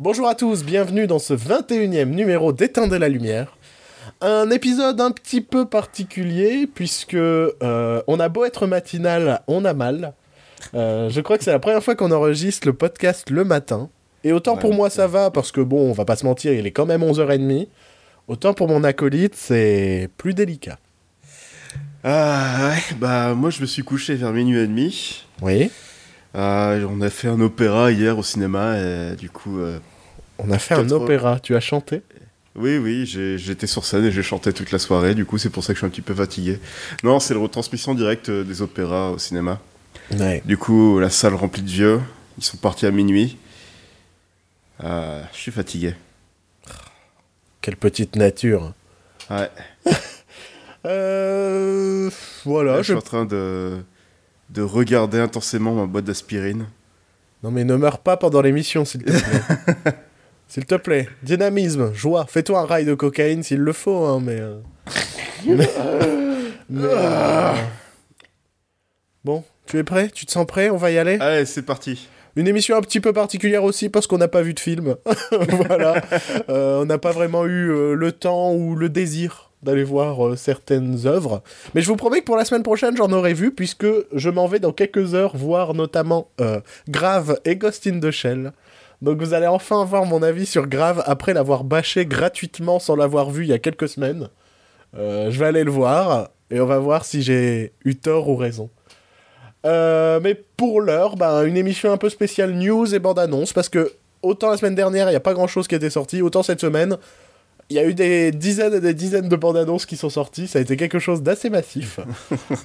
Bonjour à tous, bienvenue dans ce 21e numéro d'Éteindre la lumière. Un épisode un petit peu particulier puisque euh, on a beau être matinal, on a mal. Euh, je crois que c'est la première fois qu'on enregistre le podcast le matin. Et autant pour moi ça va parce que bon, on va pas se mentir, il est quand même 11h30. Autant pour mon acolyte, c'est plus délicat. Ah ouais, bah moi je me suis couché vers minuit et demi. Oui. Euh, on a fait un opéra hier au cinéma et du coup. Euh, on a fait un opéra, tu as chanté? Oui, oui, j'étais sur scène et j'ai chanté toute la soirée, du coup c'est pour ça que je suis un petit peu fatigué. Non, c'est la retransmission directe des opéras au cinéma. Ouais. Du coup, la salle remplie de vieux, ils sont partis à minuit. Euh, je suis fatigué. Quelle petite nature. Ouais. euh, voilà. je suis en train de de regarder intensément ma boîte d'aspirine. Non mais ne meurs pas pendant l'émission, s'il te plaît. s'il te plaît. Dynamisme, joie. Fais-toi un rail de cocaïne s'il le faut, hein, mais... Euh, euh, bon, tu es prêt? Tu te sens prêt? On va y aller? Allez, c'est parti. Une émission un petit peu particulière aussi parce qu'on n'a pas vu de film. voilà. Euh, on n'a pas vraiment eu le temps ou le désir d'aller voir euh, certaines œuvres. Mais je vous promets que pour la semaine prochaine, j'en aurai vu, puisque je m'en vais dans quelques heures voir notamment euh, Grave et Ghost in the Shell. Donc vous allez enfin avoir mon avis sur Grave après l'avoir bâché gratuitement sans l'avoir vu il y a quelques semaines. Euh, je vais aller le voir et on va voir si j'ai eu tort ou raison. mais pour l'heure, bah, une émission un peu spéciale news et bande-annonce parce que autant la semaine dernière il n'y a pas grand chose qui était sorti, autant cette semaine il y a eu des dizaines et des dizaines de bandes annonces qui sont sorties. Ça a été quelque chose d'assez massif.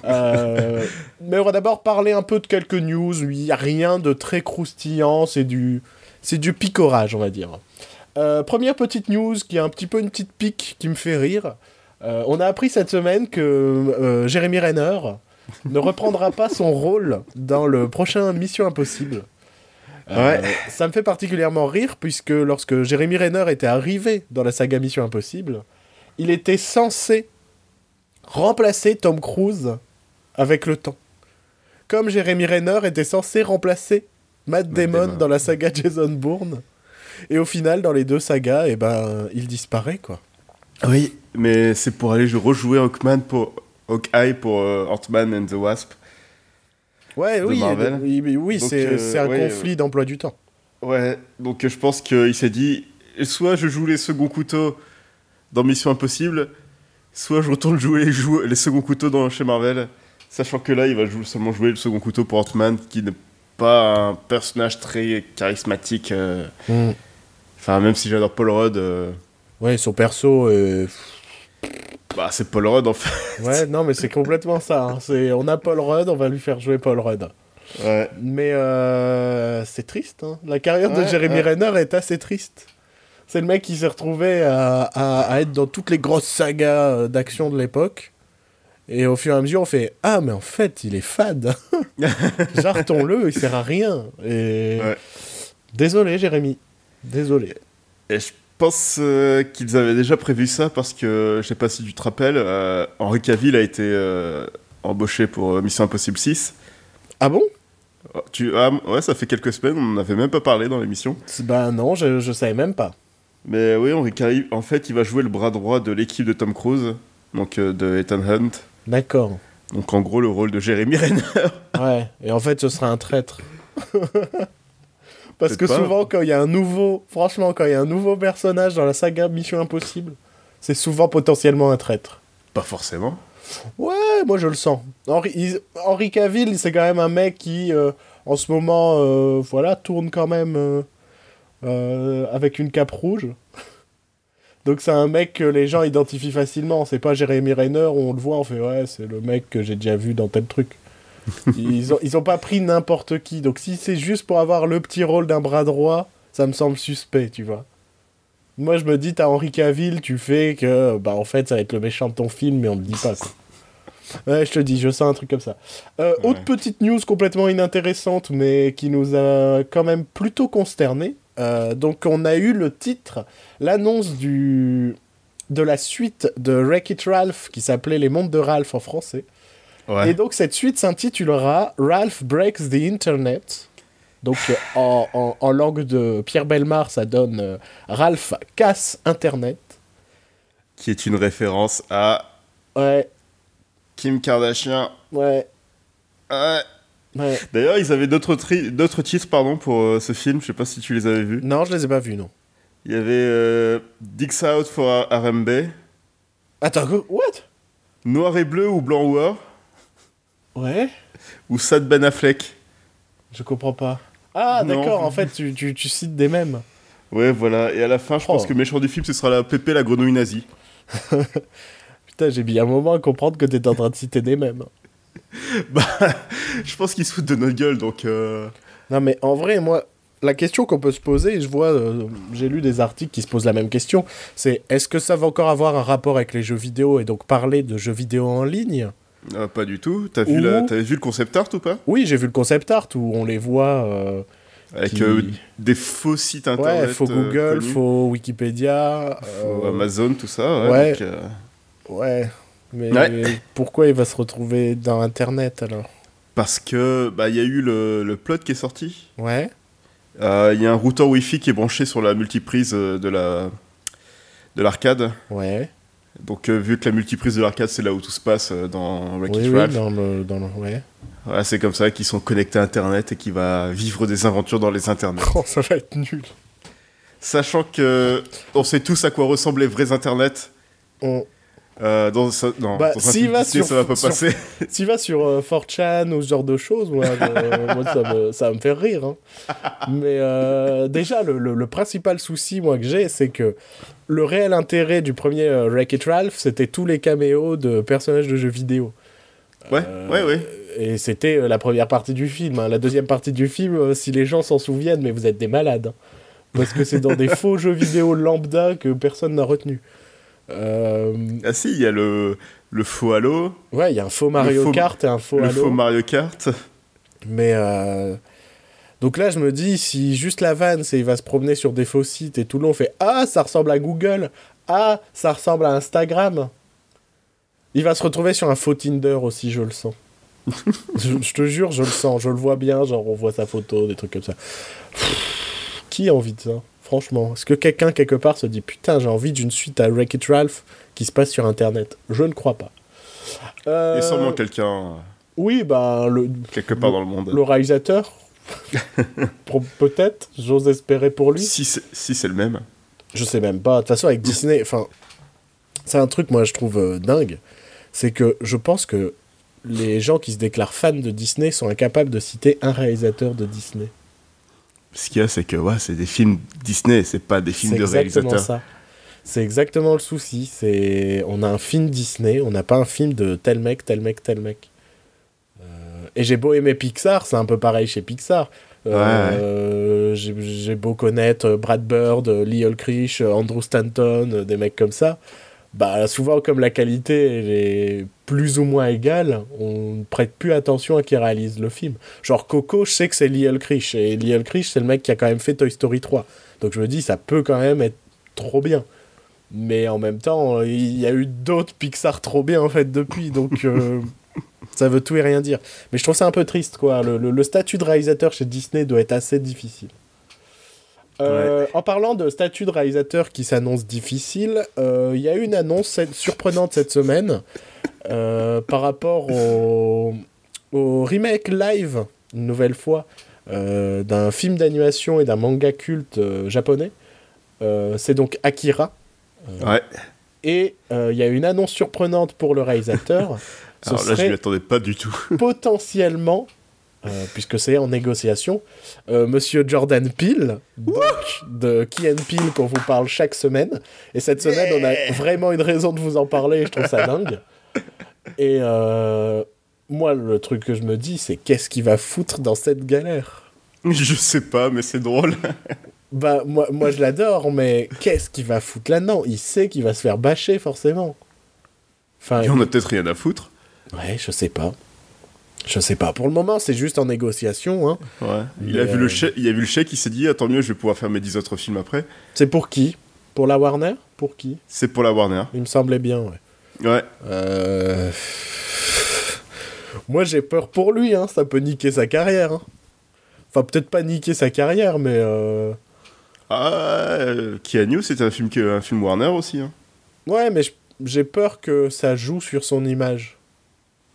Euh, mais on va d'abord parler un peu de quelques news. Il n'y a rien de très croustillant. C'est du, c'est du picorage, on va dire. Euh, première petite news qui est un petit peu une petite pique qui me fait rire. Euh, on a appris cette semaine que Jérémy Renner ne reprendra pas son rôle dans le prochain Mission Impossible. Euh, ça me fait particulièrement rire puisque lorsque Jérémy Renner était arrivé dans la saga Mission Impossible, il était censé remplacer Tom Cruise avec le temps. Comme Jérémy Renner était censé remplacer Matt, Damon, dans la saga Jason Bourne. Et au final, dans les deux sagas, eh ben, il disparaît, quoi. Oui, mais c'est pour aller rejouer Hawkman pour Hawkeye pour euh, Ant-Man and the Wasp. Ouais, oui, oui, oui c'est euh, un conflit d'emploi du temps. Ouais, donc je pense qu'il s'est dit soit je joue les seconds couteaux dans Mission Impossible, soit je retourne jouer les, les seconds couteaux dans, chez Marvel, sachant que là, il va seulement jouer le second couteau pour Ant-Man, qui n'est pas un personnage très charismatique. Euh. Hmm. Enfin, même si j'adore Paul Rudd. Euh. Ouais, son perso. Bah, c'est Paul Rudd en fait. Ouais, non, mais c'est complètement ça. Hein. C'est, on a Paul Rudd, on va lui faire jouer Paul Rudd. Ouais. Mais euh, c'est triste. Hein. La carrière de Jeremy Renner est assez triste. C'est le mec qui s'est retrouvé à, à, être dans toutes les grosses sagas euh, d'action de l'époque. Et au fur et à mesure, on fait Ah, mais en fait, il est fade. Jartons-le, il sert à rien. Et... Désolé, Jérémy. Désolé. Et je pense euh, qu'ils avaient déjà prévu ça parce que, je sais pas si tu te rappelles, euh, Henri Cavill a été euh, embauché pour Mission Impossible 6. Ah bon? Oh, tu, ah, Ouais, ça fait quelques semaines, on n'en avait même pas parlé dans l'émission. Bah non, je, je savais même pas. Mais oui, Henri Cavill, en fait, il va jouer le bras droit de l'équipe de Tom Cruise, donc de Ethan Hunt. D'accord. Donc en gros, le rôle de Jeremy Renner. ouais, et en fait, ce sera un traître. Parce que souvent, quand il y a un nouveau, franchement, quand il y a un nouveau personnage dans la saga Mission Impossible, c'est souvent potentiellement un traître. Pas forcément. Ouais, moi je le sens. Henri, Henri Cavill, c'est quand même un mec qui, euh, en ce moment, euh, voilà, tourne quand même euh, avec une cape rouge. Donc c'est un mec que les gens identifient facilement. C'est pas Jérémy Renner où on le voit, on fait ouais, c'est le mec que j'ai déjà vu dans tel truc ils, ont, ils ont pas pris n'importe qui. Donc si c'est juste pour avoir le petit rôle d'un bras droit, ça me semble suspect, tu vois. Moi, je me dis, t'as Henri Cavill, tu fais que, bah, en fait, ça va être le méchant de ton film, mais on me dit pas, quoi. Ouais, je te dis, je sens un truc comme ça. Euh, autre petite news complètement inintéressante, mais qui nous a quand même plutôt consterné. Euh, donc, on a eu le titre, l'annonce du de la suite de Wreck-It Ralph, qui s'appelait Les Mondes de Ralph en français. Et donc cette suite s'intitulera Ralph Breaks the Internet. Donc euh, en, en- en langue de Pierre Belmar, ça donne euh, Ralph casse Internet. Qui est une référence à Ouais, Kim Kardashian. ouais, Ouais. ouais. D'ailleurs, ils avaient d'autres tri- d'autres titres pardon, pour euh, ce film, je sais pas si tu les avais vus. Non, je les ai pas vus, non. Il y avait euh, Dix Out for RMB, Attends, what? Noir et Bleu ou Blanc ou Or, Ouais, ou Sad Ben Affleck. je comprends pas. Ah, d'accord, en fait, tu, tu, tu cites des mêmes. Ouais, voilà. Et à la fin, je Oh. pense que le méchant du film, ce sera la Pépé, la grenouille nazie. Putain, j'ai mis un moment à comprendre que t'étais en train de citer des mêmes. Bah, je pense qu'ils se foutent de notre gueule, donc... euh, Non, mais en vrai, moi, la question qu'on peut se poser, je vois, euh, j'ai lu des articles qui se posent la même question, c'est est-ce que ça va encore avoir un rapport avec les jeux vidéo et donc parler de jeux vidéo en ligne? Ah, pas du tout. T'as vu, la... vu le concept art ou pas? Oui, j'ai vu le concept art où on les voit. euh, Avec qui- euh, des faux sites internet. Ouais, faux euh, Google, connus. faux Wikipédia. Faux euh, Amazon, tout ça. Ouais. ouais. donc, euh, Ouais. Mais Ouais. pourquoi il va se retrouver dans Internet alors? Parce que, bah, il y a eu le, le plot qui est sorti. Ouais. Euh, Il y a un routeur Wi-Fi qui est branché sur la multiprise euh, de la de l'arcade. Ouais. Donc, euh, vu que la multiprise de l'arcade, c'est là où tout se passe euh, dans Wreck-It Oui, oui, dans le, dans le... Ouais. Voilà, c'est comme ça qu'ils sont connectés à Internet et qui va vivre des aventures dans les internets. Oh, ça va être nul. Sachant que on sait tous à quoi ressemblent les vrais internets. On... Euh, dans, ça- non, Bah, dans film va sur- ça va pas sur- passer. S'il va sur euh, 4chan ou ce genre de choses, moi, ça, me, ça va me faire rire. hein. Mais euh, déjà, le, le- le principal souci, moi, que j'ai, c'est que le réel intérêt du premier euh, Wreck-It Ralph, c'était tous les caméos de personnages de jeux vidéo. Ouais, Euh, ouais, ouais. Et c'était euh, la première partie du film. hein. La deuxième partie du film, euh, si les gens s'en souviennent, mais vous êtes des malades. hein. Parce que c'est dans des faux jeux vidéo lambda que personne n'a retenu. Euh, Ah si, il y a le, le faux Halo, ouais, il y a un faux Mario faux- Kart et un faux le Halo. faux Mario Kart. Mais euh, donc là, je me dis, si juste la vanne, c'est il va se promener sur des faux sites et tout le long on fait Ah, ça ressemble à Google. Ah, ça ressemble à Instagram. Il va se retrouver sur un faux Tinder aussi, je le sens. je, je te jure, je le sens, je le vois bien. Genre, on voit sa photo, des trucs comme ça. Pff, Qui a envie de ça Franchement, est-ce que quelqu'un quelque part se dit putain, j'ai envie d'une suite à Wreck-It Ralph qui se passe sur internet? Je ne crois pas. Il y Euh, sûrement quelqu'un Oui, bah, le, quelque part dans le monde. le réalisateur Peut-être, j'ose espérer pour lui. Si c'est si le même. Je sais même pas. De toute façon, avec Disney, enfin, c'est un truc, moi, je trouve euh, dingue. C'est que je pense que les gens qui se déclarent fans de Disney sont incapables de citer un réalisateur de Disney. Ce qu'il y a, c'est que ouais, c'est des films Disney, c'est pas des films C'est de exactement réalisateurs. ça. C'est exactement le souci. C'est on a un film Disney, on n'a pas un film de tel mec, tel mec, tel mec. Et j'ai beau aimer Pixar, c'est un peu pareil chez Pixar. Euh, j'ai- J'ai beau connaître Brad Bird, Lee Ulrich, Andrew Stanton, des mecs comme ça. Bah souvent comme la qualité elle est plus ou moins égale, on ne prête plus attention à qui réalise le film. Genre Coco, je sais que c'est Lee Ulrich et Lee Ulrich c'est le mec qui a quand même fait Toy Story 3. Donc je me dis ça peut quand même être trop bien. Mais en même temps, il y a eu d'autres Pixar trop bien en fait depuis, donc euh, ça veut tout et rien dire. Mais je trouve ça un peu triste quoi. Le, le- le statut de réalisateur chez Disney doit être assez difficile. Euh, En parlant de statut de réalisateur qui s'annonce difficile, euh, il y a eu une annonce surprenante cette semaine euh, par rapport au, au remake live, une nouvelle fois, d'un film d'animation et d'un manga culte japonais. C'est donc Akira. Ouais. Et il y a une annonce surprenante pour le réalisateur. Ce Alors là, je serait m'y attendais pas du tout. potentiellement, euh, puisque c'est en négociation, euh, Monsieur Jordan Peele, donc, de Key and Peele qu'on vous parle chaque semaine. Et cette semaine, on a vraiment une raison de vous en parler et je trouve ça dingue. Et euh, moi, le truc que je me dis, c'est qu'est-ce qu'il va foutre dans cette galère? Je sais pas, mais c'est drôle. Bah, moi, moi je l'adore, mais qu'est-ce qu'il va foutre là-dedans Il sait qu'il va se faire bâcher, forcément. Enfin, Il en a peut-être rien à foutre. Ouais, je sais pas. Je sais pas. Pour le moment, c'est juste en négociation. Hein. Ouais. Il, a vu euh, le chèque, il a vu le chèque, il s'est dit, ah, tant mieux, je vais pouvoir faire mes 10 autres films après. C'est pour qui? Pour la Warner? Pour qui? C'est pour la Warner. Il me semblait bien, ouais. Ouais. Euh... Moi, j'ai peur pour lui, hein. ça peut niquer sa carrière. hein. Enfin, peut-être pas niquer sa carrière, mais. euh, Ah, euh, Keanu, c'était un film, que, un film Warner aussi. Hein. Ouais, mais j'ai peur que ça joue sur son image.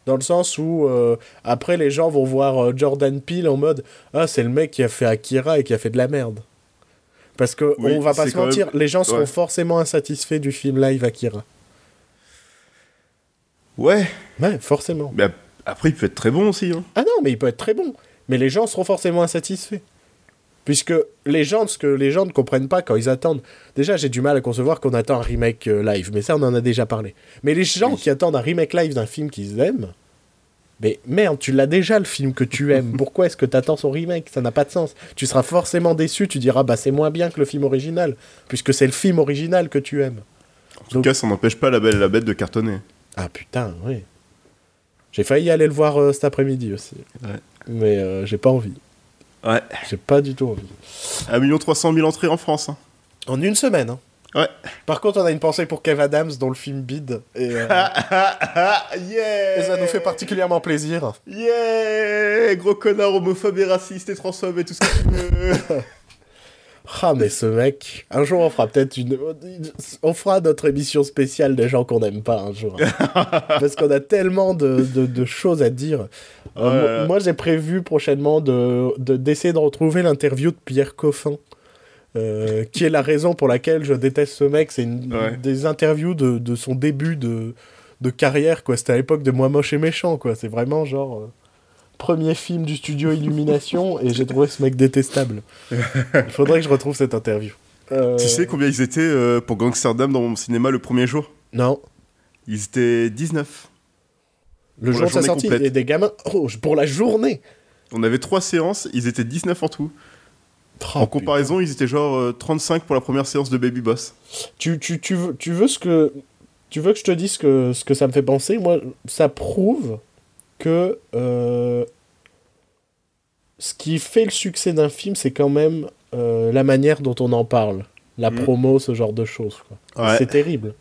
Dans le sens où, euh, après, les gens vont voir euh, Jordan Peele en mode Ah, c'est le mec qui a fait Akira et qui a fait de la merde. Parce que, Oui, on va pas se mentir, même- les gens seront ouais. forcément insatisfaits du film live Akira. Ouais, Ouais, forcément. mais ap- après, il peut être très bon aussi. Hein. Ah non, mais il peut être très bon. Mais les gens seront forcément insatisfaits. Puisque les gens, ce que les gens ne comprennent pas quand ils attendent. Déjà, j'ai du mal à concevoir qu'on attend un remake euh, live, mais ça, on en a déjà parlé. Mais les gens Oui. qui attendent un remake live d'un film qu'ils aiment, mais merde, tu l'as déjà le film que tu aimes. Pourquoi est-ce que tu attends son remake? Ça n'a pas de sens. Tu seras forcément déçu. Tu diras, bah c'est moins bien que le film original, puisque c'est le film original que tu aimes. En tout cas, ça n'empêche pas la belle et la bête de cartonner. Ah putain, oui. J'ai failli aller le voir euh, cet après-midi aussi. Ouais. Mais euh, j'ai pas envie. Ouais. J'ai pas du tout envie. 1 300 000 entrées en France. hein. En une semaine. hein. Ouais. Par contre, on a une pensée pour Kev Adams dont le film bide. Et, euh, yeah et ça nous fait particulièrement plaisir. Yeah Gros connard homophobe et raciste et transphobe et tout ce que tu veux. Ah, mais ce mec. Un jour, on fera peut-être une. On fera notre émission spéciale des gens qu'on n'aime pas un jour. Parce qu'on a tellement de, de- de choses à dire. Euh, moi- Moi, j'ai prévu prochainement de de- d'essayer de, retrouver l'interview de Pierre Coffin. euh, qui est la raison pour laquelle je déteste ce mec. C'est une Ouais. des interviews de, de son début de, de carrière. quoi. C'était à l'époque de Moi Moche et Méchant. quoi. C'est vraiment genre. Premier film du studio Illumination et j'ai trouvé ce mec détestable. Il faudrait que je retrouve cette interview. Euh, Tu sais combien ils étaient euh, pour Gangsterdam dans mon cinéma le premier jour? Non. Ils étaient 19. Le Pour jour de sa sortie, complète. a des gamins. Oh, pour la journée On avait trois séances, ils étaient 19 en tout. Oh, en comparaison, ils étaient genre euh, 35 pour la première séance de Baby Boss. Tu, tu, tu, veux, tu veux ce que. Tu veux que je te dise ce que, ce que ça me fait penser? Moi, ça prouve que. euh, ce qui fait le succès d'un film, c'est quand même euh, la manière dont on en parle. La Mhm. promo, ce genre de choses. Ouais. C'est terrible.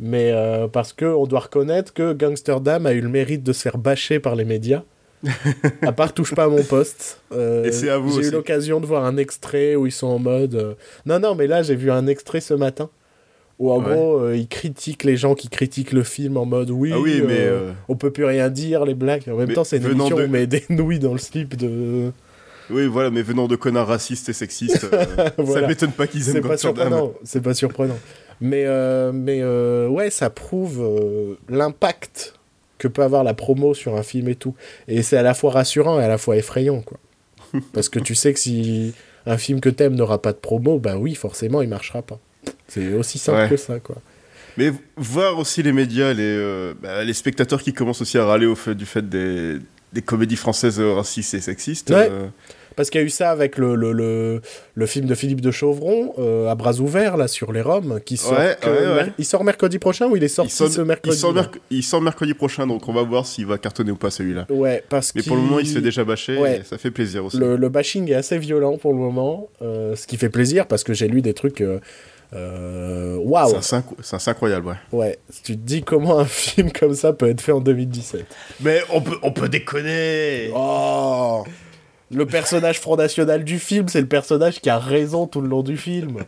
Mais euh, parce que on doit reconnaître que Gangsterdam a eu le mérite de se faire bâcher par les médias. à part touche pas à mon poste. Euh, J'ai eu l'occasion de voir un extrait où ils sont en mode. euh, Non, non, mais là j'ai vu un extrait ce matin où en Ouais. gros euh, ils critiquent les gens qui critiquent le film en mode oui. ah oui, mais. euh, euh, On peut plus rien dire, les blagues. En même Mais temps, c'est une émission de- où on met des nouilles dans le slip de. Oui, voilà, mais venant de connards racistes et sexistes, euh, Voilà. ça m'étonne pas qu'ils C'est aiment surprenant. C'est pas surprenant. Mais, euh, mais euh, ouais, ça prouve euh, l'impact que peut avoir la promo sur un film et tout. Et c'est à la fois rassurant et à la fois effrayant, quoi. Parce que tu sais que si un film que t'aimes n'aura pas de promo, bah oui, forcément, il marchera pas. C'est aussi simple Ouais. que ça, quoi. Mais voir aussi les médias, les, euh, bah, les spectateurs qui commencent aussi à râler au fait du fait des, des comédies françaises racistes et sexistes. Ouais. euh, Parce qu'il y a eu ça avec le, le, le, le film de Philippe de Chauvron, euh, à bras ouverts, là, sur les Roms, qui sort, Ouais, ouais, Il sort mercredi prochain ou il est il, sorti sort, ce il, mercredi sort là merc- il sort mercredi prochain, donc on va voir s'il va cartonner ou pas celui-là. Ouais, parce Mais pour le moment, il se fait déjà bâcher et ça fait plaisir aussi. Le, le bashing est assez violent pour le moment, ce qui fait plaisir parce que j'ai lu des trucs. Euh, Waouh! Cinq- C'est incroyable, ouais. Ouais, si tu te dis comment un film comme ça peut être fait en 2017. Mais on peut, on peut déconner Oh! Le personnage Front National du film, c'est le personnage qui a raison tout le long du film.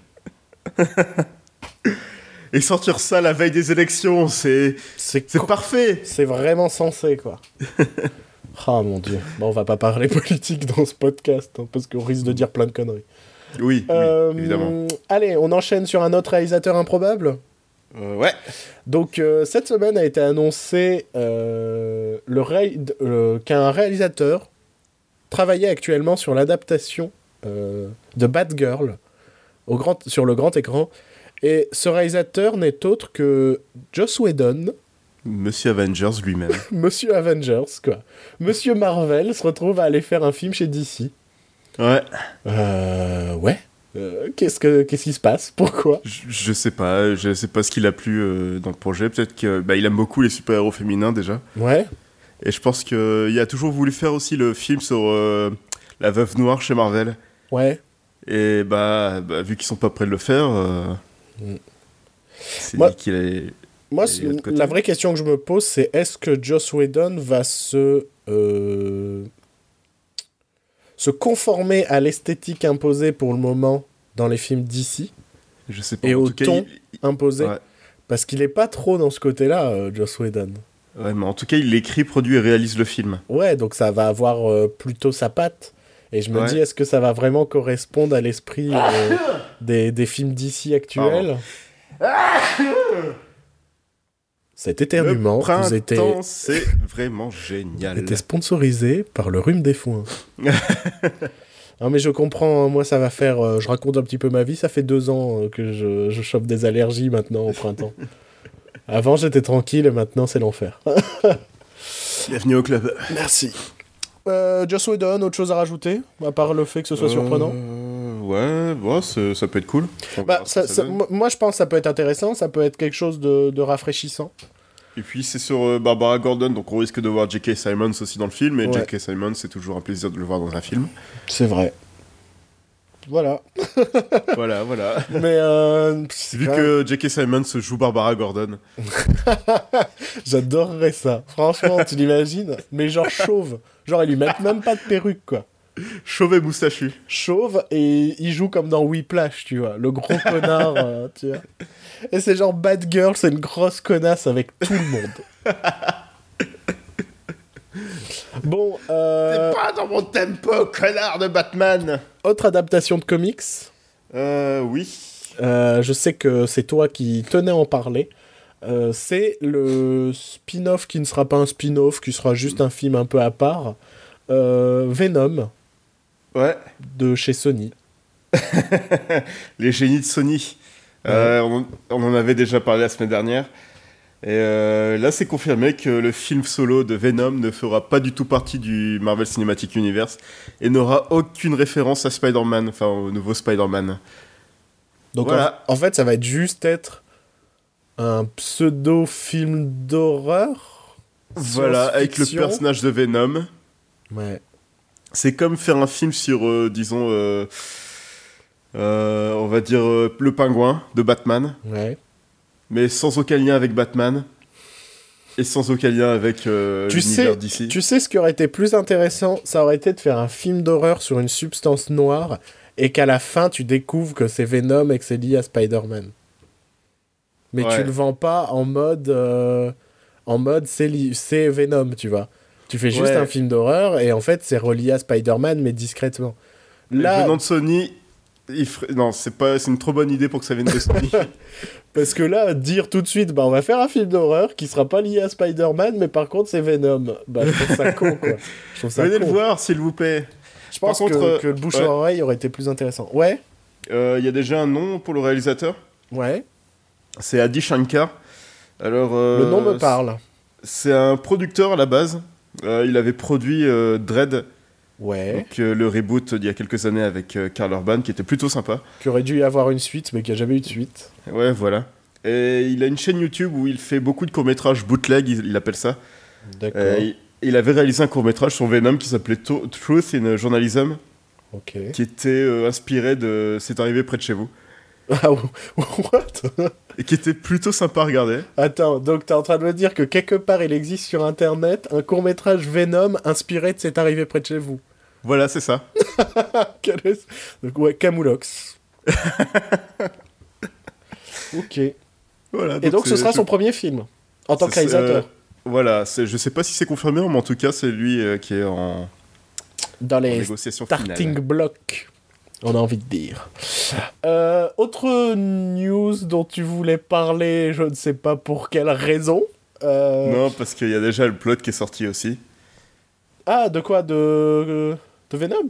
Et sortir ça la veille des élections, c'est C'est parfait c'est vraiment sensé, quoi. Ah mon dieu. Bon, on va pas parler politique dans ce podcast, hein, parce qu'on risque de dire plein de conneries. Oui, oui, Euh, évidemment. Allez, on enchaîne sur un autre réalisateur improbable. Euh, ouais. Donc euh, cette semaine a été annoncé euh, le ré- qu'un réalisateur travaillait actuellement sur l'adaptation de Batgirl au grand, sur le grand écran. Et ce réalisateur n'est autre que Joss Whedon, Monsieur Avengers lui-même. Monsieur Avengers, quoi. Monsieur Marvel se retrouve à aller faire un film chez DC. Ouais. Euh, ouais. Euh, qu'est-ce, que, qu'est-ce qui se passe? Pourquoi? Je, je sais pas, je sais pas ce qu'il a plu euh, dans le projet. Peut-être que bah, il aime beaucoup les super-héros féminins déjà. Ouais. Et je pense qu'il a toujours voulu faire aussi le film sur euh, la veuve noire chez Marvel. Ouais. Et bah, bah, vu qu'ils sont pas prêts de le faire, Mm. c'est Moi- qu'il est. Moi, la vraie question que je me pose, c'est est-ce que Joss Whedon va se se conformer à l'esthétique imposée pour le moment dans les films d'ici, Je sais pas. Et en au tout cas, ton il- imposé, Ouais. parce qu'il est pas trop dans ce côté-là, euh, Joss Whedon. Ouais, mais en tout cas, il écrit, produit et réalise le film. Ouais, donc ça va avoir euh, plutôt sa patte. Et je me Ouais. dis, est-ce que ça va vraiment correspondre à l'esprit euh, des, des films d'ici actuels? Cet éternuement le vous était, c'est vraiment génial. était sponsorisé par le rhume des foins. non mais je comprends, hein, moi ça va faire, euh, je raconte un petit peu ma vie, ça fait deux ans euh, que je, je chope des allergies maintenant au printemps. Avant j'étais tranquille et maintenant c'est l'enfer. Bienvenue au club. Merci. Euh, Joss Whedon, autre chose à rajouter À part le fait que ce soit surprenant? Euh, Ouais, ouais, ça peut être cool. Bah, ça- ça ça- moi- moi, je pense que ça peut être intéressant, ça peut être quelque chose de, de rafraîchissant. Et puis c'est sur euh, Barbara Gordon, donc on risque de voir J.K. Simons aussi dans le film. Et Ouais. J.K. Simons, c'est toujours un plaisir de le voir dans un film. C'est vrai. Voilà. voilà, voilà. Mais euh, Vu que J.K. Simons joue Barbara Gordon. j'adorerais ça. Franchement, tu l'imagines? Mais genre chauve. Genre, ils lui mettent même pas de perruque, quoi. Chauve et moustachu. Chauve et il joue comme dans Whiplash, tu vois. Le gros connard, euh, tu vois. Et c'est genre Bad Girl, c'est une grosse connasse avec tout le monde. Bon, euh, pas dans mon tempo, connard de Batman autre adaptation de comics. Euh, oui. Euh, je sais que c'est toi qui tenais à en parler. Euh, c'est le spin-off qui ne sera pas un spin-off, qui sera juste un film un peu à part. Euh, Venom Ouais. de chez Sony. Les génies de Sony. Euh, on, on en avait déjà parlé la semaine dernière. Et euh, là, c'est confirmé que le film solo de Venom ne fera pas du tout partie du Marvel Cinematic Universe et n'aura aucune référence à Spider-Man, enfin au nouveau Spider-Man. Donc Voilà. en, en fait, ça va être juste être un pseudo-film d'horreur? Voilà, avec le personnage de Venom. Ouais. C'est comme faire un film sur, euh, disons, euh, on va dire, euh, le pingouin de Batman, Ouais. mais sans aucun lien avec Batman et sans aucun lien avec euh, Tu sais- d'ici. Tu sais ce qui aurait été plus intéressant? Ça aurait été de faire un film d'horreur sur une substance noire et qu'à la fin tu découvres que c'est Venom et que c'est lié à Spider-Man. Mais Ouais. tu le vends pas en mode euh, en mode c'est Venom, tu vois. Tu fais juste Ouais. un film d'horreur et en fait c'est relié à Spider-Man mais discrètement. Là, Venant de Sony, non, c'est pas, c'est une trop bonne idée pour que ça vienne de Sony. parce que là dire tout de suite bah on va faire un film d'horreur qui sera pas lié à Spider-Man mais par contre c'est Venom. Bah je trouve ça con quoi. Je trouve ça Venez con. le voir, s'il vous plaît. Je pense Par contre, que, euh, que le bouche ouais. à oreille aurait été plus intéressant. Ouais, Euh, Il y a déjà un nom pour le réalisateur? ouais. C'est Adi Shankar. Alors, euh, le nom me parle. C'est un producteur à la base. Il avait produit Dread, Ouais. donc, euh, le reboot d'il y a quelques années avec euh, Karl Urban, qui était plutôt sympa. Qui aurait dû y avoir une suite, mais qui a jamais eu de suite. Ouais, voilà. Et il a une chaîne YouTube où il fait beaucoup de courts-métrages bootleg, il, il appelle ça. D'accord. Euh, il, il avait réalisé un court-métrage sur Venom qui s'appelait Truth in Journalism, Ok. qui était euh, inspiré de C'est arrivé près de chez vous. Ah, what? Et qui était plutôt sympa à regarder. Attends, donc t'es en train de me dire que quelque part il existe sur internet un court-métrage Venom inspiré de C'est arrivé près de chez vous. Voilà, c'est ça. Donc ouais, Camoulox. ok. Et Voilà, donc ce sera son premier film, en tant que réalisateur. euh, voilà, je sais pas si c'est confirmé, mais en tout cas, c'est lui euh, qui est en, Dans en les négociation starting finale. block, on a envie de dire. Euh, autre news dont tu voulais parler, je ne sais pas pour quelle raison. Euh, Non, parce qu'il y a déjà le plot qui est sorti aussi. Ah, de quoi De, de Venom?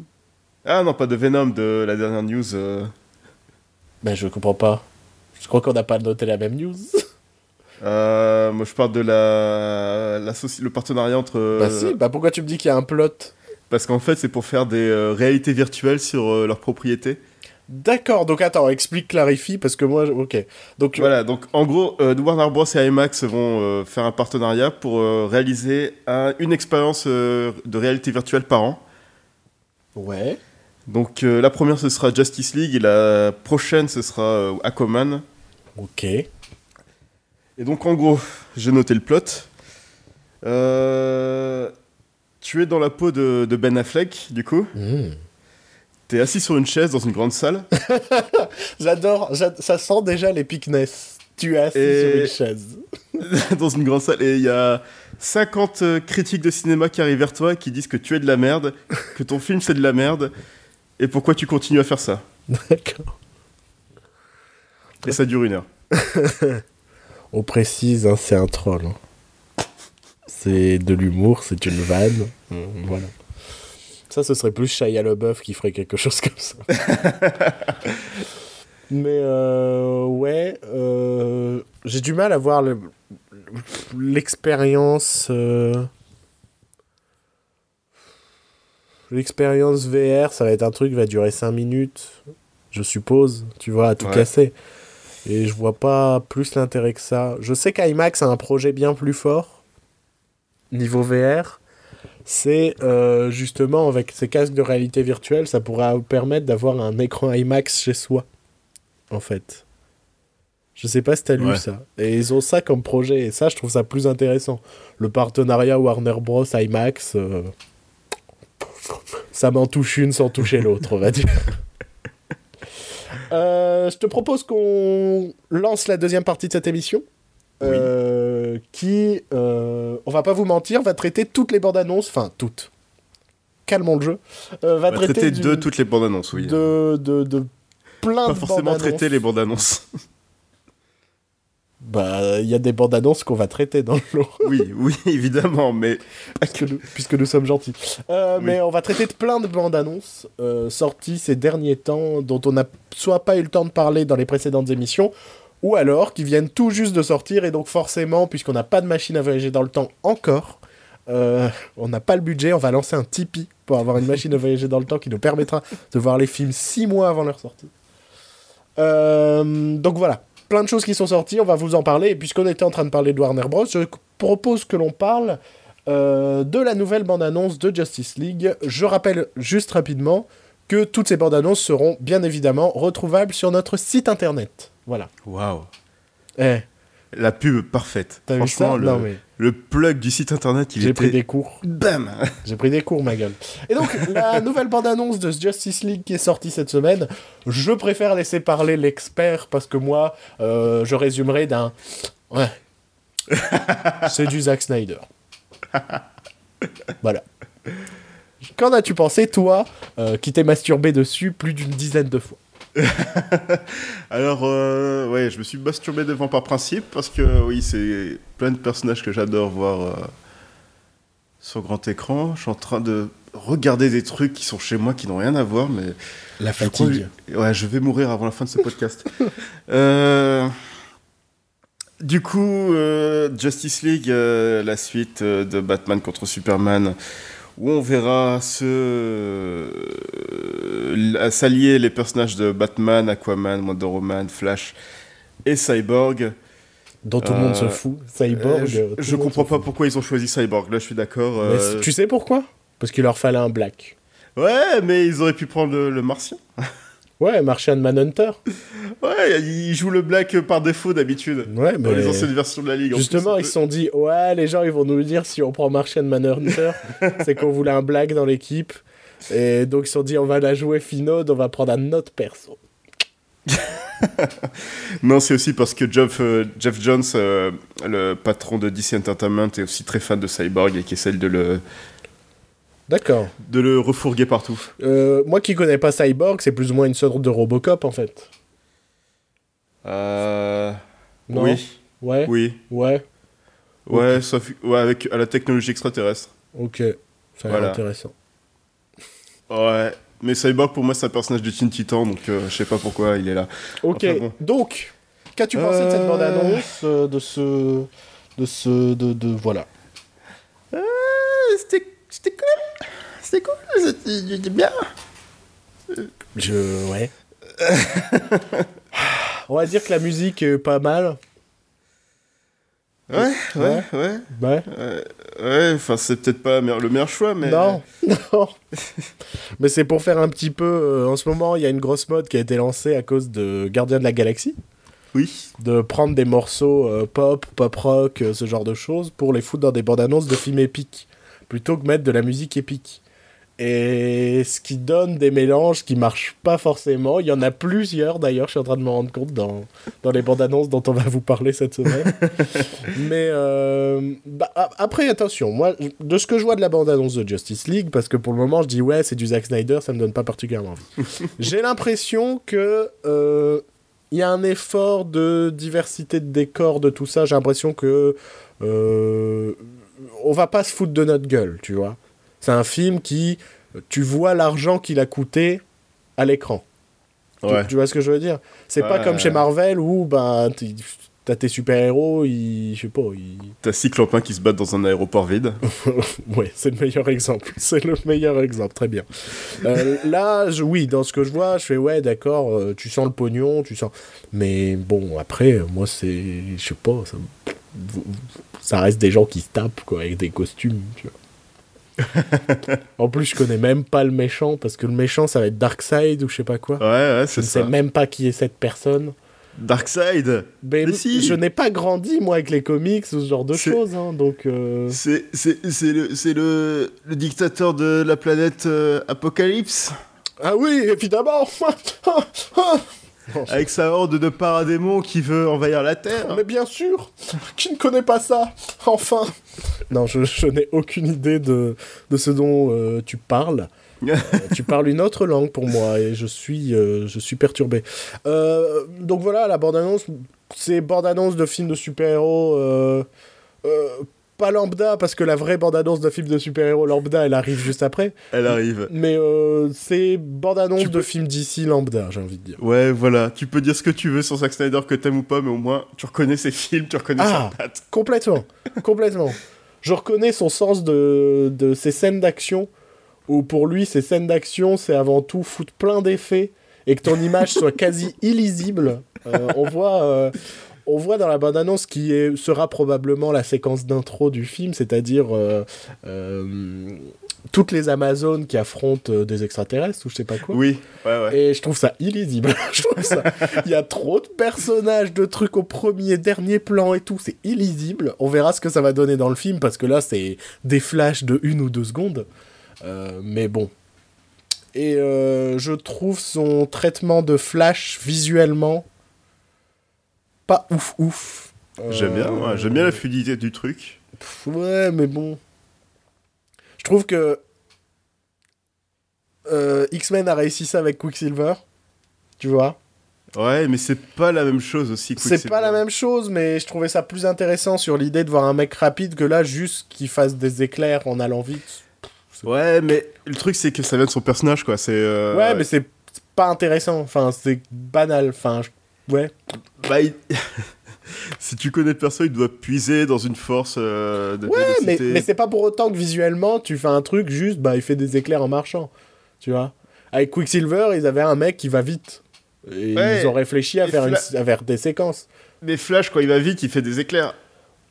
Ah non, pas de Venom, de la dernière news. euh, Ben, je comprends pas. Je crois qu'on n'a pas noté la même news. euh, moi, je parle de la, la le partenariat entre. bah si, bah pourquoi tu me dis qu'il y a un plot? Parce qu'en fait, c'est pour faire des euh, réalités virtuelles sur euh, leur propriété. D'accord, donc attends, explique, clarifie, parce que moi, ok. Donc, Voilà, donc en gros, euh, Warner Bros et IMAX vont euh, faire un partenariat pour euh, réaliser un- une expérience euh, de réalité virtuelle par an. Ouais. Donc euh, la première ce sera Justice League et la prochaine ce sera euh, Aquaman. Ok. Et donc en gros, j'ai noté le plot. Euh, Tu es dans la peau de, de Ben Affleck, du coup. Hmm. T'es assis sur une chaise dans une grande salle. J'adore, j'a- ça sent déjà l'épicness. Tu es assis Et- sur une chaise. dans une grande salle et il y a 50 euh, critiques de cinéma qui arrivent vers toi qui disent que tu es de la merde, que ton film c'est de la merde et pourquoi tu continues à faire ça. D'accord. Et ça dure une heure. On précise, hein, c'est un troll. hein. C'est de l'humour, c'est une vanne. Hmm, Voilà. Ça, ce serait plus Shia LaBeouf qui ferait quelque chose comme ça. Mais euh, ouais, euh, j'ai du mal à voir le- l'expérience. euh, L'expérience VR, ça va être un truc qui va durer 5 minutes, je suppose, tu vois, à tout Ouais. casser. Et je vois pas plus l'intérêt que ça. Je sais qu'IMAX a un projet bien plus fort, niveau VR. C'est euh, justement avec ces casques de réalité virtuelle, ça pourra vous permettre d'avoir un écran IMAX chez soi. En fait. Je sais pas si t'as lu Ouais. ça. Et ils ont ça comme projet. Et ça, je trouve ça plus intéressant. Le partenariat Warner Bros. IMAX. euh, Ça m'en touche une sans toucher l'autre, on va dire. Euh, je te propose qu'on lance la deuxième partie de cette émission. Oui. euh, qui, euh, on va pas vous mentir, va traiter toutes les bandes annonces, enfin toutes. Calmons le jeu. Euh, va traiter, traiter de toutes les bandes annonces, oui. de, de, de plein Pas de forcément bandes traiter les bandes annonces. Bah, il y a des bandes annonces qu'on va traiter dans le lot. oui, oui, évidemment, mais puisque nous, puisque nous sommes gentils. Euh, Oui. Mais on va traiter de plein de bandes annonces euh, sorties ces derniers temps, dont on n'a soit pas eu le temps de parler dans les précédentes émissions, ou alors qui viennent tout juste de sortir, et donc forcément, puisqu'on n'a pas de machine à voyager dans le temps encore, euh, on n'a pas le budget, on va lancer un Tipeee pour avoir une machine à voyager dans le temps qui nous permettra de voir les films six mois avant leur sortie. Donc voilà, plein de choses qui sont sorties, on va vous en parler. Et puisqu'on était en train de parler de Warner Bros, je propose que l'on parle euh, de la nouvelle bande-annonce de Justice League. Je rappelle juste rapidement que toutes ces bandes-annonces seront bien évidemment retrouvables sur notre site internet. Voilà. waouh, Eh, la pub parfaite. t'as vu ça Franchement, le, Non mais le plug du site internet, il j'ai était pris des cours. bam. J'ai pris des cours, ma gueule. Et donc, la nouvelle bande-annonce de Justice League qui est sortie cette semaine, je préfère laisser parler l'expert parce que moi, euh, je résumerai d'un. Ouais. C'est du Zack Snyder. Voilà. Qu'en as-tu pensé, toi, euh, qui t'es masturbé dessus plus d'une dizaine de fois? Alors, euh, ouais, je me suis masturbé devant par principe parce que, oui, c'est plein de personnages que j'adore voir euh, sur grand écran. Je suis en train de regarder des trucs qui sont chez moi qui n'ont rien à voir, mais La je crois que- ouais, je vais mourir avant la fin de ce podcast. Euh, Du coup, euh, Justice League, euh, la suite euh, de Batman contre Superman, où on verra se euh, s'allier les personnages de Batman, Aquaman, Wonder Woman, Flash et Cyborg. Dont tout le monde se Euh, fout. Cyborg. Euh, je comprends pas pourquoi ils ont choisi Cyborg. Là, je suis d'accord. Tu sais pourquoi? Parce qu'il leur fallait un black. Ouais, mais ils auraient pu prendre le, le Martien. Ouais, Martian Manhunter. Ouais, il joue le Black par défaut d'habitude. Ouais, Dans mais... les anciennes versions de la Ligue. en Justement, plus, ils se sont dit, ouais, les gens, ils vont nous le dire si on prend Martian Manhunter, c'est qu'on voulait un black dans l'équipe. Et donc, ils se sont dit, on va la jouer finaude, on va prendre un autre perso. Non, c'est aussi parce que Jeff, euh, Jeff Jones, euh, le patron de DC Entertainment, est aussi très fan de Cyborg et qui essaie de le, D'accord. de le refourguer partout. Euh, moi qui connais pas Cyborg, c'est plus ou moins une sorte de Robocop, en fait. Euh... Non Oui, Ouais, oui. ouais, Ouais, sauf ouais, avec à la technologie extraterrestre. ok. Ça a Voilà. intéressant. Ouais. Mais Cyborg, pour moi, c'est un personnage de Teen Titan, donc euh, je sais pas pourquoi il est là. Ok, Enfin, bon. donc, qu'as-tu pensé de cette Euh. bande-annonce, de ce... De ce... De, de... Voilà. Euh, C'était c'était cool. C'était cool, c'était bien. Je... Ouais. On va dire que la musique est pas mal. Ouais, ouais, ouais. Ouais. Ouais, ouais, enfin, c'est peut-être pas le meilleur choix, mais. Non, non. Mais c'est pour faire un petit peu. euh, en ce moment, il y a une grosse mode qui a été lancée à cause de Gardien de la Galaxie, Oui. de prendre des morceaux euh, pop, pop rock, euh, ce genre de choses, pour les foutre dans des bandes annonces de films épiques. plutôt que mettre de la musique épique. Et ce qui donne des mélanges qui marchent pas forcément. Il y en a plusieurs d'ailleurs, je suis en train de me rendre compte dans, dans les bandes annonces dont on va vous parler cette semaine. Mais euh, bah, après, attention, moi, de ce que je vois de la bande annonce de Justice League, parce que pour le moment je dis ouais, c'est du Zack Snyder, ça me donne pas particulièrement envie. J'ai l'impression que. Euh, il y a un effort de diversité de décors, de tout ça. J'ai l'impression que. Euh, on va pas se foutre de notre gueule, tu vois. C'est un film qui, tu vois l'argent qu'il a coûté à l'écran. Tu, vois ce que je veux dire? C'est pas comme chez Marvel où bah, t'as tes super-héros, ils... je sais pas, ils... T'as Cyclopin qui se battent dans un aéroport vide. ouais, c'est le meilleur exemple. C'est le meilleur exemple, très bien. Euh, là, oui, dans ce que je vois, je fais ouais, d'accord, euh, tu sens le pognon, tu sens... Mais bon, après, moi, c'est... Je sais pas, ça... ça reste des gens qui se tapent, quoi, avec des costumes, tu vois en plus, je connais même pas le méchant parce que le méchant ça va être Darkseid ou je sais pas quoi. Ouais, ouais, c'est ça. Je sais même pas qui est cette personne. Darkseid Mais si. Je n'ai pas grandi, moi, avec les comics ou ce genre de choses, hein, donc... Euh... C'est le, le, le, dictateur de la planète euh, Apocalypse Ah oui, évidemment Avec sa horde de paradémons qui veut envahir la Terre. Mais bien sûr Qui ne connaît pas ça Enfin Non, je, n'ai aucune idée de, de ce dont euh, tu parles. Euh, tu parles une autre langue pour moi et je suis, euh, je suis perturbé. donc voilà, la bande-annonce, c'est bande-annonce de films de super-héros pas lambda, parce que la vraie bande-annonce d'un film de super-héros lambda, elle arrive juste après. Elle arrive. Mais euh, c'est bande-annonce de film d'ici lambda, j'ai envie de dire. Ouais, voilà. Tu peux dire ce que tu veux sur Zack Snyder, que t'aimes ou pas, mais au moins, tu reconnais ses films, tu reconnais ah, sa patte. Complètement. complètement. Je reconnais son sens de, de ses scènes d'action, où pour lui, ces scènes d'action, c'est avant tout foutre plein d'effets et que ton image soit quasi illisible. Euh, on voit, euh, on voit dans la bande-annonce qui est, sera probablement la séquence d'intro du film, c'est-à-dire euh, euh, toutes les Amazones qui affrontent euh, des extraterrestres ou je sais pas quoi. Oui, ouais, ouais. Et je trouve ça illisible. je trouve ça... Il y a trop de personnages, de trucs au premier, dernier plan et tout, c'est illisible. On verra ce que ça va donner dans le film parce que là, c'est des flashs de une ou deux secondes. mais bon. Et je trouve son traitement de flash visuellement pas ouf ouf. J'aime bien, ouais, j'aime bien la fluidité du truc. ouais, mais bon. Je trouve que euh, X-Men a réussi ça avec Quicksilver. Tu vois Ouais, mais c'est pas la même chose aussi. C'est pas la même chose, mais je trouvais ça plus intéressant sur l'idée de voir un mec rapide que là, juste qu'il fasse des éclairs en allant vite. Ouais, mais le truc, c'est que ça vient de son personnage, quoi. C'est. Euh, ouais, mais c'est pas intéressant. Enfin, c'est banal. Enfin, ouais. Bah, si tu connais le perso, il doit puiser dans une force euh, de Ouais, mais, mais c'est pas pour autant que visuellement, tu fais un truc juste, bah, il fait des éclairs en marchant. Tu vois Avec Quicksilver, ils avaient un mec qui va vite. Et ils ont réfléchi à faire, une, des séquences. Mais Flash, quand il va vite, il fait des éclairs.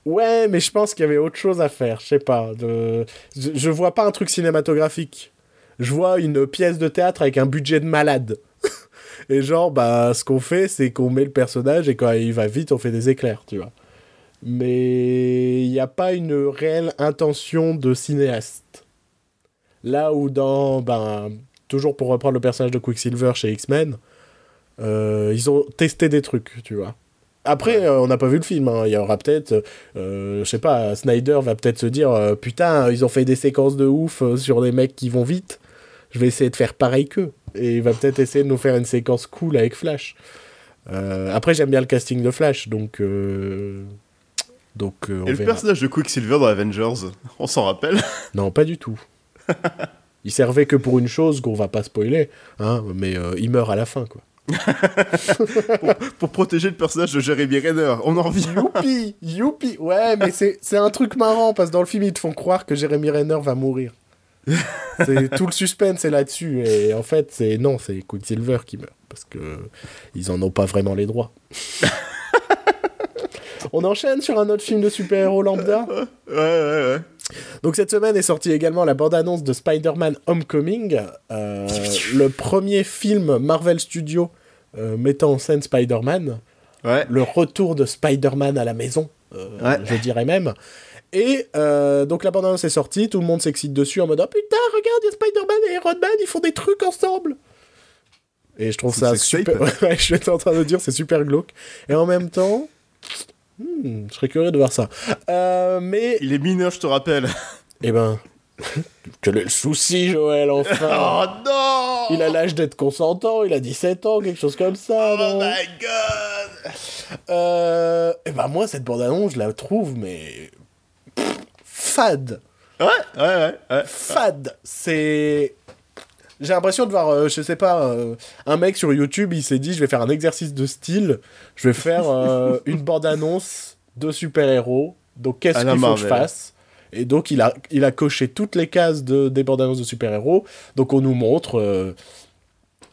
Ouais, mais je pense qu'il y avait autre chose à faire. Je sais pas. De... Je, je vois pas un truc cinématographique. Je vois une pièce de théâtre avec un budget de malade. Et genre, bah, ce qu'on fait, c'est qu'on met le personnage et quand il va vite, on fait des éclairs, tu vois. Mais il n'y a pas une réelle intention de cinéaste. Là où dans, ben, toujours pour reprendre le personnage de Quicksilver chez X-Men, euh, ils ont testé des trucs, tu vois. Après, euh, on n'a pas vu le film. Hein. Il y aura peut-être, euh, je sais pas, Snyder va peut-être se dire putain, ils ont fait des séquences de ouf sur des mecs qui vont vite. Je vais essayer de faire pareil qu'eux. Et il va peut-être essayer de nous faire une séquence cool avec Flash. Euh, après, j'aime bien le casting de Flash, donc. Euh, donc euh, Et le personnage de Quicksilver dans Avengers, on s'en rappelle? Non, pas du tout. il servait que pour une chose qu'on va pas spoiler, hein, mais il meurt à la fin, quoi. pour, protéger le personnage de Jeremy Renner. On en revient. Youpi Youpi Ouais, mais c'est un truc marrant parce que dans le film, ils te font croire que Jeremy Renner va mourir tout le suspense est là-dessus et en fait c'est non c'est Quicksilver qui meurt parce que ils en ont pas vraiment les droits. On enchaîne sur un autre film de super-héros lambda. Ouais ouais ouais. Donc cette semaine est sortie également la bande-annonce de Spider-Man Homecoming, euh, le premier film Marvel Studios euh, mettant en scène Spider-Man. Ouais. Le retour de Spider-Man à la maison, euh, je dirais même. Et euh, donc la bande-annonce est sortie, tout le monde s'excite dessus en mode Oh putain, regarde, il y a Spider-Man et Iron Man, ils font des trucs ensemble Et je trouve ça super. Ouais, je suis en train de dire, c'est super glauque. Et en même temps, hmm, je serais curieux de voir ça. Euh, mais, Il est mineur, je te rappelle. eh ben, quel est le souci, Joël, enfin? Oh non Il a l'âge d'être consentant, il a 17 ans, quelque chose comme ça, Oh non? my god Euh, et ben moi, cette bande-annonce, je la trouve, mais... fade Ouais, ouais, ouais. ouais. fade. C'est. J'ai l'impression de voir, euh, je sais pas, euh, un mec sur YouTube, il s'est dit, je vais faire un exercice de style, je vais faire euh, une bande-annonce de super-héros, donc qu'est-ce la qu'il faut que je fasse? Et donc il a, il a coché toutes les cases de, des bandes-annonces de super-héros, donc on nous montre...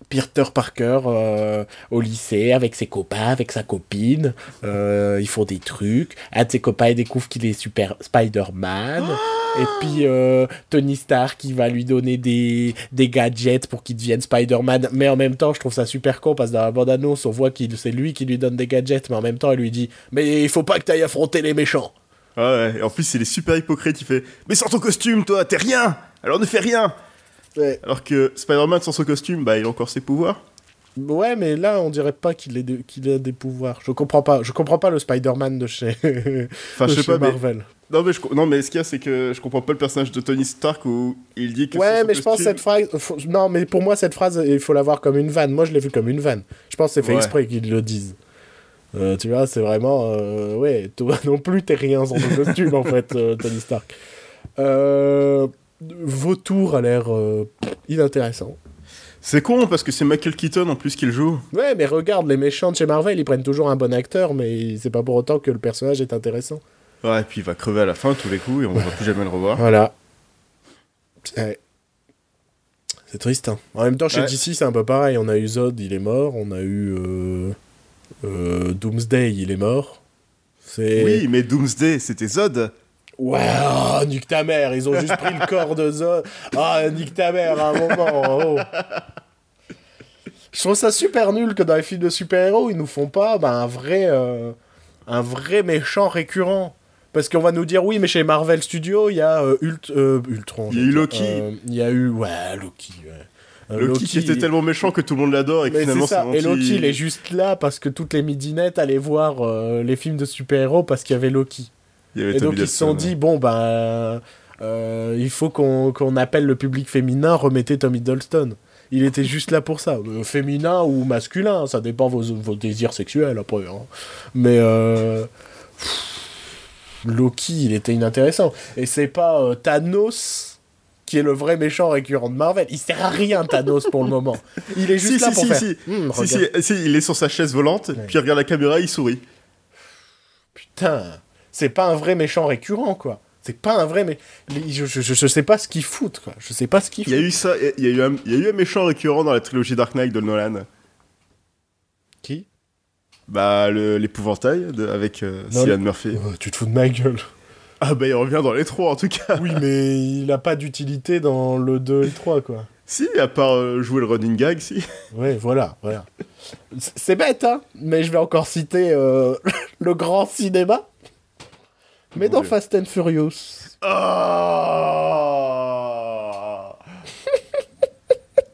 Peter Parker euh, au lycée avec ses copains, avec sa copine. Euh, ils font des trucs. Un de ses copains il découvre qu'il est super Spider-Man. Et puis euh, Tony Stark qui va lui donner des, des gadgets pour qu'il devienne Spider-Man. Mais en même temps, je trouve ça super con parce que dans la bande-annonce, on voit que c'est lui qui lui donne des gadgets. Mais en même temps, il lui dit Mais il faut pas que tu ailles affronter les méchants. Ouais, ouais. Et en plus, il est super hypocrite. Il fait Mais sans ton costume, toi, t'es rien Alors ne fais rien Ouais. Alors que Spider-Man sans son costume, bah, il a encore ses pouvoirs. Ouais, mais là, on dirait pas qu'il ait de- qu'il a des pouvoirs. Je comprends pas. Je comprends pas le Spider-Man de chez, Enfin, de je sais chez pas, mais. Marvel. Non, mais, je... non, mais ce qu'il y a, c'est que je comprends pas le personnage de Tony Stark où il dit que. Ouais, mais je pense cette phrase. faut- Non, mais pour moi, cette phrase, il faut la voir comme une vanne. Moi, je l'ai vue comme une vanne. Je pense que c'est fait Ouais. exprès qu'ils le disent. Euh, tu vois, c'est vraiment. euh, ouais, toi non plus, t'es rien sans ton costume, en fait, euh, Tony Stark. Euh, Vautour a l'air euh, inintéressant. C'est con parce que c'est Michael Keaton en plus qui le joue. Ouais, mais regarde, les méchants de chez Marvel, ils prennent toujours un bon acteur, mais c'est pas pour autant que le personnage est intéressant. Ouais, et puis il va crever à la fin tous les coups et on va plus jamais le revoir. Voilà. Ouais. C'est triste. Hein. En même temps, chez Ouais. DC, c'est un peu pareil. On a eu Zod, il est mort. On a eu euh, euh, Doomsday, il est mort. C'est. Oui, mais Doomsday, c'était Zod. Ouais, oh, nique ta mère. Ils ont juste pris le corps de Zod. Ah, nique ta mère à un moment. oh. Je trouve ça super nul que dans les films de super-héros, ils nous font pas bah, un vrai. euh, un vrai méchant récurrent. Parce qu'on va nous dire, oui, mais chez Marvel Studios, il y a euh, Ult- euh, Ultron. Il y a eu Loki. Euh, Il y a eu. Ouais, Loki. Ouais. Euh, Loki, qui était tellement méchant que tout le monde l'adore et que mais finalement c'est Et. Loki, il est juste là parce que toutes les midinettes allaient voir les films de super-héros parce qu'il y avait Loki. Il y avait Et donc ils se sont dit, bon, ben, euh, il faut qu'on qu'on appelle le public féminin, remettez Tom Hiddleston. Il était juste là pour ça. Euh, féminin ou masculin, ça dépend vos, vos désirs sexuels après. hein. Mais euh, Loki, il était inintéressant. Et c'est pas euh, Thanos qui est le vrai méchant récurrent de Marvel. Il sert à rien, Thanos, pour le moment. Il est juste Si, là si, pour si, faire... si. Hmm, Si, regarde. si, si, il est sur sa chaise volante, puis il regarde la caméra, il sourit. Putain, c'est pas un vrai méchant récurrent, quoi. C'est pas un vrai mais je, je, je, sais pas ce qu'ils foutent quoi. Je sais pas ce qu'ils Il y foutent. a eu ça, il y a eu un, il y a eu un méchant récurrent dans la trilogie Dark Knight de Nolan. Qui? Bah, le- l'épouvantail avec euh, Cillian Murphy. Oh, Tu te fous de ma gueule. Ah bah, il revient dans les trois en tout cas. oui, mais il a pas d'utilité dans le 2 et le 3 quoi. Si, à part euh, jouer le running gag, si. Ouais, voilà, voilà. C'est bête hein, mais je vais encore citer euh, le grand cinéma. Mais dans Dieu. Fast and Furious. Ah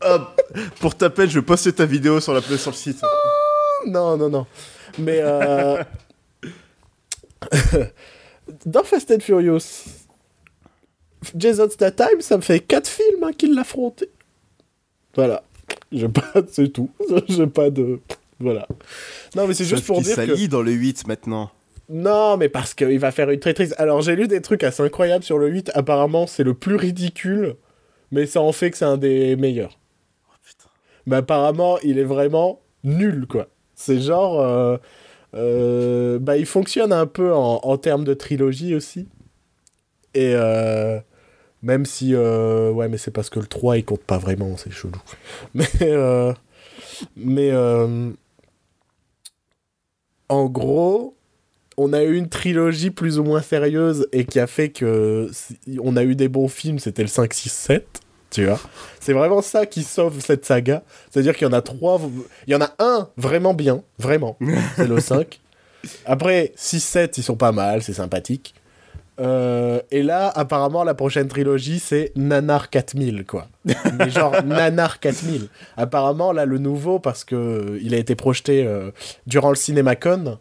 Hop. Pour ta peine, je vais poster ta vidéo sur, la, sur le site. Non, non, non. Mais euh... dans Fast and Furious, Jason Statham, ça me fait 4 films hein, qu'il l'a. Voilà. J'ai pas, c'est tout. J'ai pas de, voilà. Non, mais c'est juste pour dire que. dans le 8 maintenant. Non, mais parce qu'il va faire une très triste. Alors, j'ai lu des trucs assez incroyables sur le 8. Apparemment, c'est le plus ridicule, mais ça en fait que c'est un des meilleurs. putain. Mais apparemment, il est vraiment nul, quoi. C'est genre. euh, euh, bah, il fonctionne un peu en, en termes de trilogie aussi. Et. euh, même si. ouais, mais c'est parce que le 3, il compte pas vraiment, c'est chelou. Mais. euh, mais. euh, en gros, on a eu une trilogie plus ou moins sérieuse et qui a fait que on a eu des bons films, c'était le 5, 6, 7, tu vois. C'est vraiment ça qui sauve cette saga. C'est-à-dire qu'il y en a trois, il y en a un vraiment bien, vraiment, c'est le 5. Après, 6, 7, ils sont pas mal, c'est sympathique. Euh, et là, apparemment, la prochaine trilogie, c'est Nanar 4000, quoi. Mais genre Nanar 4000. Apparemment, là, le nouveau, parce que il a été projeté euh, durant le CinemaCon, euh,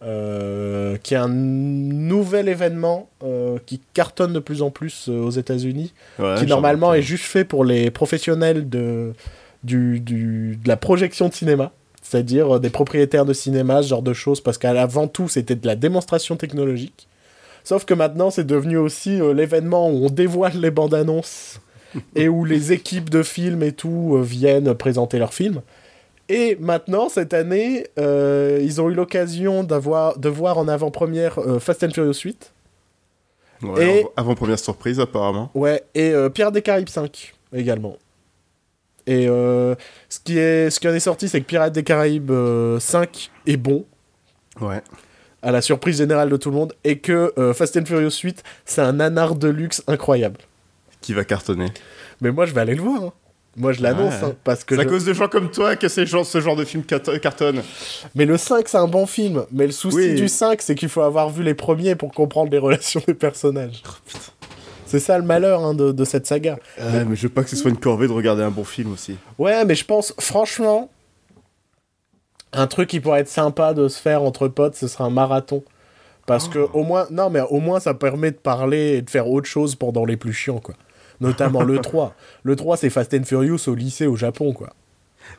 qui est un nouvel événement euh, qui cartonne de plus en plus euh, aux États-Unis, Ouais, qui normalement est juste fait pour les professionnels de, du, du- de la projection de cinéma. C'est-à-dire euh, des propriétaires de cinéma, ce genre de choses, parce qu'avant tout, c'était de la démonstration technologique. Sauf que maintenant, c'est devenu aussi euh, l'événement où on dévoile les bandes annonces et où les équipes de films et tout euh, viennent présenter leurs films. Et maintenant, cette année, euh, ils ont eu l'occasion d'avoir, de voir en avant-première euh, Fast and Furious 8. Ouais, Et- Avant première surprise, apparemment. Ouais, et euh, Pirates des Caraïbes 5 également. Et euh, ce, qui est, ce qui en est sorti, c'est que Pirates des Caraïbes euh, 5 est bon, Ouais. à la surprise générale de tout le monde, et que euh, Fast and Furious 8, c'est un nanar de luxe incroyable. Qui va cartonner. Mais moi, je vais aller le voir. hein. Moi, je l'annonce, Ouais. hein, parce que C'est à cause de gens comme toi que ces gens, ce genre de film cartonne. Mais le 5, c'est un bon film. Mais le souci Oui. du 5, c'est qu'il faut avoir vu les premiers pour comprendre les relations des personnages. Oh, C'est ça le malheur hein, de, de cette saga. Ouais, mais je veux pas que ce soit une corvée de regarder un bon film aussi. Ouais, mais je pense, franchement, un truc qui pourrait être sympa de se faire entre potes, ce serait un marathon. Parce que au moins, non, mais au moins ça permet de parler et de faire autre chose pendant les plus chiants, quoi. Notamment le 3. Le 3, c'est Fast and Furious au lycée au Japon, quoi.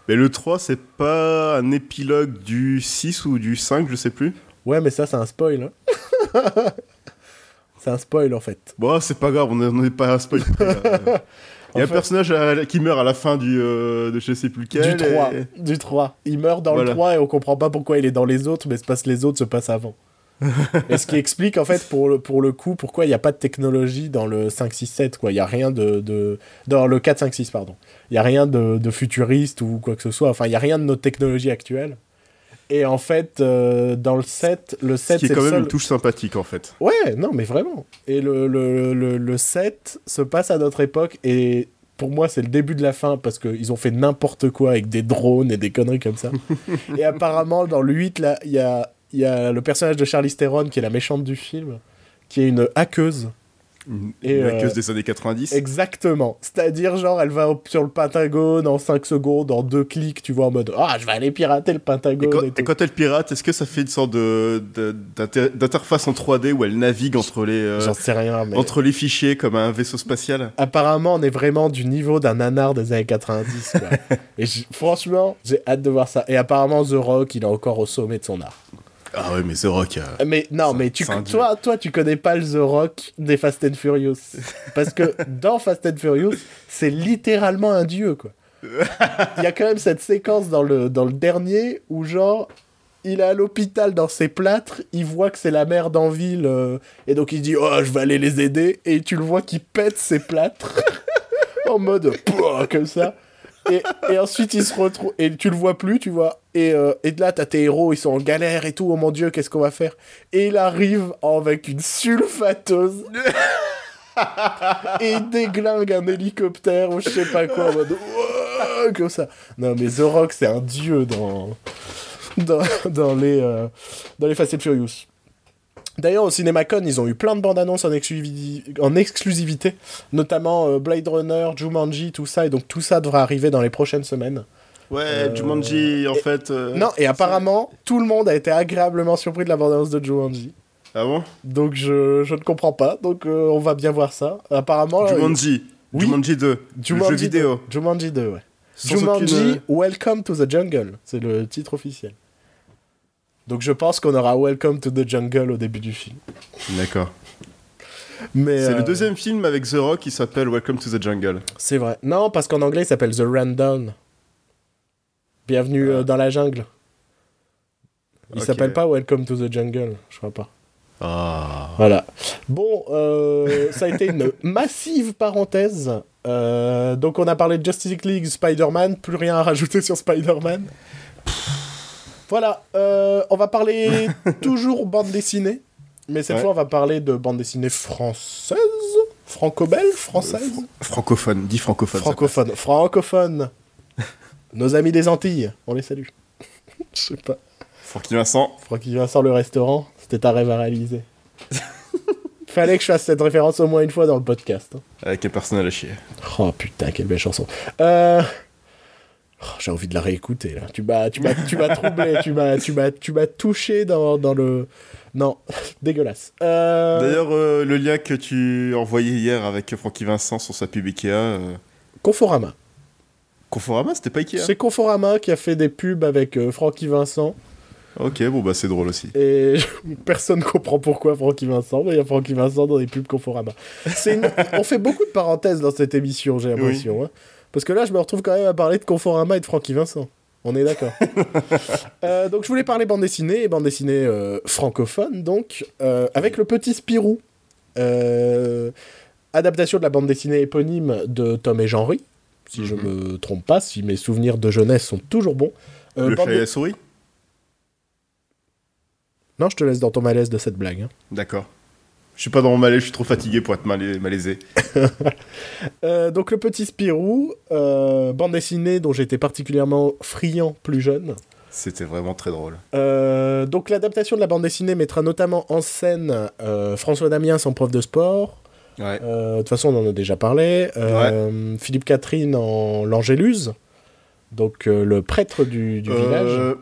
Mais le 3, c'est pas un épilogue du 6 ou du 5, je sais plus. Ouais, mais ça, c'est un spoil. hein. c'est un spoil, en fait. Bon, c'est pas grave, on est- on n'est pas à spoil. Il y a un fait- personnage à- qui meurt à la fin du, euh, de je sais plus lequel. Du 3. et- Du 3. Il meurt dans Voilà. le 3 et on comprend pas pourquoi il est dans les autres, mais parce que les autres se passent avant. Et ce qui explique, en fait, pour le, pour le coup, pourquoi il n'y a pas de technologie dans le 5, 6, 7, quoi. Il n'y a rien de, de... Dans le 4, 5, 6, pardon. Il n'y a rien de, de futuriste ou quoi que ce soit. Enfin, il n'y a rien de notre technologie actuelle. Et en fait, euh, dans le 7, le Ce 7, qui est quand même seul... une touche sympathique en fait. Ouais, non, mais vraiment. Et le, le, le, le 7 se passe à notre époque et pour moi, c'est le début de la fin parce qu'ils ont fait n'importe quoi avec des drones et des conneries comme ça. et apparemment, dans le 8, là, il y a, il y a le personnage de Charlize Theron qui est la méchante du film, qui est une hackeuse. Une, Et, une euh, hackeuse des années 90. Exactement. C'est-à-dire, genre, elle va sur le Pentagone en 5 secondes, en deux clics, tu vois, en mode Ah, je vais aller pirater le Et Pentagone. quand, Et quand elle pirate, est-ce que ça fait une sorte de, de- d'inter- d'interface en 3D où elle navigue entre les, euh, J'en sais rien, mais. entre les fichiers comme un vaisseau spatial? Apparemment, on est vraiment du niveau d'un nanar des années 90. Quoi. et franchement, j'ai hâte de voir ça. Et apparemment, The Rock, il est encore au sommet de son art. Ah ouais, mais The Rock. euh, Mais non, mais tu, toi, toi, tu connais pas le The Rock des Fast and Furious. Parce que dans Fast and Furious, c'est littéralement un dieu, quoi. Il y a quand même cette séquence dans le, dans le dernier où, genre, il est à l'hôpital dans ses plâtres, il voit que c'est la mère en ville, euh, et donc il dit Oh, je vais aller les aider, et tu le vois qui pète ses plâtres en mode comme ça. Et, et ensuite il se retrouve, et tu le vois plus, tu vois. Et, euh, et de là, t'as tes héros, ils sont en galère et tout, oh mon dieu, qu'est-ce qu'on va faire? Et il arrive avec une sulfateuse. et il déglingue un hélicoptère ou je sais pas quoi en mode comme ça. Non mais The Rock c'est un dieu dans dans, dans les euh, dans les Fast and Furious. D'ailleurs au CinemaCon ils ont eu plein de bandes annonces en, exclusivi- en exclusivité, notamment euh, Blade Runner, Jumanji, tout ça et donc tout ça devrait arriver dans les prochaines semaines. Ouais, Euh, Jumanji, en et- fait. euh, non et apparemment tout le monde a été agréablement surpris de la bande annonce de Jumanji. Ah bon? Donc je, je ne comprends pas, donc on va bien voir ça. Apparemment Jumanji. oui. Jumanji 2. Jumanji le jeu vidéo. 2. Jumanji 2, ouais. Sans Jumanji, aucune, Welcome to the Jungle. C'est le titre officiel. Donc je pense qu'on aura Welcome to the Jungle au début du film. D'accord. Mais C'est euh, le deuxième film avec The Rock qui s'appelle Welcome to the Jungle. C'est vrai. Non, parce qu'en anglais il s'appelle The Rundown. Bienvenue euh, Ah. dans la jungle. Il Ok. s'appelle pas Welcome to the Jungle, je crois pas. Ah. Voilà. Bon, euh, ça a été une massive parenthèse. Euh, donc on a parlé de Justice League, Spider-Man, plus rien à rajouter sur Spider-Man. Voilà, euh, on va parler toujours bande dessinée, mais cette Ouais. fois on va parler de bande dessinée française, franco-belge, française, Francophone, dit francophone. francophone, francophone. Nos amis des Antilles, on les salue. Je sais pas. Francky Vincent. Francky Vincent, le restaurant, c'était un rêve à réaliser. Fallait que je fasse cette référence au moins une fois dans le podcast. hein. Avec un personnage à chier. Oh putain, quelle belle chanson. Euh... oh, J'ai envie de la réécouter là. Tu m'as, tu m'as, tu m'as troublé, tu m'as, tu m'as, tu m'as touché dans, dans le. Non, dégueulasse. Euh... D'ailleurs, euh, le lien que tu envoyais hier avec Francky Vincent sur sa pub Ikea, euh, Conforama. Conforama, c'était pas Ikea C'est Conforama qui a fait des pubs avec euh, Francky Vincent. Ok, bon bah c'est drôle aussi. Et personne comprend pourquoi Francky Vincent, mais il y a Francky Vincent dans les pubs Conforama. Une- On fait beaucoup de parenthèses dans cette émission, j'ai l'impression. hein. Parce que là, je me retrouve quand même à parler de Conforama et de Francky Vincent. On est d'accord. Euh, donc, je voulais parler bande dessinée, et bande dessinée euh, francophone, donc, euh, avec le petit Spirou. Adaptation de la bande dessinée éponyme de Tom et Jean-Ry, si je me trompe pas, si mes souvenirs de jeunesse sont toujours bons. Le chat et la souris? Non, je te laisse dans ton malaise de cette blague. hein. D'accord. Je suis pas dans mon malaise, je suis trop fatigué pour être malais- malaisé. Euh, donc le petit Spirou, euh, bande dessinée dont j'étais particulièrement friand plus jeune. C'était vraiment très drôle. Euh, donc l'adaptation de la bande dessinée mettra notamment en scène euh, François Damiens en prof de sport. Ouais. De toute façon, on en a déjà parlé. Philippe Catherine en l'Angéluse, donc le prêtre du, du village.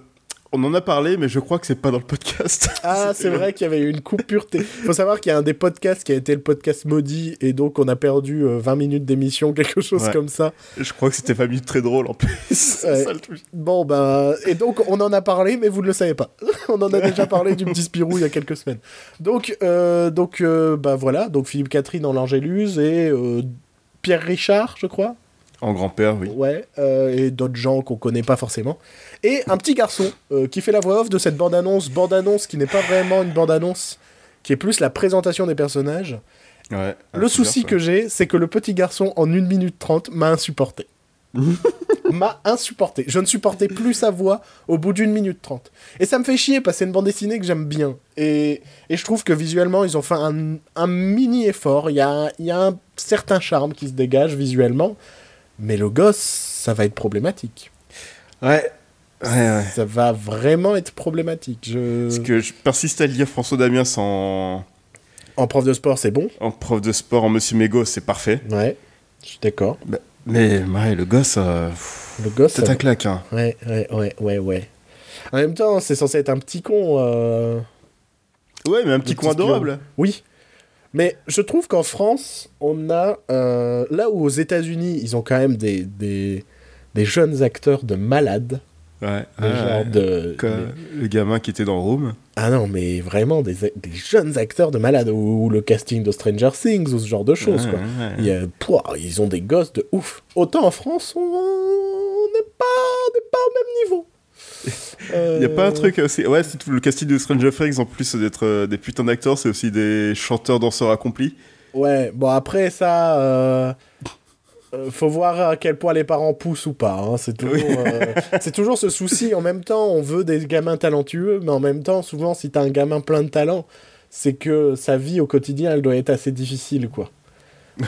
On en a parlé, mais je crois que c'est pas dans le podcast. Ah, c'est vrai qu'il y avait eu une coupure. Il faut savoir qu'il y a un des podcasts qui a été le podcast maudit, et donc on a perdu euh, 20 minutes d'émission, quelque chose Ouais. comme ça. je crois que c'était pas très drôle en plus. Ouais. ça, le truc. Bon, bah. Et donc, on en a parlé, mais vous ne le savez pas. on en a déjà parlé du petit Spirou il y a quelques semaines. Donc, euh, donc euh, bah voilà. Donc, Philippe Catherine en l'Angéluse et euh, Pierre Richard, je crois. En grand-père, oui. Ouais. euh, et d'autres gens qu'on connaît pas forcément. Et un petit garçon euh, qui fait la voix off de cette bande-annonce. Bande-annonce qui n'est pas vraiment une bande-annonce, qui est plus la présentation des personnages. Ouais. Le souci que j'ai, c'est que le petit garçon, en 1 minute 30, m'a insupporté. m'a insupporté. Je ne supportais plus sa voix au bout d'une minute 30. Et ça me fait chier parce que c'est une bande dessinée que j'aime bien. Et, et je trouve que visuellement, ils ont fait un, un mini effort. Il y a, il y a un certain charme qui se dégage visuellement. Mais le gosse, ça va être problématique. Ouais. Ouais, ouais. Ça va vraiment être problématique. Je... Parce que je persiste à lire François Damiens en, En prof de sport, c'est bon. en prof de sport, en Monsieur Mégo, c'est parfait. Ouais, je suis d'accord. Bah, mais ouais, le gosse, euh, pff, Le gosse, c'est un claque. Hein. Ouais, ouais, ouais, ouais, ouais. En même temps, c'est censé être un petit con. euh, Ouais, mais un petit Le coin petit spion. adorable. Oui. Mais je trouve qu'en France, on a. euh, Là où aux États-Unis, ils ont quand même des, des, des jeunes acteurs de malades. Ouais. Ah, de. Le gamin qui était dans Room. Ah non, mais vraiment des, des jeunes acteurs de malades. Ou, ou le casting de Stranger Things, ou ce genre de choses, quoi. ouais. Il y a- pouah, ils ont des gosses de ouf. Autant en France, on n'est pas, on n'est pas au même niveau. Il y a pas un truc aussi. Ouais, c'est tout le casting de Stranger Things, en plus d'être euh, des putains d'acteurs, c'est aussi des chanteurs, danseurs accomplis. Ouais, bon après ça, euh, euh, faut voir à quel point les parents poussent ou pas. hein. C'est toujours, euh, c'est toujours ce souci. En même temps, on veut des gamins talentueux, mais en même temps, souvent, si t'as un gamin plein de talent, c'est que sa vie au quotidien, elle doit être assez difficile, quoi.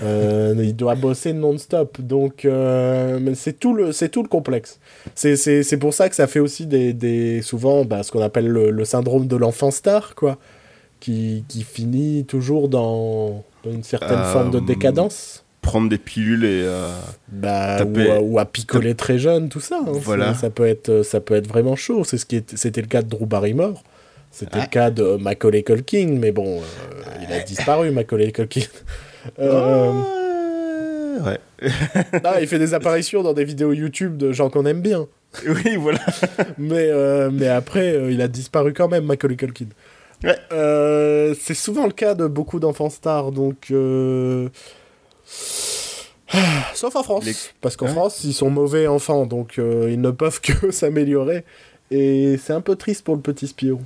Euh, il doit bosser non-stop, donc euh, c'est tout le c'est tout le complexe. C'est c'est c'est pour ça que ça fait aussi des, des souvent bah, ce qu'on appelle le, le syndrome de l'enfant star, quoi, qui, qui finit toujours dans, dans une certaine Euh, forme de décadence. Prendre des pilules et. Bah, taper- ou, à, ou à picoler très jeune, tout ça. hein. Voilà. Ça, ça peut être, ça peut être vraiment chaud. C'est ce qui c'était le cas de Drew Barrymore. C'était Ah. le cas de Macaulay Culkin, mais bon, il a disparu, Macaulay Culkin. Euh, Ouais. ah, il fait des apparitions dans des vidéos YouTube de gens qu'on aime bien. Oui, voilà. Mais, euh, mais après, euh, il a disparu quand même, Macaulay Culkin. Ouais. Euh, c'est souvent le cas de beaucoup d'enfants stars, donc... Sauf en France. Les- Parce qu'en Ouais. France, ils sont mauvais enfants, donc ils ne peuvent que s'améliorer. Et c'est un peu triste pour le petit Spirou.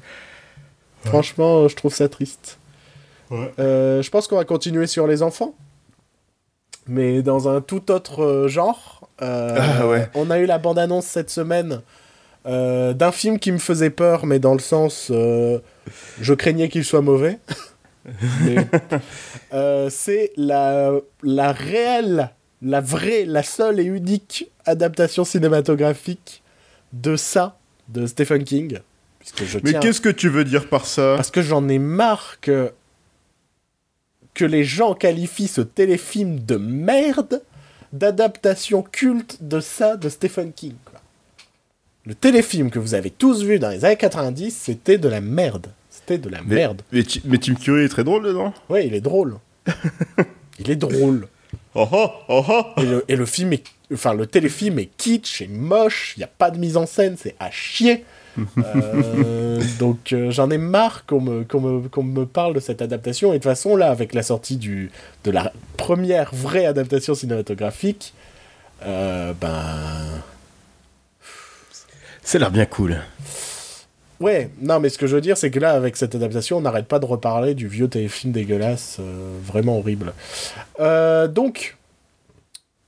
Franchement, je trouve ça triste. Ouais. Euh, je pense qu'on va continuer sur les enfants. Mais dans un tout autre euh, genre. Euh, Ah ouais. On a eu la bande-annonce cette semaine euh, d'un film qui me faisait peur, mais dans le sens. je craignais qu'il soit mauvais. C'est la, la réelle, la vraie, la seule et unique adaptation cinématographique de ça, de Stephen King. Mais qu'est-ce que tu veux dire par ça? Parce que j'en ai marre que que les gens qualifient ce téléfilm de merde d'adaptation culte de ça de Stephen King. quoi. Le téléfilm que vous avez tous vu dans les années 90, c'était de la merde. C'était de la Mais, merde. mais, Ti- mais Tim Curry est très drôle dedans. Ouais, il est drôle. il est drôle. Oh oh oh oh Et le, et le film est, enfin le téléfilm est kitsch, et moche, il n'y a pas de mise en scène, c'est à chier. Euh, donc euh, j'en ai marre qu'on me, qu'on me, qu'on me parle de cette adaptation. Et de toute façon, là, avec la sortie du, de la première vraie adaptation cinématographique, euh, ben... C'est l'air bien cool. Ouais, non, mais ce que je veux dire, c'est que là, avec cette adaptation, on n'arrête pas de reparler du vieux téléfilm dégueulasse, euh, vraiment horrible. Euh, donc,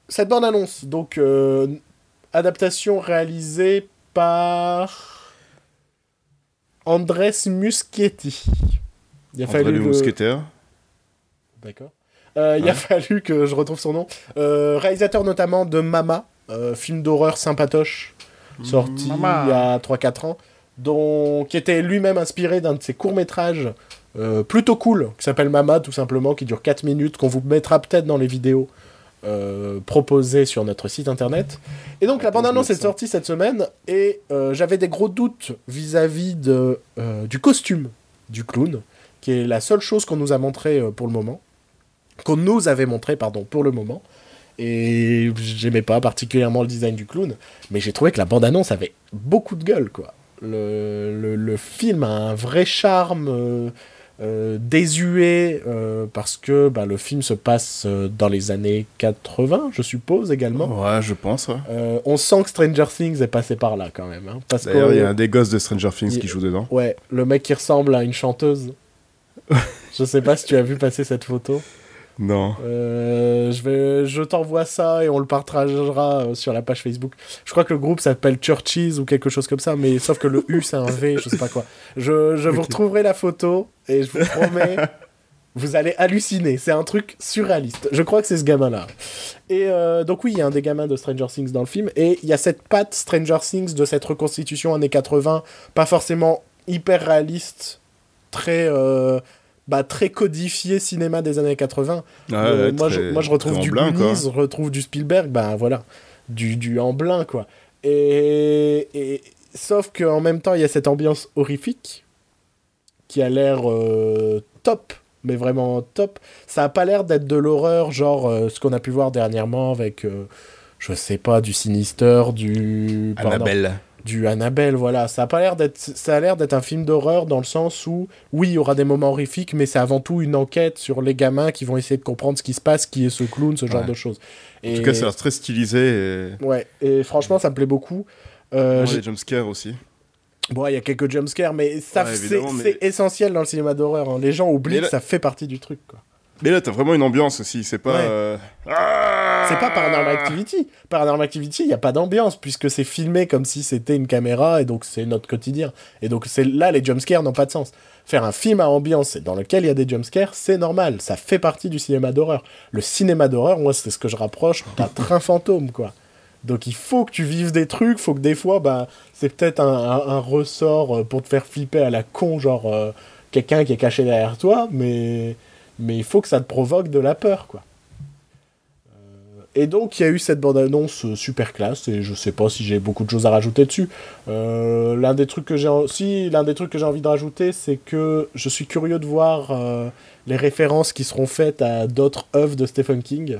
cette bande-annonce, donc, euh, adaptation réalisée par Andrés Muschietti. Il a André fallu le mousquetaire. D'accord. Euh, Il a fallu que je retrouve son nom. Euh, réalisateur notamment de Mama, euh, film d'horreur sympatoche, sorti Mama. il y a 3-4 ans, dont, qui était lui-même inspiré d'un de ses courts-métrages euh, plutôt cool, qui s'appelle Mama tout simplement, qui dure 4 minutes, qu'on vous mettra peut-être dans les vidéos euh, proposées sur notre site internet. Et donc la bande-annonce est sortie cette semaine, et euh, j'avais des gros doutes vis-à-vis de, euh, du costume du clown, qui est la seule chose qu'on nous a montré pour le moment qu'on nous avait montré, pardon, pour le moment. Et j'aimais pas particulièrement le design du clown, mais j'ai trouvé que la bande-annonce avait beaucoup de gueule, quoi. Le, le- le film a un vrai charme euh, désuet, euh, parce que bah, le film se passe euh, dans les années 80, je suppose, également. Ouais, je pense. ouais. Euh, on sent que Stranger Things est passé par là, quand même. hein, D'ailleurs, il y a un des gosses de Stranger Things qui joue dedans. Ouais, le mec qui ressemble à une chanteuse. je sais pas si tu as vu passer cette photo. Non. Euh, je vais, je t'envoie ça et on le partagera euh, sur la page Facebook. Je crois que le groupe s'appelle Churches ou quelque chose comme ça, mais sauf que le U c'est un V, je sais pas quoi. Je, je vous retrouverai la photo et je vous promets, vous allez halluciner. C'est un truc surréaliste. Je crois que c'est ce gamin-là. Et euh, donc oui, il y a un des gamins de Stranger Things dans le film et il y a cette patte Stranger Things de cette reconstitution années 80, pas forcément hyper réaliste, très euh, bah, très codifié cinéma des années 80. Ouais, Euh, moi, je, moi, je retrouve du. Goonies, je retrouve du Spielberg, ben voilà, du, du en blanc, quoi. Et, et sauf qu'en même temps, il y a cette ambiance horrifique qui a l'air euh, top, mais vraiment top. Ça a pas l'air d'être de l'horreur, genre euh, ce qu'on a pu voir dernièrement avec, je sais pas, du Sinister, du... Annabelle. Du Annabelle, voilà. Ça a pas l'air d'être, ça a l'air d'être un film d'horreur dans le sens où, oui, il y aura des moments horrifiques, mais c'est avant tout une enquête sur les gamins qui vont essayer de comprendre ce qui se passe, qui est ce clown, ce genre Ouais. de choses. En Et, tout cas, ça a l'air très stylisé et. ouais. Et franchement, ça me plaît beaucoup. Euh, Ouais, j'ai- les jumpscares aussi. Bon, il y a quelques jumpscares, mais ça, Ouais, c'est, mais- essentiel dans le cinéma d'horreur. hein. Les gens oublient là- que ça fait partie du truc, quoi. Mais là, t'as vraiment une ambiance aussi. C'est pas. Ouais. euh, Ah C'est pas Paranormal Activity. Paranormal Activity, il n'y a pas d'ambiance, puisque c'est filmé comme si c'était une caméra, et donc c'est notre quotidien. Et donc c'est là, les jumpscares n'ont pas de sens. Faire un film à ambiance dans lequel il y a des jumpscares, c'est normal. Ça fait partie du cinéma d'horreur. Le cinéma d'horreur, moi, c'est ce que je rapproche d'un train fantôme, quoi. Donc il faut que tu vives des trucs, faut que des fois, bah, c'est peut-être un, un- un ressort euh, pour te faire flipper à la con, genre euh, quelqu'un qui est caché derrière toi, mais, mais il faut que ça te provoque de la peur, quoi. Et donc, il y a eu cette bande-annonce euh, super classe, et je sais pas si j'ai beaucoup de choses à rajouter dessus. Euh, l'un des trucs que j'ai, en- si l'un des trucs que j'ai envie de rajouter, c'est que je suis curieux de voir euh, les références qui seront faites à d'autres œuvres de Stephen King.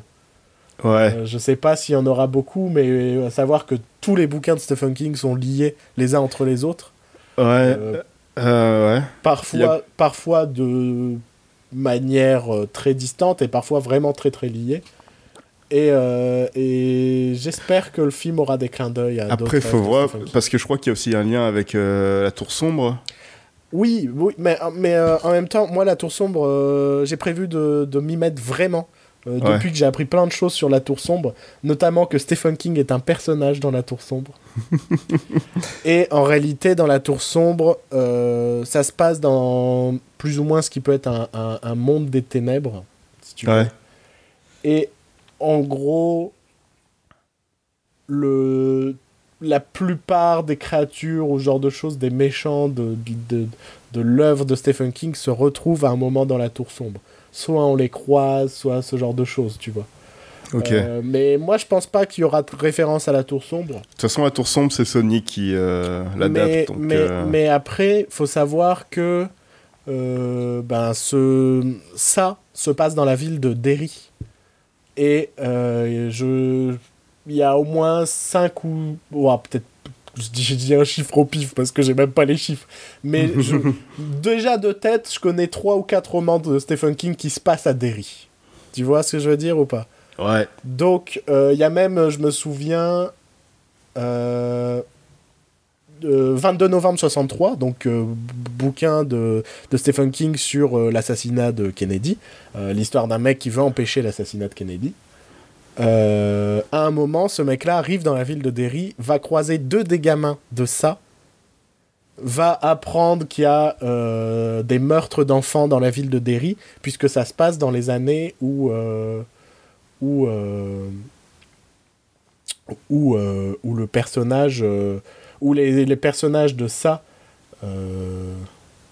Ouais. Euh, je sais pas s'il y en aura beaucoup, mais euh, à savoir que tous les bouquins de Stephen King sont liés les uns entre les autres. Ouais. Euh, Euh, ouais. parfois, a- parfois de manière euh, très distante et parfois vraiment très très liée. Et, euh, et j'espère que le film aura des clins d'œil à Après, faut voir, parce que je crois qu'il y a aussi un lien avec euh, la Tour Sombre. Oui, oui, mais, mais euh, en même temps, moi, la Tour Sombre, j'ai prévu de, de m'y mettre vraiment. Euh, Ouais. Depuis que j'ai appris plein de choses sur la Tour Sombre, notamment que Stephen King est un personnage dans la Tour Sombre. Et en réalité, dans la Tour Sombre, euh, ça se passe dans plus ou moins ce qui peut être un, un- un monde des ténèbres, si tu veux. Ouais. Et en gros, le la plupart des créatures ou ce genre de choses, des méchants de, de, de l'œuvre de Stephen King se retrouvent à un moment dans la tour sombre. Soit on les croise, soit ce genre de choses, tu vois. Ok. Euh, mais moi, je pense pas qu'il y aura de référence à la tour sombre. De toute façon, la tour sombre, c'est Sony qui euh, Mais, l'adapte. donc, mais, euh, mais après, faut savoir que euh, ben, ce, ça se passe dans la ville de Derry. Et euh, je, il y a au moins 5 ou. ouah, peut-être. Je dis- J'ai dit un chiffre au pif parce que j'ai même pas les chiffres. Mais je- déjà de tête, je connais 3 ou 4 romans de Stephen King qui se passent à Derry. Tu vois ce que je veux dire ou pas? Ouais. donc, euh, il y a même, je me souviens, euh, euh, 22 novembre 63, donc euh, bouquin de, de Stephen King sur euh, l'assassinat de Kennedy, euh, l'histoire d'un mec qui veut empêcher l'assassinat de Kennedy. Euh, à un moment, ce mec-là arrive dans la ville de Derry, va croiser deux des gamins de ça, va apprendre qu'il y a euh, des meurtres d'enfants dans la ville de Derry, puisque ça se passe dans les années où... euh, où, où, où le personnage, où les, les personnages de ça,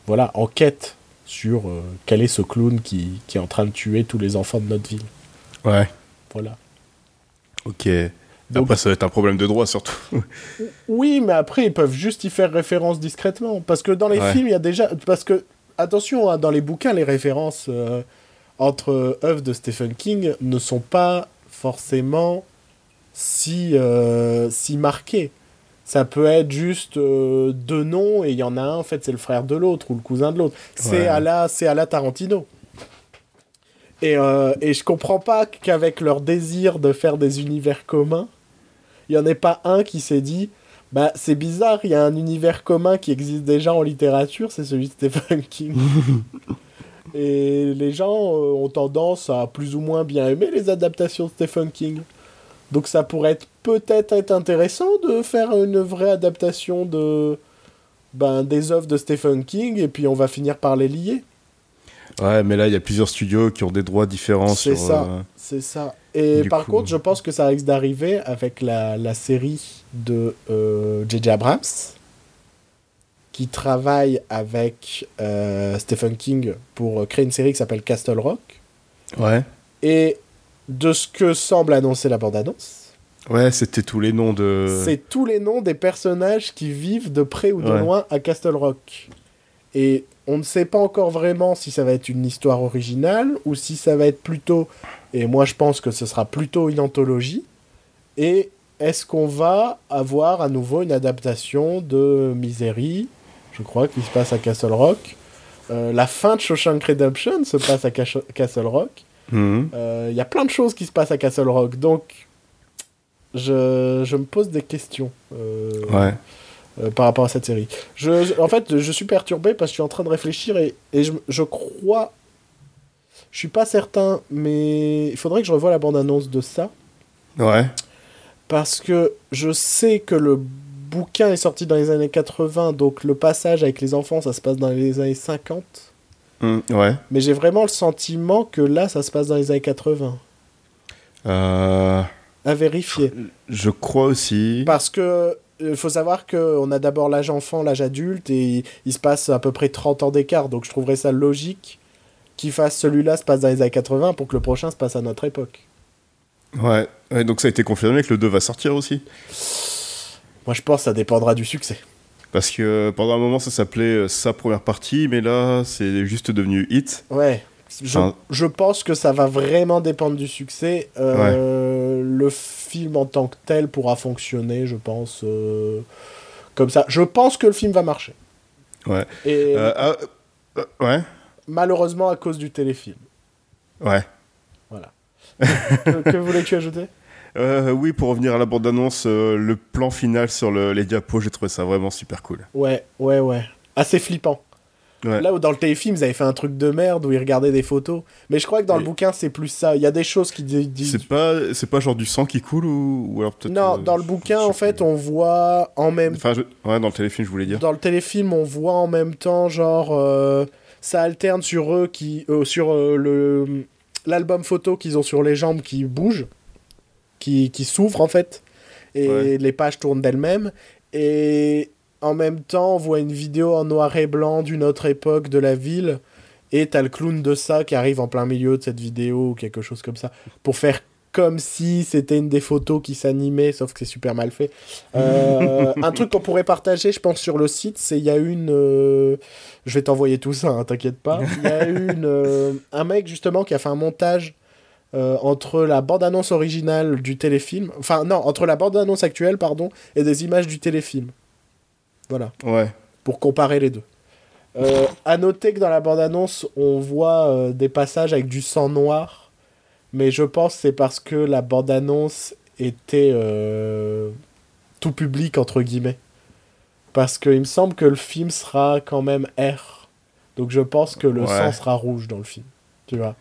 voilà, enquêtent sur quel est ce clown qui, qui est en train de tuer tous les enfants de notre ville. Ouais. Voilà. Ok. Donc- Après, ça va être un problème de droit surtout. Oui, mais après, ils peuvent juste y faire référence discrètement. Parce que dans les Ouais. films, il y a déjà. Parce que, attention, hein, dans les bouquins, les références euh, entre œuvres de Stephen King ne sont pas forcément si, euh, si marquées. Ça peut être juste euh, deux noms et il y en a un, en fait, c'est le frère de l'autre ou le cousin de l'autre. C'est Ouais. à, la, c'est à la Tarantino. Et, euh, et je comprends pas qu'avec leur désir de faire des univers communs, il n'y en ait pas un qui s'est dit bah c'est bizarre, il y a un univers commun qui existe déjà en littérature, c'est celui de Stephen King. et les gens euh, ont tendance à plus ou moins bien aimer les adaptations de Stephen King. Donc ça pourrait être peut-être être intéressant de faire une vraie adaptation de ben, des œuvres de Stephen King et puis on va finir par les lier. Ouais, mais là, il y a plusieurs studios qui ont des droits différents C'est sur. ça. euh, C'est ça. Et Du par coup- contre, je pense que ça risque d'arriver avec la, la série de euh, J.J. Abrams, qui travaille avec euh, Stephen King pour euh, créer une série qui s'appelle Castle Rock. Ouais. Et de ce que semble annoncer la bande-annonce, Ouais, c'était tous les noms de. c'est tous les noms des personnages qui vivent de près ou de Ouais. loin à Castle Rock. Et on ne sait pas encore vraiment si ça va être une histoire originale ou si ça va être plutôt, et moi je pense que ce sera plutôt une anthologie. Et est-ce qu'on va avoir à nouveau une adaptation de Misery, je crois, qui se passe à Castle Rock Euh, La fin de Shawshank Redemption se passe à Cash- Castle Rock. Mhm. Euh, Il y a plein de choses qui se passent à Castle Rock, donc je, je me pose des questions euh, Ouais. Euh, par rapport à cette série. Je, en fait, je suis perturbé parce que je suis en train de réfléchir et, et je, je crois... Je suis pas certain, mais il faudrait que je revoie la bande-annonce de ça, Ouais. parce que je sais que le bouquin est sorti dans les années 80, donc le passage avec les enfants, ça se passe dans les années 50. Mhm. Ouais. Mais j'ai vraiment le sentiment que là, ça se passe dans les années 80. Euh, À vérifier. je crois aussi. Parce que il faut savoir qu'on a d'abord l'âge enfant, l'âge adulte, et il, il se passe à peu près 30 ans d'écart. Donc je trouverais ça logique qu'il fasse celui-là se passe dans les années 80 pour que le prochain se passe à notre époque. Ouais. Donc ça a été confirmé que le 2 va sortir aussi. Moi je pense que ça dépendra du succès. Parce que pendant un moment, ça s'appelait euh, sa première partie, mais là, c'est juste devenu hit. Ouais. Je, pense que ça va vraiment dépendre du succès. Euh, Le film en tant que tel pourra fonctionner, je pense, euh, comme ça. Je pense que le film va marcher. Ouais. Et Euh, ouais. malheureusement à cause du téléfilm. Ouais. Voilà. que, que voulais-tu ajouter? Euh, oui, pour revenir à la bande-annonce, euh, le plan final sur le- les diapos, j'ai trouvé ça vraiment super cool. Ouais, ouais, ouais. Assez flippant. Ouais. Là où dans le téléfilm, ils avaient fait un truc de merde où ils regardaient des photos. Mais je crois que dans le bouquin, c'est plus ça. Il y a des choses qui di- disent. C'est pas, c'est pas genre du sang qui coule ou, ou alors peut-être. Non, euh, dans le bouquin, en fait, on voit en même Enfin, je- ouais, dans le téléfilm, je voulais dire. Dans le téléfilm, on voit en même temps, genre, euh, ça alterne sur eux qui, euh, sur le l'album photo qu'ils ont sur les jambes qui bouge, qui, qui s'ouvre en fait, et Ouais. les pages tournent d'elles-mêmes. Et en même temps, on voit une vidéo en noir et blanc d'une autre époque de la ville. Et t'as le clown de ça qui arrive en plein milieu de cette vidéo ou quelque chose comme ça. Pour faire comme si c'était une des photos qui s'animait, sauf que c'est super mal fait. Euh, un truc qu'on pourrait partager, je pense, sur le site, c'est il y a une. euh, Je vais t'envoyer tout ça, hein, t'inquiète pas. Il y a une, euh, un mec justement qui a fait un montage euh, entre la bande-annonce originale du téléfilm, enfin non, entre la bande-annonce actuelle, pardon, et des images du téléfilm. Voilà, Ouais. pour comparer les deux. Euh, à noter que dans la bande-annonce, on voit euh, des passages avec du sang noir, mais je pense que c'est parce que la bande-annonce était euh, tout public, entre guillemets. Parce qu'il me semble que le film sera quand même R. Donc je pense que le Ouais. sang sera rouge dans le film. Tu vois.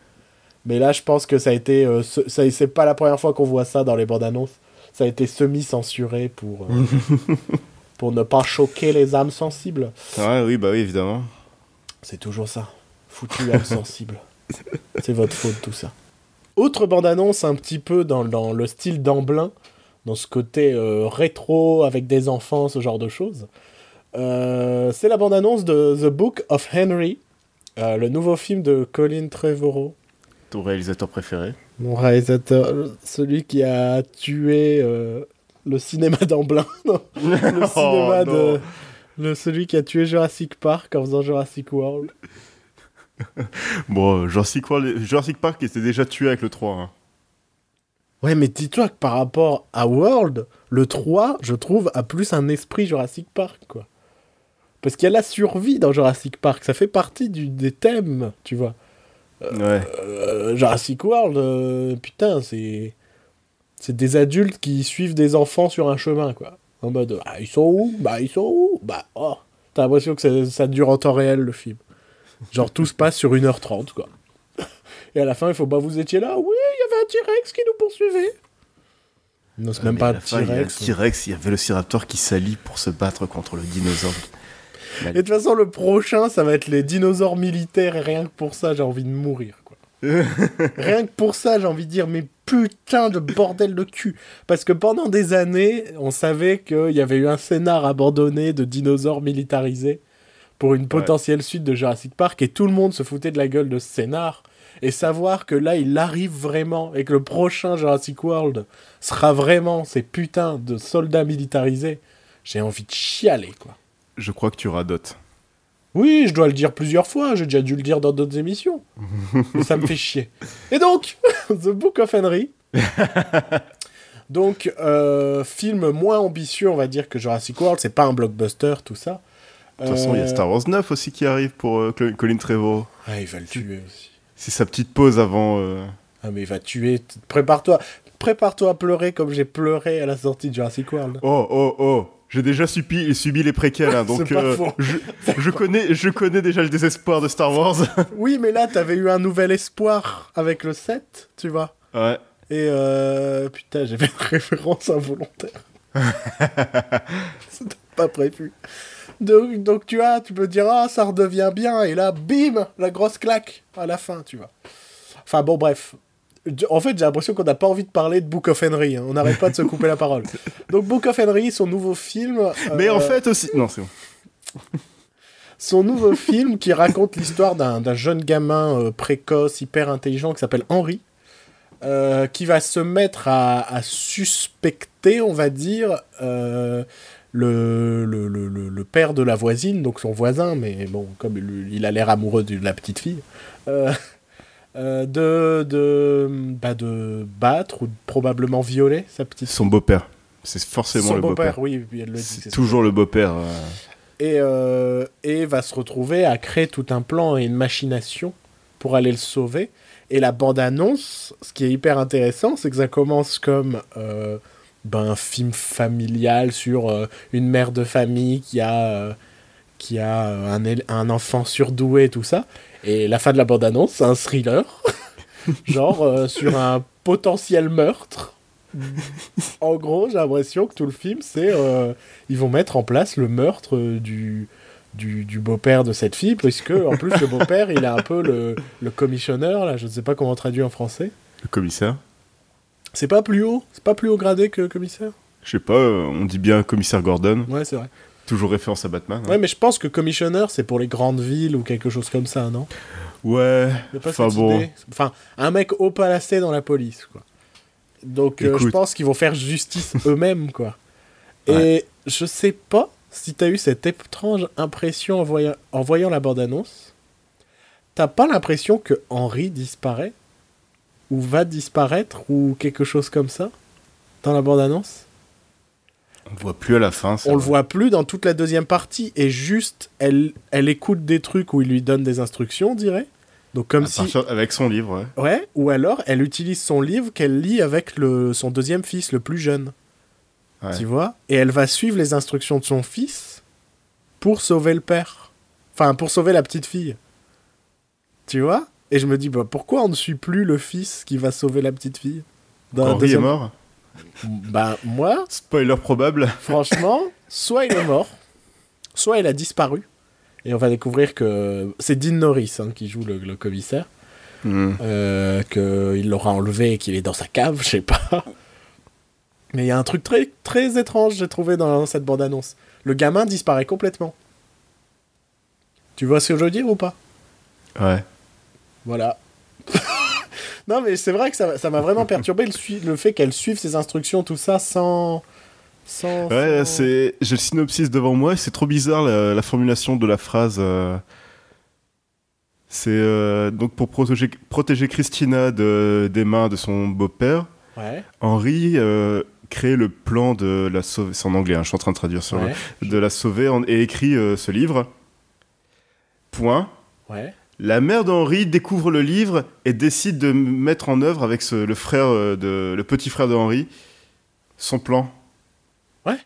Mais là, je pense que ça a été. euh, ce- c'est pas la première fois qu'on voit ça dans les bandes annonces. Ça a été semi-censuré pour, pour ne pas choquer les âmes sensibles. Ouais, oui, bah oui, évidemment. C'est toujours ça. Foutu âme sensible. C'est votre faute, tout ça. Autre bande-annonce un petit peu dans, dans le style d'Amblin, dans ce côté euh, rétro avec des enfants, ce genre de choses. Euh, c'est la bande-annonce de The Book of Henry, euh, le nouveau film de Colin Trevorrow, Ton réalisateur préféré. mon réalisateur, celui qui a tué euh, le cinéma d'Amblin, non, le cinéma Oh, non. de... Le, celui qui a tué Jurassic Park en faisant Jurassic World. Bon, euh, Jurassic, World- Jurassic Park était déjà tué avec le 3. hein. Ouais, mais dis-toi que par rapport à World, le 3, je trouve, a plus un esprit Jurassic Park, quoi. Parce qu'il y a la survie dans Jurassic Park, ça fait partie du, des thèmes, tu vois. Ouais. Euh, Jurassic World, euh, putain, c'est... C'est des adultes qui suivent des enfants sur un chemin, quoi. En mode, ah, ils sont où? Bah, ils sont où? Bah, oh T'as l'impression que ça, ça dure en temps réel, le film. Genre, tout se passe sur 1h30, quoi. Et à la fin, il faut, bah, vous étiez là? Oui, il y avait un T-Rex qui nous poursuivait. Non, c'est même pas un fin, il y a le T-Rex. T-Rex, il y avait le Raptor qui s'allie pour se battre contre le dinosaure. Et de toute façon, le prochain, ça va être les dinosaures militaires, et rien que pour ça, j'ai envie de mourir, quoi. rien que pour ça, j'ai envie de dire, mais putain de bordel de cul. Parce que pendant des années, on savait qu'il y avait eu un scénar abandonné de dinosaures militarisés pour une potentielle suite de Jurassic Park, et tout le monde se foutait de la gueule de ce scénar. Et savoir que là, il arrive vraiment, et que le prochain Jurassic World sera vraiment ces putains de soldats militarisés, j'ai envie de chialer, quoi. Je crois que tu radotes. Oui, je dois le dire plusieurs fois, j'ai déjà dû le dire dans d'autres émissions. Mais ça me fait chier. Et donc, The Book of Henry. donc, euh, film moins ambitieux, on va dire, que Jurassic World. C'est pas un blockbuster, tout ça. De toute façon, il y a Star Wars 9 aussi qui arrive pour euh, Col- Colin Trevorrow. Ah, il va le tuer aussi. C'est sa petite pause avant. euh, Ah, mais il va tuer. Prépare-toi. Prépare-toi à pleurer comme j'ai pleuré à la sortie de Jurassic World. Oh, oh, oh J'ai déjà subi, subi les préquels, hein, donc euh, je, je connais, je connais déjà le désespoir de Star Wars. Oui, mais là, t'avais eu un nouvel espoir avec le 7, tu vois. ouais. Et euh, putain, j'avais une référence involontaire. C'était pas prévu. Donc, donc tu as, tu peux dire, ah, ça redevient bien, et là, bim, la grosse claque à la fin, tu vois. Enfin bon, bref. En fait, j'ai l'impression qu'on n'a pas envie de parler de Book of Henry. hein. On n'arrête pas de se couper la parole. Donc, Book of Henry, son nouveau film. Mais en euh, fait aussi. Non, c'est bon. son nouveau film qui raconte l'histoire d'un jeune gamin euh, précoce, hyper intelligent, qui s'appelle Henry, euh, qui va se mettre à, à suspecter, on va dire, euh, le, le, le, le- le père de la voisine, donc son voisin, mais bon, comme il, il a l'air amoureux de la petite fille, euh, de, de, bah, de battre ou de probablement violer sa petite Son beau-père. C'est forcément Son le beau-père. beau-père, oui, elle le dit. C'est toujours le beau-père. euh. et, euh, et va se retrouver à créer tout un plan et une machination pour aller le sauver. Et la bande-annonce, ce qui est hyper intéressant, c'est que ça commence comme ben, un film familial sur une mère de famille qui a, qui a euh, un, un enfant surdoué, tout ça. Et la fin de la bande-annonce, c'est un thriller, genre euh, sur un potentiel meurtre. en gros, j'ai l'impression que tout le film, c'est euh, ils vont mettre en place le meurtre du, du, du beau-père de cette fille, puisque en plus le beau-père, il est un peu le, le commissionneur, là, je ne sais pas comment on traduit en français. Le commissaire. C'est pas plus haut, c'est pas plus haut gradé que commissaire? Je sais pas, on dit bien commissaire Gordon, Ouais, c'est vrai. Toujours référence à Batman. hein. Ouais, mais je pense que commissionnaire, c'est pour les grandes villes ou quelque chose comme ça, non? Ouais, enfin bon. Enfin, un mec haut placé dans la police, quoi. Donc, euh, je pense qu'ils vont faire justice eux-mêmes, quoi. Et je sais pas si t'as eu cette étrange impression en voyant, en voyant la bande-annonce. T'as pas l'impression que Henry disparaît? Ou va disparaître? Ou quelque chose comme ça? Dans la bande-annonce? On le voit plus à la fin. On le voit plus dans toute la deuxième partie. Et juste, elle, elle écoute des trucs où il lui donne des instructions, on dirait. Donc comme À si... Avec son livre, ouais. Ouais, ou alors elle utilise son livre qu'elle lit avec le, son deuxième fils, le plus jeune. Ouais. Tu vois? Et elle va suivre les instructions de son fils pour sauver le père. Enfin, pour sauver la petite fille. Tu vois? Et je me dis, bah, pourquoi on ne suit plus le fils qui va sauver la petite fille Dans deuxième- est mort. Bah, moi, Spoiler probable. franchement, soit il est mort, soit il a disparu. Et on va découvrir que c'est Dean Norris hein, qui joue le, le commissaire. Hmm. euh, qu'il l'aura enlevé et qu'il est dans sa cave, je sais pas. Mais il y a un truc très, très étrange, j'ai trouvé dans cette bande-annonce. Le gamin disparaît complètement. Tu vois ce que je veux dire ou pas? Ouais. Voilà. non, mais c'est vrai que ça ça m'a vraiment perturbé le, le fait qu'elle suive ses instructions, tout ça, sans. sans Ouais, sans- c'est. J'ai le synopsis devant moi c'est trop bizarre la, la formulation de la phrase. euh. C'est euh, donc pour protéger, protéger Christina de, des mains de son beau-père. Ouais, Henri euh, crée le plan de la sauver. C'est en anglais, hein, je suis en train de traduire sur ouais, le- de la sauver en- et écrit euh, ce livre. Point. ouais. La mère d'Henri découvre le livre et décide de mettre en œuvre avec ce- le frère euh, de le petit frère de Henri son plan. Ouais.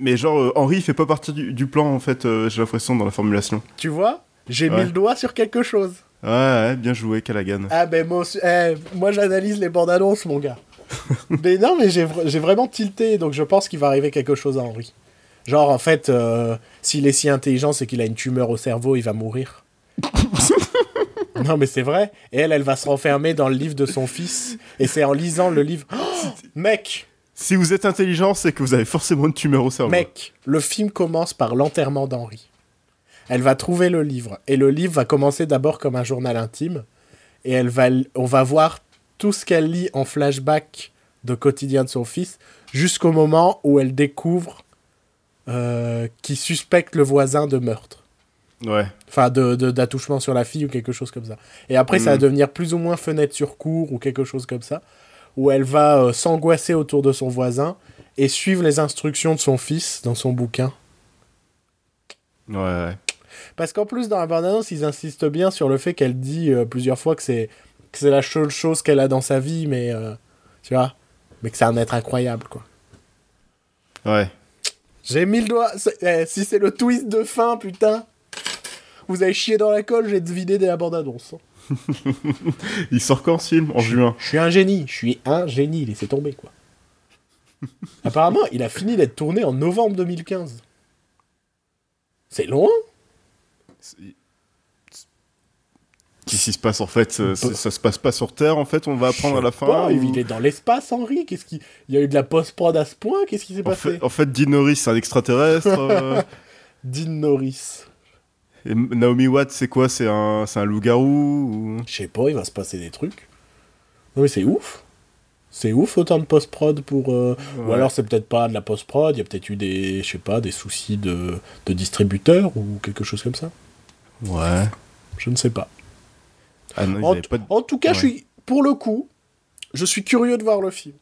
Mais genre euh, Henri il fait pas partie du, du plan en fait. euh, J'ai l'impression dans la formulation. Tu vois J'ai mis le doigt sur quelque chose. Ouais, ouais bien joué Callaghan. Ah ben moi, eh, moi j'analyse les bandes annonces mon gars. mais non mais j'ai vraiment tilté donc je pense qu'il va arriver quelque chose à Henri. Genre en fait euh, s'il est si intelligent c'est qu'il a une tumeur au cerveau il va mourir. non mais c'est vrai. Et elle elle va se renfermer dans le livre de son fils et c'est en lisant le livre. Oh, mec Si vous êtes intelligent, c'est que vous avez forcément une tumeur au cerveau. Mec, le film commence par l'enterrement d'Henri. Elle va trouver le livre et le livre va commencer d'abord comme un journal intime et elle va, on va voir tout ce qu'elle lit en flashback de quotidien de son fils jusqu'au moment où elle découvre euh, qu'il suspecte le voisin de meurtre. Ouais. Enfin, de, de- d'attouchement sur la fille ou quelque chose comme ça. Et après, ça va Mm. devenir plus ou moins fenêtre sur cour ou quelque chose comme ça, où elle va euh, s'angoisser autour de son voisin et suivre les instructions de son fils dans son bouquin. Ouais. ouais. Parce qu'en plus, dans la bande-annonce, ils insistent bien sur le fait qu'elle dit euh, plusieurs fois que c'est, c'est la seule chose qu'elle a dans sa vie, mais euh, tu vois, mais que c'est un être incroyable, quoi. Ouais. J'ai mis le doigt. eh, si c'est le twist de fin, putain, vous avez chié dans la colle, j'ai deviné dès la bande-annonce. Il sort quand ce film En juin. Je suis un génie, je suis un génie, laissez tomber quoi. Apparemment, il a fini d'être tourné en novembre 2015. C'est loin C'est- Qu'est-ce qui se passe en fait? Ça se passe pas sur Terre en fait, on va apprendre à la fin. Pas, ou- Il est dans l'espace, Henri. Qu'est-ce qui... Il y a eu de la post-prod à ce point Qu'est-ce qui s'est passé? fait, en fait, Dean Norris, c'est un extraterrestre. euh, Dean Norris. Et Naomi Watts, c'est quoi? C'est un, un loup-garou ou... Je sais pas, il va se passer des trucs. Non mais c'est ouf. C'est ouf autant de post-prod pour... euh, Ou alors c'est peut-être pas de la post-prod, il y a peut-être eu des, je sais pas, des soucis de, de distributeur ou quelque chose comme ça. Ouais. Je ne sais pas. Ah non, En, avaient pas de- en tout cas, je suis, pour le coup, je suis curieux de voir le film.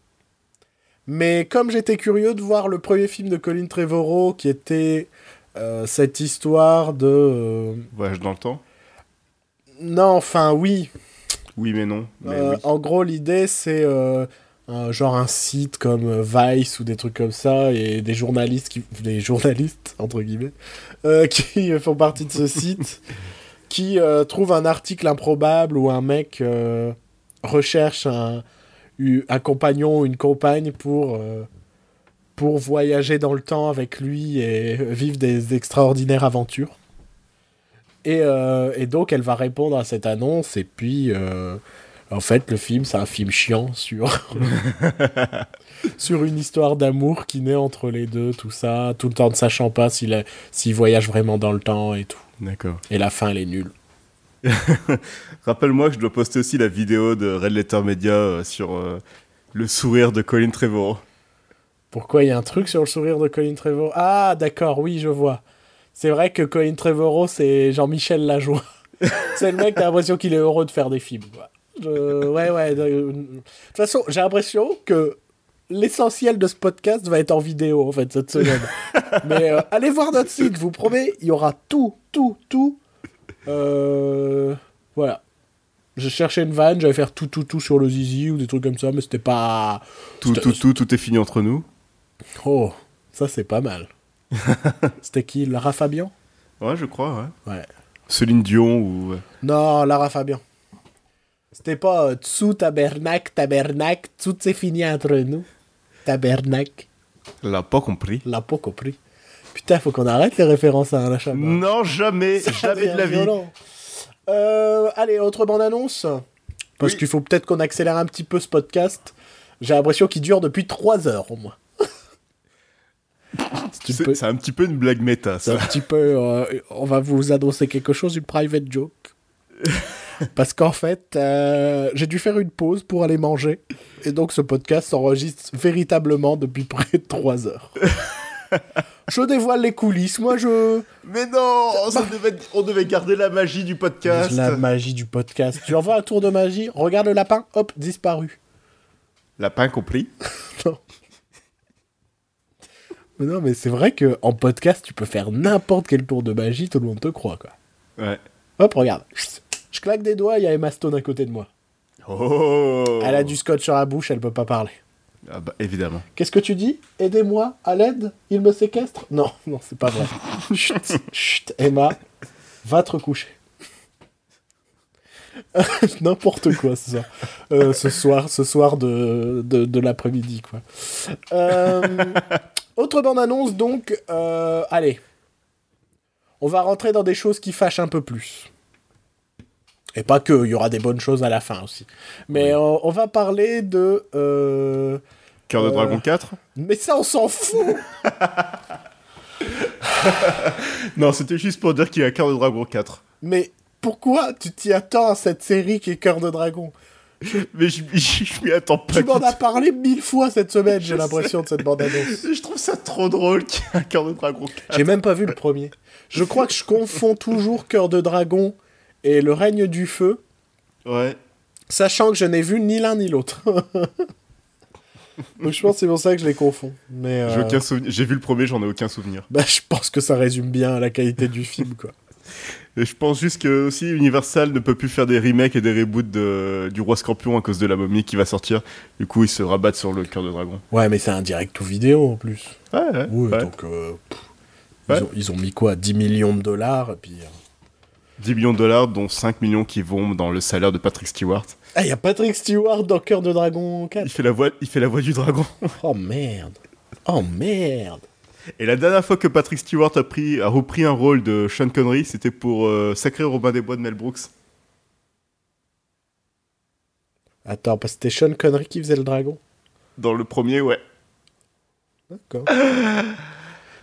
Mais comme j'étais curieux de voir le premier film de Colin Trevorrow, qui était euh, cette histoire de... euh, Voyage dans le temps Non, enfin oui. Oui, mais non. Mais Euh, oui. En gros, l'idée, c'est un- genre un site comme Vice ou des trucs comme ça, et des journalistes, qui, des journalistes, entre guillemets, qui font partie de ce site, qui trouvent un article improbable où un mec recherche un, un compagnon ou une compagne pour, euh, pour voyager dans le temps avec lui et vivre des extraordinaires aventures. Et, euh, et donc, elle va répondre à cette annonce, et puis euh, En fait, le film, c'est un film chiant sur sur une histoire d'amour qui naît entre les deux, tout ça, tout le temps ne sachant pas s'il s'il voyage vraiment dans le temps et tout. D'accord. Et la fin, elle est nulle. Rappelle-moi que je dois poster aussi la vidéo de Red Letter Media euh, sur euh, le sourire de Colin Trevorrow. Pourquoi il y a un truc sur le sourire de Colin Trevorrow? Ah, d'accord, oui, je vois. C'est vrai que Colin Trevorrow, c'est Jean-Michel Lajoie. c'est le mec, t'as l'impression qu'il est heureux de faire des films. quoi. Je- Ouais, ouais. de... de toute façon, j'ai l'impression que l'essentiel de ce podcast va être en vidéo, en fait, cette semaine. Mais euh, allez voir notre site, je vous promets, il y aura tout, tout, tout. Euh, Voilà. Je cherchais une vanne, j'allais faire tout, tout, tout sur le zizi ou des trucs comme ça, mais c'était pas... Tout, tout, tout, tout est fini entre nous. Oh, ça c'est pas mal. C'était qui Lara Fabian? Ouais, je crois, ouais. Ouais. Céline Dion ou... Non, Lara Fabian. C'était pas euh, Tsu tabernac, tabernac, tout c'est fini entre nous. Tabernac, l'a pas compris. l'a pas compris. Putain, faut qu'on arrête les références à un achat. Non, jamais, jamais de la vie. Euh, allez, autre bande-annonce. Parce Oui. qu'il faut peut-être qu'on accélère un petit peu ce podcast. J'ai l'impression qu'il dure depuis 3 heures au moins. C'est un petit peu une blague méta, C'est un ça. petit peu. euh, on va vous annoncer quelque chose, une private joke. Parce qu'en fait, euh, j'ai dû faire une pause pour aller manger. Et donc, ce podcast s'enregistre véritablement depuis près de 3 heures. je dévoile les coulisses. Moi, je. Mais non, ça devait- on devait garder la magie du podcast. La magie du podcast. Tu envoies un tour de magie, regarde le lapin, hop, disparu. Lapin compris. Mais non, mais c'est vrai que en podcast, tu peux faire n'importe quel tour de magie, tout le monde te croit, quoi. Ouais. Hop, regarde. Je claque des doigts, il y a Emma Stone à côté de moi. Oh Elle a du scotch sur la bouche, elle peut pas parler. Ah bah, évidemment. Qu'est-ce que tu dis? Aidez-moi, à l'aide? Il me séquestre? Non, non, c'est pas vrai. chut, chut, Emma, va te recoucher. N'importe quoi ce soir. Euh, ce soir, ce soir de, de, de l'après-midi, quoi. Euh, autre bande-annonce, donc. euh, allez. On va rentrer dans des choses qui fâchent un peu plus. Et pas que, il y aura des bonnes choses à la fin aussi. Mais on, on va parler de... Cœur de. Dragon 4 mais ça, on s'en fout Non, c'était juste pour dire qu'il y a Cœur de Dragon 4. Mais pourquoi tu t'y attends à cette série qui est Cœur de Dragon? Mais je je- je m'y attends pas. Tu m'en as parlé mille fois cette semaine, j'ai l'impression, de cette bande-annonce. Je trouve ça trop drôle qu'il y ait un Cœur de Dragon 4. J'ai même pas vu le premier. Je crois que je confonds toujours Cœur de Dragon et Le règne du feu, Ouais. sachant que je n'ai vu ni l'un ni l'autre. Donc je pense que c'est pour ça que je les confonds. Mais euh, J'ai aucun souvenir. J'ai vu le premier, j'en ai aucun souvenir. bah, je pense que ça résume bien la qualité du film, quoi. Et je pense juste que aussi Universal ne peut plus faire des remakes et des reboots de- du Roi Scorpion à cause de la momie qui va sortir. Du coup, ils se rabattent sur le Cœur de Dragon. Ouais, mais c'est un direct ou vidéo en plus. Ouais, ouais. Ouais. donc euh, pff, Ouais. ils, ont, ils ont mis quoi 10 millions de dollars et puis. euh, 10 millions de dollars, dont 5 millions qui vont dans le salaire de Patrick Stewart. Ah, il y a Patrick Stewart dans Cœur de Dragon 4. Il fait la voix, il fait la voix du dragon. Oh merde. Oh merde. Et la dernière fois que Patrick Stewart a, pris, a repris un rôle de Sean Connery, c'était pour euh, Sacré Robin des Bois de Mel Brooks. Attends, parce que c'était Sean Connery qui faisait le dragon. Dans le premier, ouais. D'accord.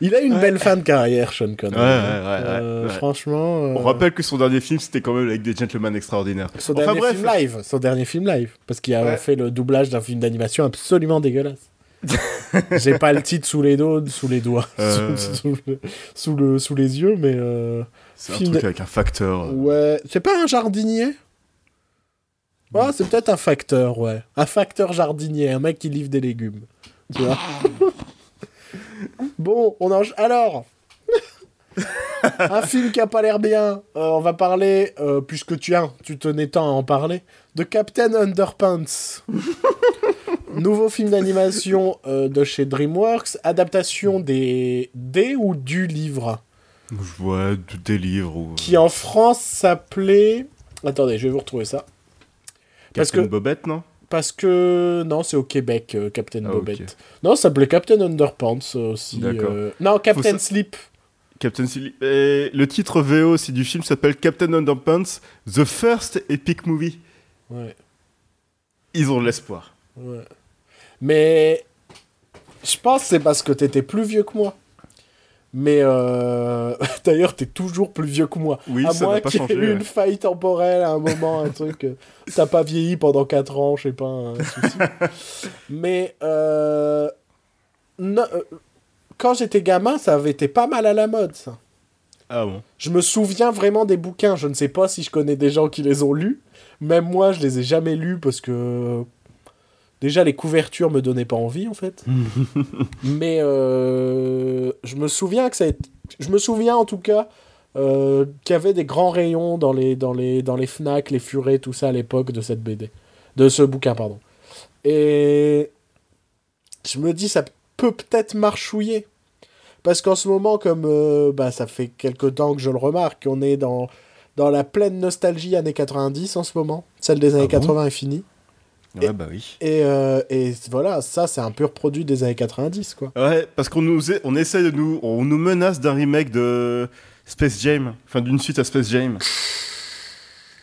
Il a une belle fin de carrière, Sean Connery. Ouais, ouais, ouais, Euh. Franchement. euh, On rappelle que son dernier film, c'était quand même avec des gentlemen extraordinaires. Son enfin dernier bref, film live. Son dernier film live. Parce qu'il a fait le doublage d'un film d'animation absolument dégueulasse. J'ai pas le titre sous les doigts, sous les doigts, Euh. sous, sous le- sous le, sous les yeux, mais euh, c'est un film truc avec un facteur. ouais, c'est pas un jardinier? Ah, c'est peut-être un facteur, ouais, un facteur jardinier, un mec qui livre des légumes, tu vois? bon, on en... alors. un film qui a pas l'air bien. Euh, on va parler, euh, puisque tu as, tu tenais tant à en parler, de Captain Underpants. Nouveau film d'animation euh, de chez DreamWorks, adaptation des des ou du livre, Je vois des livres ou. qui en France s'appelait. Attendez, je vais vous retrouver ça. parce Captain que- Bobette, non? Parce que non, c'est au Québec, euh, Captain Ah, Bobette. Non, ça s'appelait Captain Underpants euh, aussi. D'accord. euh. Non, Captain Sleep. Captain. Et le titre VO aussi du film s'appelle Captain Underpants, The First Epic Movie. Ouais. ils ont de l'espoir. Ouais. Mais je pense que c'est parce que t'étais plus vieux que moi. Mais euh... d'ailleurs, t'es toujours plus vieux que moi. Oui, à ça moins qu'il y ait ouais. une faille temporelle à un moment, un truc. euh, T'as pas vieilli pendant 4 ans, je sais pas, un souci. Mais euh... non, quand j'étais gamin, ça avait été pas mal à la mode, ça. Ah bon? Je me souviens vraiment des bouquins. Je ne sais pas si je connais des gens qui les ont lus. Même moi, je les ai jamais lus parce que déjà les couvertures me donnaient pas envie en fait. Mais euh, je me souviens que ça. a été- Je me souviens en tout cas euh, qu'il y avait des grands rayons dans les dans les dans les Fnac, les Furets, tout ça à l'époque de cette BD, de ce bouquin pardon. Et je me dis ça peut peut-être marchouiller. Parce qu'en ce moment, comme euh, bah, ça fait quelque temps que je le remarque, on est dans, dans la pleine nostalgie années 90 en ce moment. Celle des années Ah bon? 80 est finie. Ouais, bah oui. Et, euh, et voilà, ça, c'est un pur produit des années 90, quoi. Ouais, parce qu'on nous, on essaie de nous, on nous menace d'un remake de Space Jam, enfin d'une suite à Space Jam.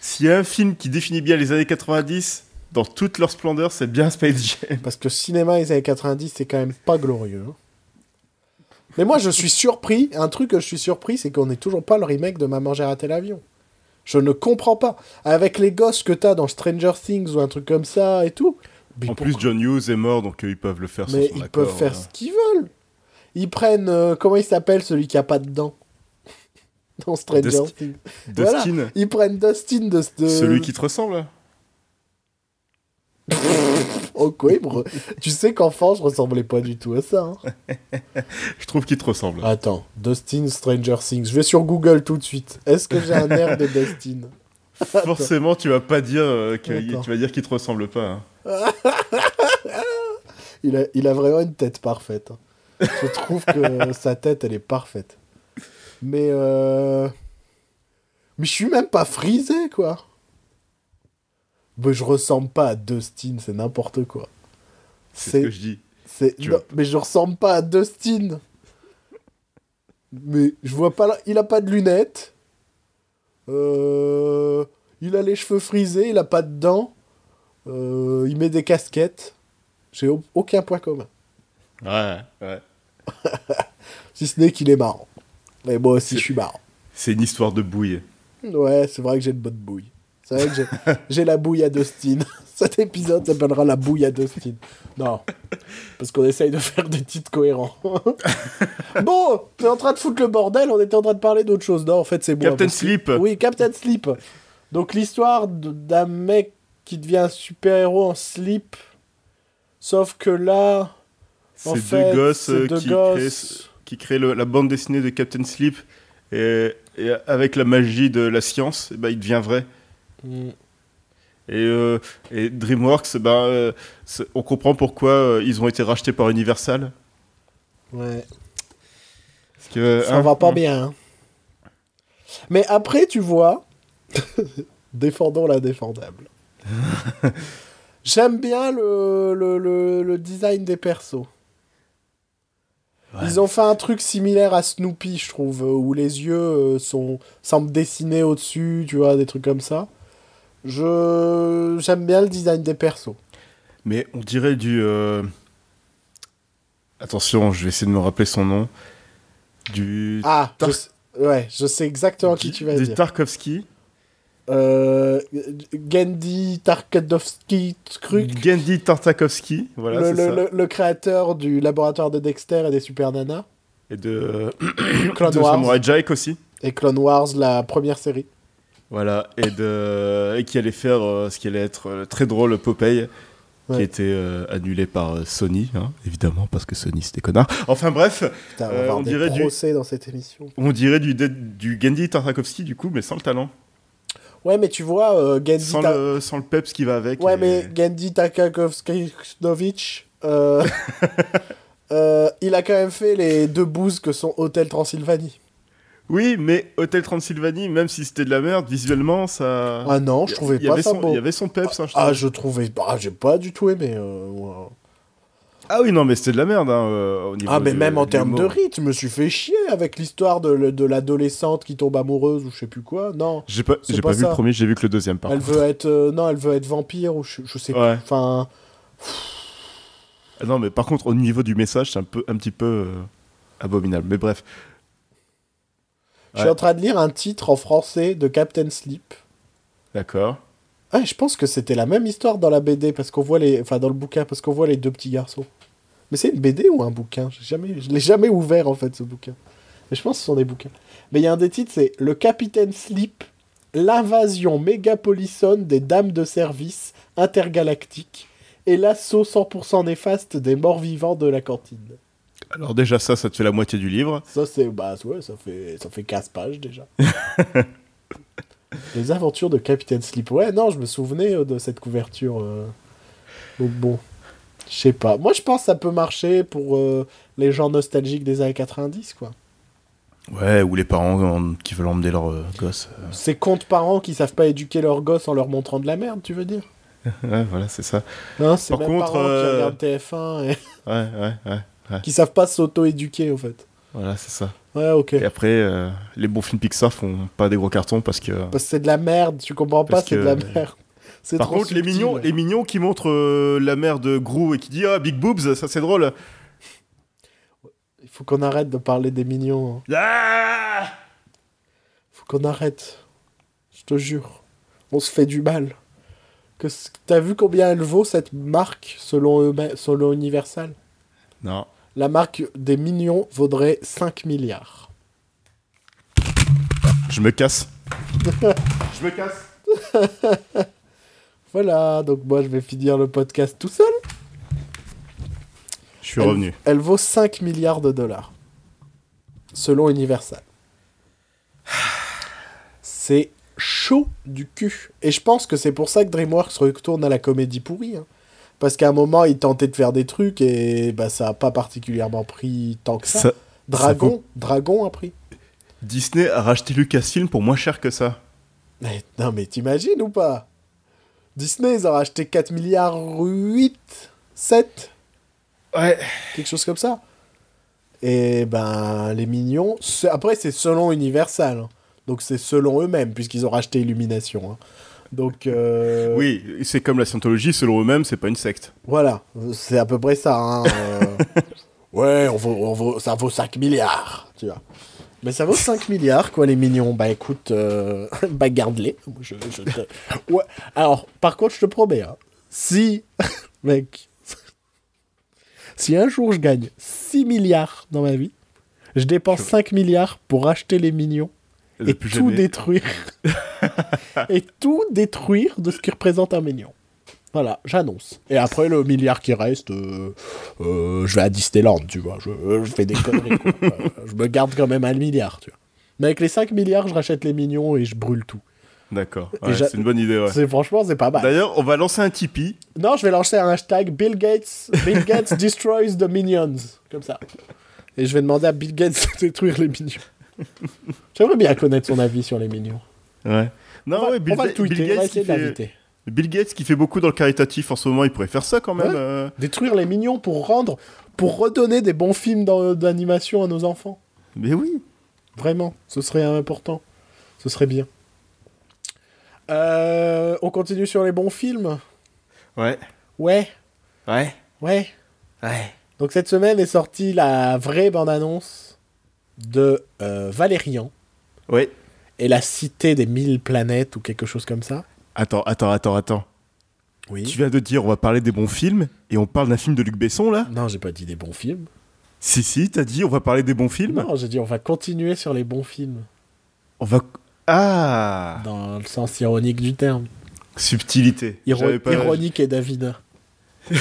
S'il y a un film qui définit bien les années 90 dans toute leur splendeur, c'est bien Space Jam. Parce que cinéma des années 90, c'est quand même pas glorieux. Mais moi, je suis surpris. Un truc que je suis surpris, c'est qu'on n'ait toujours pas le remake de Maman, j'ai raté l'avion. Je ne comprends pas. Avec les gosses que t'as dans Stranger Things ou un truc comme ça et tout. En plus, John Hughes est mort, donc euh, ils peuvent le faire. sans Mais son ils accord, peuvent faire ce qu'ils veulent. Ils prennent. euh, comment il s'appelle celui qui a pas de dents Dans Stranger Dust- Things. Voilà. Dustin, Ils prennent Dustin de. de... celui qui te ressemble. Oh, quoi, il me re- Tu sais qu'enfant, je ressemblais pas du tout à ça. hein. Je trouve qu'il te ressemble. Attends, Dustin Stranger Things. Je vais sur Google tout de suite. Est-ce que j'ai un air de Dustin? Forcément, tu vas pas dire euh, que Attends. tu vas dire qu'il te ressemble pas. hein. il a, il a vraiment une tête parfaite. hein. Je trouve que sa tête, elle est parfaite. Mais euh... Mais je suis même pas frisé, quoi. Mais je ressemble pas à Dustin, c'est n'importe quoi. C'est ce que je dis. non, mais je ressemble pas à Dustin. Mais je vois pas. Il a pas de lunettes. Euh, Il a les cheveux frisés, il a pas de dents. Euh, Il met des casquettes. J'ai au- aucun point commun. Ouais, ouais. Si ce n'est qu'il est marrant. Mais moi aussi, je suis marrant. C'est une histoire de bouille. Ouais, c'est vrai que j'ai une bonne bouille. C'est vrai que j'ai- la bouille à Dustin. Cet épisode s'appellera la bouille à Dustin. Non. Parce qu'on essaye de faire des titres cohérents. bon, t'es en train de foutre le bordel, on était en train de parler d'autre chose. Non, en fait, c'est moi. Captain Sleep. Oui, Captain Sleep. Donc l'histoire d'un mec qui devient un super-héros en slip. Sauf que là, C'est fait, deux gosses euh, deux qui gosses. créent, qui créent le- la bande dessinée de Captain Sleep et, et avec la magie de la science, ben, il devient vrai. Et, euh, et DreamWorks, ben, euh, on comprend pourquoi euh, ils ont été rachetés par Universal. Ouais. Parce que, Ça hein, va pas hein, bien. hein. Mais après, tu vois, défendons l'indéfendable. J'aime bien le, le, le, le design des persos. Ouais. Ils ont fait un truc similaire à Snoopy, je trouve, où les yeux euh, sont, semblent dessinés au-dessus, tu vois, des trucs comme ça. Je J'aime bien le design des persos. Mais on dirait du. euh, Attention, je vais essayer de me rappeler son nom. Du. Ah, je Tar- ouais, je sais exactement qui tu vas du dire. Tarkovsky. Euh, Gendy Tarkovsky. Gandhi Tartakovsky. Voilà, le, ça. le- le créateur du laboratoire de Dexter et des Super Nanas. Et de. Clone de Wars. Samurai Jack aussi. Et Clone Wars, la première série. Voilà, et, de, et qui allait faire euh, ce qui allait être euh, très drôle Popeye, qui Ouais. était euh, annulé par euh, Sony, hein, évidemment, parce que Sony c'était connard. Enfin bref, Putain, on Euh, dirait du- dans cette émission. on dirait du, du Gandhi Tartakovsky du coup, mais sans le talent, Ouais, mais tu vois, Gendy, sans Ta- le, sans le peps qui va avec. ouais, et- mais Gendy euh, il a quand même fait les deux bouses que sont Hôtel Transylvanie. Oui, mais Hotel Transylvanie, même si c'était de la merde, visuellement, ça... Ah non, je trouvais pas avait ça son, beau. Il y avait son peps, hein, je Ah, je trouvais. Ah, j'ai pas du tout aimé. euh. Ah oui, non, mais c'était de la merde hein, euh, au niveau Ah, mais du- même en termes de rythme, je me suis fait chier avec l'histoire de, de l'adolescente qui tombe amoureuse ou je sais plus quoi. Non. J'ai pas, pas pas, vu ça. le premier, j'ai vu que le deuxième par Elle contre. veut être. euh, non, elle veut être vampire ou je, je sais Ouais. plus. Enfin. Ah Non, mais par contre, au niveau du message, c'est un, peu, un petit peu euh, abominable. Mais bref. Je suis en train de lire un titre en français de Captain Sleep. D'accord. Ah, je pense que c'était la même histoire dans la BD parce qu'on voit les, enfin dans le bouquin parce qu'on voit les deux petits garçons. Mais c'est une BD ou un bouquin? J'ai jamais, je l'ai jamais ouvert en fait ce bouquin. Mais je pense que ce sont des bouquins. Mais il y a un des titres, c'est le Capitaine Sleep, l'invasion mégapolisonne des dames de service intergalactiques et l'assaut 100% néfaste des morts vivants de la cantine. Alors déjà ça, ça te fait la moitié du livre. Ça c'est, bah ouais, ça fait, ça fait 15 pages déjà. Les aventures de Capitaine Sleep. Ouais, non, je me souvenais euh, de cette couverture. euh. Donc bon, je sais pas. Moi, je pense que ça peut marcher pour euh, les gens nostalgiques des années 90, quoi. Ouais, ou les parents euh, qui veulent emmener leur euh, gosse. euh. Ces contes parents qui savent pas éduquer leurs gosses en leur montrant de la merde, tu veux dire? Ouais, voilà, c'est ça. Non, c'est Par même contre, parents qui euh, regardent TF1 et Ouais, ouais, ouais. qui savent pas s'auto-éduquer, en fait. Voilà, c'est ça. Ouais, ok. Et après, euh, les bons films Pixar font pas des gros cartons parce que. Parce que c'est de la merde, tu comprends pas, Parce c'est de que- la merde. C'est Par trop contre, les mignons, les mignons qui montrent euh, la mère de Gru et qui dit Ah, Big Boobs, ça c'est drôle. Il faut qu'on arrête de parler des mignons. hein. Ah Faut qu'on arrête. Je te jure. On se fait du mal. Que T'as vu combien elle vaut cette marque selon, eux selon Universal? Non. La marque des mignons vaudrait 5 milliards. Je me casse. je me casse. Voilà, donc moi je vais finir le podcast tout seul. Je suis Elle- revenu. Elle vaut 5 milliards de dollars. Selon Universal. C'est chaud du cul. Et je pense que c'est pour ça que DreamWorks retourne à la comédie pourrie. hein. Parce qu'à un moment, ils tentaient de faire des trucs et bah, ça a pas particulièrement pris tant que ça. Ça- Dragon, vaut- Dragon a pris. Disney a racheté Lucasfilm pour moins cher que ça. Mais, non mais t'imagines ou pas? Disney, ils ont racheté 4 milliards 8, 7 Ouais. quelque chose comme ça. Et ben, les mignons. Après, c'est selon Universal. hein. Donc, c'est selon eux-mêmes, puisqu'ils ont racheté Illumination. hein. Donc, euh, Oui, c'est comme la scientologie, selon eux-mêmes, c'est pas une secte. voilà. C'est à peu près ça. hein, euh. ouais, on vaut, on vaut- ça vaut 5 milliards, tu vois. Mais ça vaut 5 milliards, quoi, les mignons. Bah écoute, euh, bah garde-les. Je, je te- Ouais. Alors, par contre, je te promets, hein, si, mec, si un jour je gagne 6 milliards dans ma vie, je dépense 5 milliards pour acheter les mignons Le et tout jamais. détruire. et tout détruire de ce qui représente un mignon. Voilà, j'annonce. Et après, le milliard qui reste, euh, euh, je vais à Disneyland, tu vois. Je, je fais des conneries. quoi. Euh, je me garde quand même un milliard, tu vois. Mais avec les 5 milliards, je rachète les mignons et je brûle tout. D'accord. Ouais, c'est une bonne idée, ouais. C'est Franchement, c'est pas mal. D'ailleurs, on va lancer un Tipeee. Non, je vais lancer un hashtag Bill Gates, Bill Gates destroys the minions. Comme ça. Et je vais demander à Bill Gates de détruire les mignons. J'aimerais bien connaître son avis sur les mignons. Ouais. Non, on va, ouais, Bill, on va le tweeter, Bill on va Gates qui essayer de l'inviter. Bill Gates qui fait beaucoup dans le caritatif en ce moment, il pourrait faire ça quand même. Ouais. euh. Détruire les mignons pour rendre, pour redonner des bons films d'animation à nos enfants. Mais oui. Vraiment, ce serait important. Ce serait bien. Euh, on continue sur les bons films Ouais. Ouais, Ouais. ouais. Ouais. Donc cette semaine est sortie la vraie bande-annonce de euh, Valérian Ouais. et la cité des mille planètes ou quelque chose comme ça. Attends, attends, attends, attends. Oui. Tu viens de dire on va parler des bons films et on parle d'un film de Luc Besson là? Non, j'ai pas dit des bons films. Si, si, t'as dit on va parler des bons films? Non, j'ai dit on va continuer sur les bons films On va. Ah dans le sens ironique du terme. Subtilité. Iro- J'avais pas- Ironique et Davina.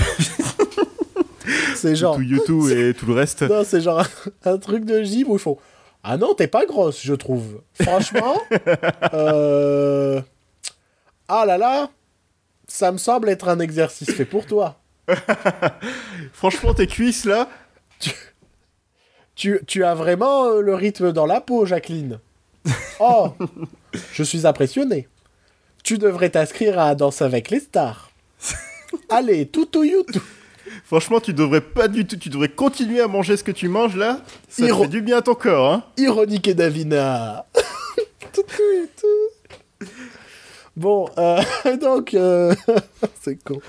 c'est genre. Tout YouTube et tout le reste. Non, c'est genre un, un truc de gym où ils font Ah non, t'es pas grosse, je trouve. Franchement. euh... Ah là là, ça me semble être un exercice fait pour toi. Franchement, tes cuisses là Tu, tu as vraiment euh, le rythme dans la peau, Jacqueline. Oh, je suis impressionné. Tu devrais t'inscrire à Danse avec les stars. Allez, tout ou you tout. Franchement, tu devrais pas du tout. Tu devrais continuer à manger ce que tu manges là. Ça Iro- fait du bien à ton corps, hein. Ironique et Davina. Tout, tout, tout. Bon, euh, donc, euh, c'est con.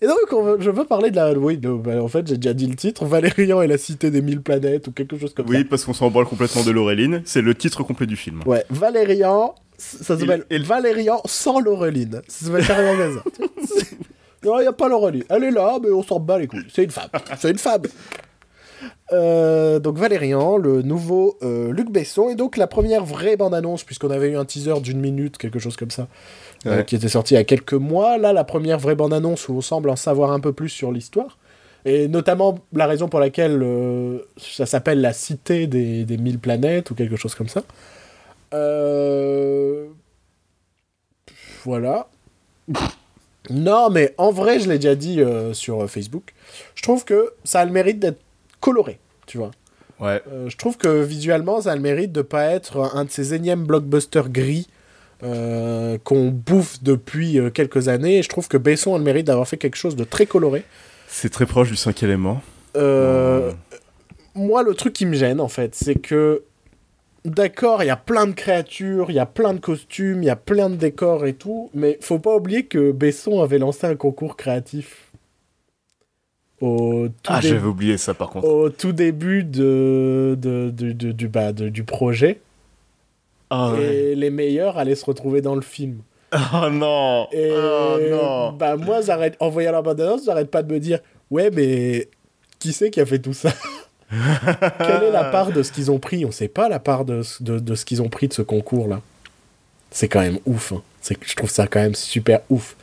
Et donc, on je veux parler de la. Oui, de- bah, en fait, j'ai déjà dit le titre Valérian et la cité des mille planètes ou quelque chose comme Oui, parce qu'on s'en branle complètement de Laureline. C'est le titre complet du film. ça. Ouais, Valérian, ça s'appelle Et- Valérian sans Laureline. Ça s'appelle carrément ça. Il n'y a pas Laureline. Elle est là, mais on s'en bat les couilles. C'est une femme. C'est une femme. Euh, donc Valérian, le nouveau euh, Luc Besson, et donc la première vraie bande-annonce, puisqu'on avait eu un teaser d'une minute, quelque chose comme ça, euh, qui était sorti il y a quelques mois. Là, la première vraie bande-annonce où on semble en savoir un peu plus sur l'histoire. Et notamment la raison pour laquelle ça s'appelle la cité des, des mille planètes ou quelque chose comme ça. Voilà. Non, mais en vrai, je l'ai déjà dit euh, sur Facebook. Je trouve que ça a le mérite d'être coloré, tu vois. Ouais. Euh, je trouve que visuellement, ça a le mérite de pas être un de ces énièmes blockbusters gris euh, qu'on bouffe depuis euh, quelques années. Et je trouve que Besson a le mérite d'avoir fait quelque chose de très coloré. C'est très proche du cinquième élément. Euh, Euh, moi, le truc qui me gêne, en fait, c'est que, d'accord, il y a plein de créatures, il y a plein de costumes, il y a plein de décors et tout, mais faut pas oublier que Besson avait lancé un concours créatif. Au tout, Ah, j'avais oublié ça par contre. au tout début de, de- de- de- du, bah, de- du projet. Ah ouais. Et les meilleurs allaient se retrouver dans le film. Oh non. Et Oh non. bah moi, j'arrête, en voyant la bande-annonce, j'arrête pas de me dire, ouais, mais qui c'est qui a fait tout ça? Quelle est la part de ce qu'ils ont pris? On sait pas la part de, ce- de, de ce qu'ils ont pris de ce concours-là. C'est quand même ouf. hein. Je trouve ça quand même super ouf.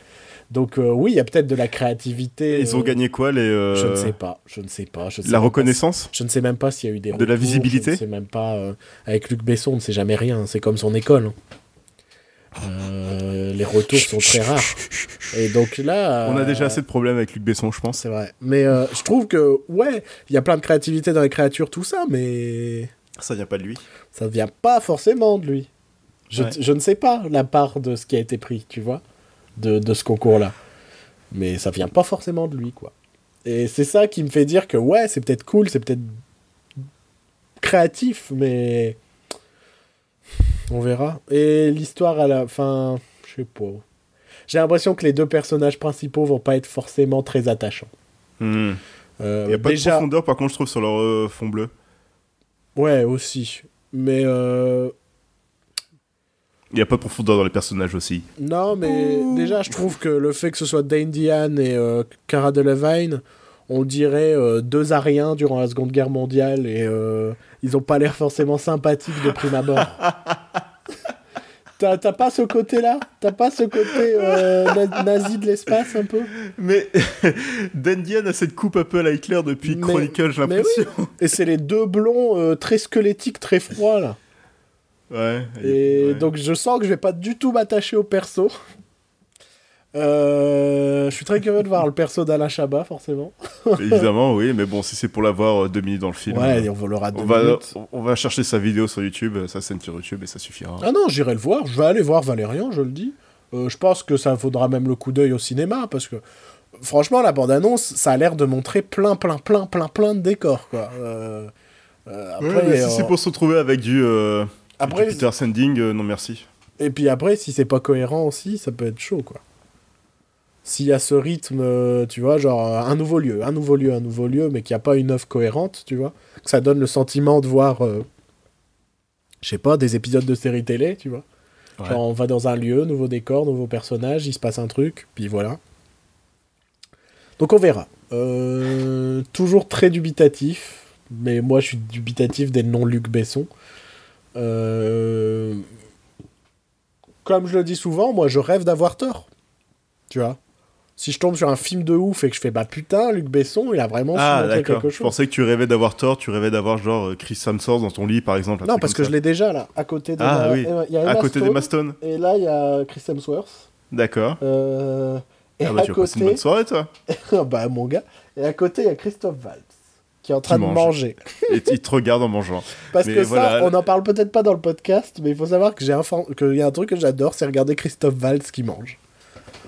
Donc euh, oui, il y a peut-être de la créativité. Ils ont euh, gagné quoi les euh, Je ne sais pas. Je ne sais pas. Je sais La reconnaissance? je ne sais même pas s'il y a eu des De la visibilité Je ne sais même pas. avec Luc Besson, on ne sait jamais rien. C'est comme son école. hein. Euh, les retours sont très rares. Et donc là. On a euh, déjà assez de problèmes avec Luc Besson, je pense. C'est vrai. Mais euh, je trouve que, ouais, il y a plein de créativité dans les créatures, tout ça, mais Ça vient pas de lui. ça ne vient pas forcément de lui. Je, Ouais. je ne sais pas la part de ce qui a été pris, tu vois, de, de ce concours-là. Mais ça vient pas forcément de lui, quoi. Et c'est ça qui me fait dire que, ouais, c'est peut-être cool, c'est peut-être créatif, mais on verra. Et l'histoire à la fin, je sais pas. J'ai l'impression que les deux personnages principaux vont pas être forcément très attachants. Hmm. Euh, Il y a pas déjà, de profondeur par contre, je trouve, sur leur euh, fond bleu. ouais, aussi. Mais euh, Il y a pas de profondeur dans les personnages aussi. non, mais déjà, je trouve que le fait que ce soit Dane Diane et euh, Cara Delevingne, on dirait euh, deux Ariens durant la Seconde Guerre mondiale et euh, ils ont pas l'air forcément sympathiques de prime abord. T'as t'as pas ce côté-là? T'as pas ce côté euh, na- nazi de l'espace un peu? Mais Dan Diane a cette coupe un peu à la Hitler depuis Mais- Chronicle, j'ai l'impression. Et c'est les deux blonds très squelettiques, très froids là. Ouais. Et ouais. donc je sens que je vais pas du tout m'attacher au perso. Euh, je suis très curieux de voir le perso d'Alain Chabat, forcément. Évidemment, oui, mais bon, si c'est pour l'avoir euh, deux minutes dans le film. Ouais, euh, on deux on va, on va chercher sa vidéo sur YouTube, sa scène sur YouTube, et ça suffira. Ah non, j'irai le voir. Je vais aller voir Valérian, je le dis. Euh, je pense que ça vaudra même le coup d'œil au cinéma, parce que franchement, la bande-annonce, ça a l'air de montrer plein, plein, plein, plein, plein de décors, quoi. Euh, Ouais, après, mais si c'est pour se retrouver avec du, après, du Peter Sending, non merci. Et puis après, si c'est pas cohérent aussi, ça peut être chaud, quoi. S'il y a ce rythme, euh, tu vois, genre euh, un nouveau lieu, un nouveau lieu, un nouveau lieu, mais qu'il n'y a pas une œuvre cohérente, tu vois, que ça donne le sentiment de voir, euh, je sais pas, des épisodes de série télé, tu vois. Ouais. Genre on va dans un lieu, nouveau décor, nouveau personnage, il se passe un truc, puis voilà. Donc on verra. Euh, toujours très dubitatif, mais moi je suis dubitatif dès le nom Luc Besson. Euh, comme je le dis souvent, moi je rêve d'avoir tort. Tu vois Si je tombe sur un film de ouf et que je fais bah putain, Luc Besson, il a vraiment Ah, d'accord. quelque Je chose. pensais que tu rêvais d'avoir tort, tu rêvais d'avoir genre euh, Chris Hemsworth dans ton lit, par exemple. Non, parce que je l'ai déjà là, à côté de Ah ma- oui. il y a ça. À Emma côté Stone, d'Emma Stone. Et là, il y a Chris Hemsworth. D'accord. Euh, et Ah bah à tu vas passer une côté, bonne soirée, toi. bah mon gars, et à côté il y a Christophe Waltz qui est en train de mange. manger. Et il te regarde en mangeant. Parce Mais que voilà. ça, on en parle peut-être pas dans le podcast, mais il faut savoir que j'ai un fan- qu'il y a un truc que j'adore, c'est regarder Christophe Waltz qui mange.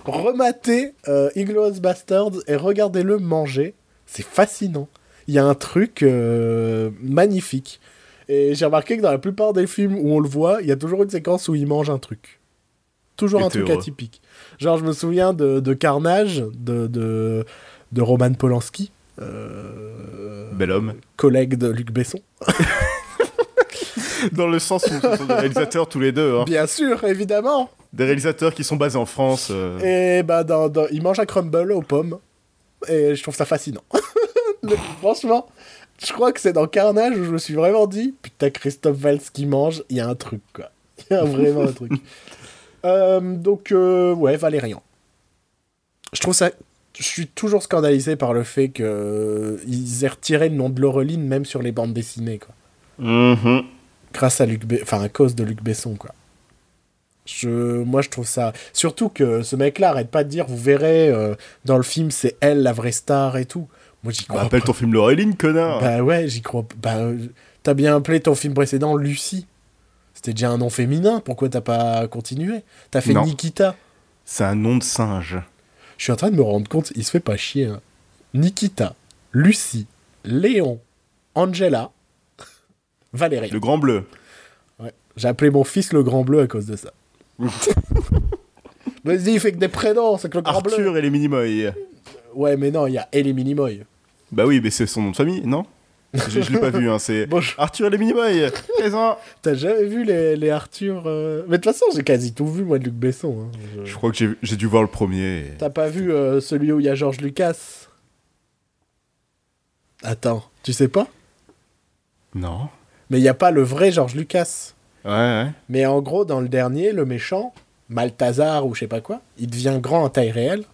Rematez euh, Inglourious Bastards et regardez-le manger, C'est fascinant. Il y a un truc euh, magnifique. Et j'ai remarqué que dans la plupart des films où on le voit, il y a toujours une séquence où il mange un truc. Toujours Et un truc heureux. atypique. Genre, je me souviens de, de Carnage, de, de, de Roman Polanski, euh, Bel homme. collègue de Luc Besson. Dans le sens où sont des réalisateurs tous les deux. hein. Bien sûr, évidemment. Des réalisateurs qui sont basés en France. euh. Et bah, dans, dans- il mange un crumble aux pommes. Et je trouve ça fascinant. Franchement, je crois que c'est dans Carnage où je me suis vraiment dit Putain, Christophe Valls qui mange, il y a un truc, quoi. Il y a vraiment un truc. Euh, donc, euh, ouais, Valérian. Je trouve ça. Je suis toujours scandalisé par le fait qu'ils aient retiré le nom de Laureline même sur les bandes dessinées, quoi. Mhm. grâce à Luc Be- enfin à cause de Luc Besson quoi. Je moi je trouve ça surtout que ce mec là arrête pas de dire vous verrez euh, dans le film c'est elle la vraie star et tout. Moi j'y crois Rappelle pas. ton film Laureline, connard. Bah ouais, j'y crois bah euh, t'as bien appelé ton film précédent Lucie. C'était déjà un nom féminin, pourquoi t'as pas continué? T'as fait Non. Nikita. C'est un nom de singe. Je suis en train de me rendre compte, il se fait pas chier. hein. Nikita, Lucie, Léon, Angela, Valérie. Le Grand Bleu. Ouais. J'ai appelé mon fils le Grand Bleu à cause de ça. Vas-y, il fait que des prénoms, c'est que le Bleu. Arthur et les Minimoy. Ouais, mais non, il y a Ellie Minimoy. Bah oui, mais c'est son nom de famille, non? Je, je l'ai pas vu, hein, c'est Arthur et les Minimoy. Présent. t'as jamais vu les, les Arthur euh, Mais de toute façon, j'ai quasi tout vu, moi, de Luc Besson. hein. Je- Je crois que j'ai j'ai dû voir le premier. et- T'as pas vu euh, celui où il y a Georges Lucas? Attends, tu sais pas? Non. Mais il y a pas le vrai Georges Lucas. Ouais, ouais. Mais en gros, dans le dernier, le méchant, Malthazar ou je sais pas quoi, il devient grand en taille réelle.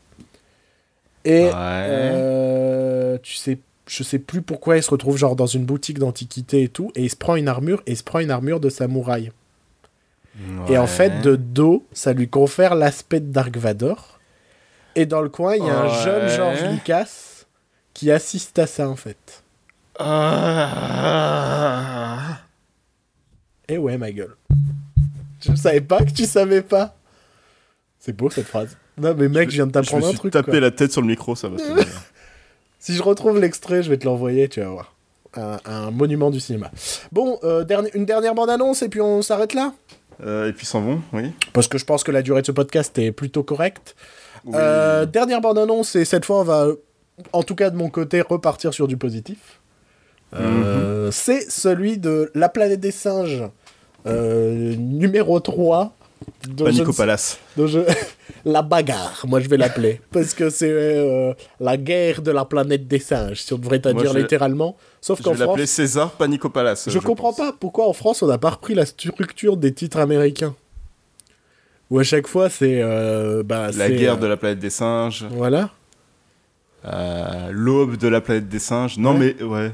Et Ouais. euh, tu sais, je sais plus pourquoi il se retrouve genre dans une boutique d'antiquité et tout, et il se prend une armure, et il se prend une armure de samouraï. Et en fait, de dos, ça lui confère l'aspect de Dark Vador. Et dans le coin, il y a un Ouais. jeune George Lucas qui assiste à ça en fait. Ah. Et ouais, ma gueule. Je savais pas que tu savais pas. C'est beau cette phrase. Non, mais mec, je viens de Je me t'apprendre un suis truc. tapé quoi. la tête sur le micro, ça va. Si je retrouve l'extrait, je vais te l'envoyer, tu vas voir. Un, un monument du cinéma. Bon, euh, une dernière bande-annonce et puis on s'arrête là? Euh, et puis s'en vont, oui. Parce que je pense que la durée de ce podcast est plutôt correcte. Euh, dernière bande-annonce, et cette fois, on va, en tout cas de mon côté, repartir sur du positif. Euh, C'est celui de La planète des singes, euh, numéro 3. dont je Panico Palace. je- La bagarre, moi je vais l'appeler. parce que c'est euh, la guerre de la planète des singes, si on devrait Moi, dire je littéralement. Sauf Je qu'en vais l'appeler France, César Panico Palace. je, comprends pense. pas pourquoi en France on n'a pas repris la structure des titres américains. Où à chaque fois c'est. bah, La guerre de la planète des singes. Voilà. L'aube de la planète des singes. Non, Ouais. mais ouais.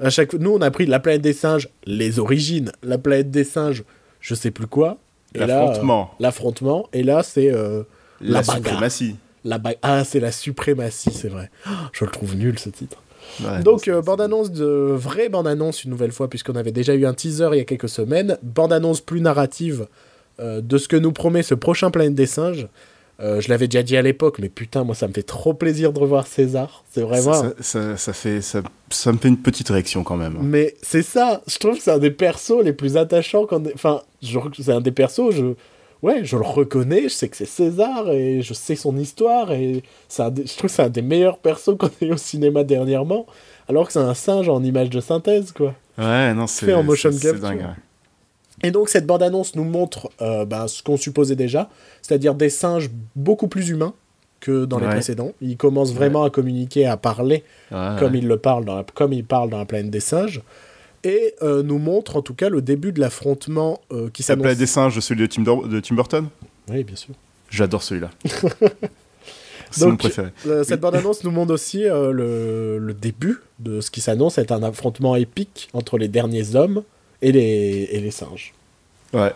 À chaque nous on a pris la planète des singes, les origines, la planète des singes, je sais plus quoi. L'affrontement. euh, L'affrontement. Et là c'est euh, La, suprématie. la ba- ah c'est la suprématie, c'est vrai. Oh, je le trouve nul ce titre. Ouais, Donc euh, bande annonce de vraie bande annonce une nouvelle fois puisqu'on avait déjà eu un teaser il y a quelques semaines. Bande annonce plus narrative de ce que nous promet ce prochain Planète des singes. Euh, je l'avais déjà dit à l'époque, mais putain, moi ça me fait trop plaisir de revoir César. C'est vraiment. ça, ça, ça fait, ça, ça me fait une petite réaction quand même. Mais c'est ça, je trouve que c'est un des persos les plus attachants. Quand... Enfin, je- c'est un des persos, je... Ouais, je le reconnais, je sais que c'est César et je sais son histoire et des- je trouve que c'est un des meilleurs persos qu'on ait eu au cinéma dernièrement, alors que c'est un singe en image de synthèse, quoi. Ouais, non, c'est Fait en motion capture. dingue, ouais. Et donc cette bande-annonce nous montre euh, ben, ce qu'on supposait déjà, c'est-à-dire des singes beaucoup plus humains que dans les précédents. Ils commencent vraiment à communiquer, à parler Ouais, comme ouais. il le parle dans la, comme il parle dans la planète des singes et euh, nous montre en tout cas le début de l'affrontement euh, qui La s'annonce. planète des singes, celui de Tim, Dor- de Tim Burton? Oui, bien sûr. J'adore celui-là. c'est mon préféré. Euh, cette bande-annonce nous montre aussi euh, le, le début de ce qui s'annonce être un affrontement épique entre les derniers hommes et les, et les singes. Ouais.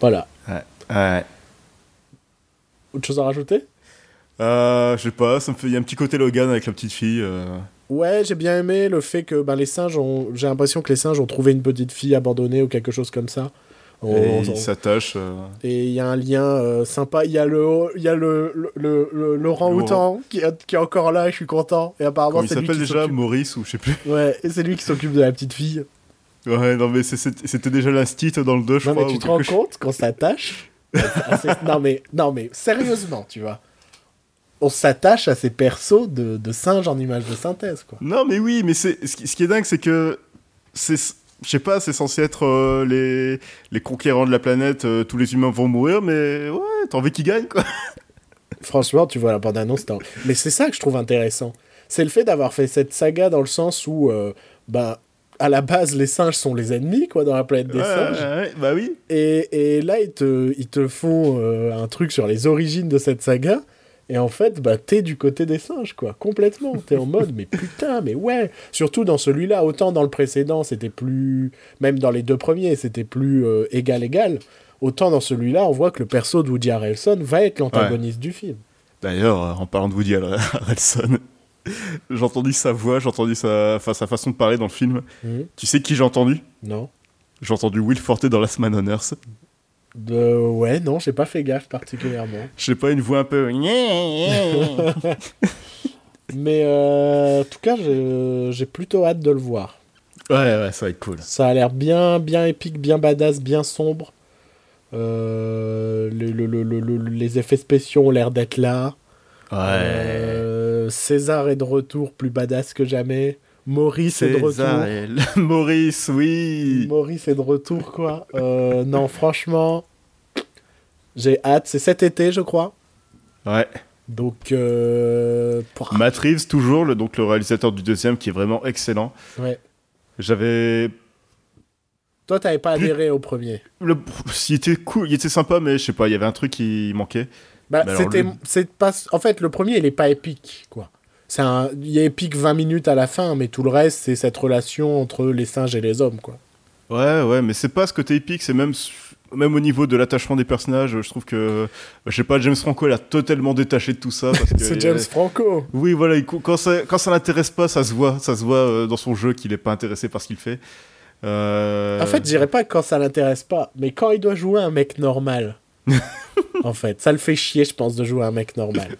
Voilà. Ouais. ouais. Autre chose à rajouter? Euh, je sais pas, ça me fait... il y a un petit côté Logan avec la petite fille. euh. Ouais, j'ai bien aimé le fait que ben, les singes ont. J'ai l'impression que les singes ont trouvé une petite fille abandonnée ou quelque chose comme ça. On- Et on- il s'attache. euh, Et il y a un lien euh, sympa. Il y a le, il y a le, le, le, le- Laurent. Houtan qui, est- qui est encore là et je suis content. Et apparemment, c'est lui s'appelle déjà Maurice ou je sais plus. Ouais, et c'est lui qui s'occupe de la petite fille. Ouais, non, mais c'était déjà l'instit dans le 2, je non, crois. mais tu te rends compte qu'on s'attache non, mais, non, mais sérieusement, tu vois. On s'attache à ces persos de, de singes en image de synthèse, quoi. Non, mais oui, mais c'est ce qui, est dingue, c'est que je sais pas, c'est censé être euh, les les conquérants de la planète. euh, tous les humains vont mourir, mais ouais, t'as envie qu'ils gagnent quoi. Franchement, tu vois la bande-annonce, mais c'est ça que je trouve intéressant. C'est le fait d'avoir fait cette saga dans le sens où, euh, bah, à la base, les singes sont les ennemis, quoi, dans la planète des Ouais, singes. ouais, bah oui. Et, et là, ils te, ils te font euh, un truc sur les origines de cette saga. Et en fait, bah, t'es du côté des singes, quoi. Complètement. T'es en mode, mais putain, mais ouais. Surtout dans celui-là, autant dans le précédent, c'était plus. Même dans les deux premiers, c'était plus euh, égal-égal. Autant dans celui-là, on voit que le perso de Woody Harrelson va être l'antagoniste du film. D'ailleurs, euh, en parlant de Woody Harrelson, j'ai entendu sa voix, j'ai entendu sa, enfin, sa façon de parler dans le film. Mhm. Tu sais qui j'ai entendu? Non J'ai entendu Will Forte dans Last Man on Earth. Ouais, non, j'ai pas fait gaffe particulièrement. Je sais pas, une voix un peu. Mais euh, en tout cas, j'ai plutôt hâte de le voir. Ouais, ouais, ça va être cool. Ça a l'air bien, bien épique, bien badass, bien sombre. Euh, le- le- le- le- le- les effets spéciaux ont l'air d'être là. Ouais. César est de retour, plus badass que jamais. Maurice est de retour. Et- Maurice, oui. Maurice est de retour, quoi. Euh, non, franchement, j'ai hâte. C'est cet été, je crois. Ouais. Donc, euh, Matt Reeves, toujours, le, donc le réalisateur du deuxième, qui est vraiment excellent. ouais. J'avais. Toi, t'avais pas Plus- adhéré au premier. Le... Il était cool, il était sympa, mais je sais pas, il y avait un truc qui manquait. Bah, c'était, le- c'est pas, en fait, le premier, il est pas épique, quoi. C'est un, il est épique 20 minutes à la fin, mais tout le reste, c'est cette relation entre les singes et les hommes, quoi. Ouais, ouais, mais c'est pas ce côté épique, c'est même, même au niveau de l'attachement des personnages, je trouve que, je sais pas, James Franco, il a totalement détaché de tout ça. C'est James Franco. Oui, voilà, il- quand ça, quand ça l'intéresse pas, ça se voit, ça se voit euh, dans son jeu qu'il est pas intéressé par ce qu'il fait. Euh, En fait, je dirais pas quand ça l'intéresse pas, mais quand il doit jouer un mec normal. En fait, ça le fait chier, je pense, de jouer un mec normal.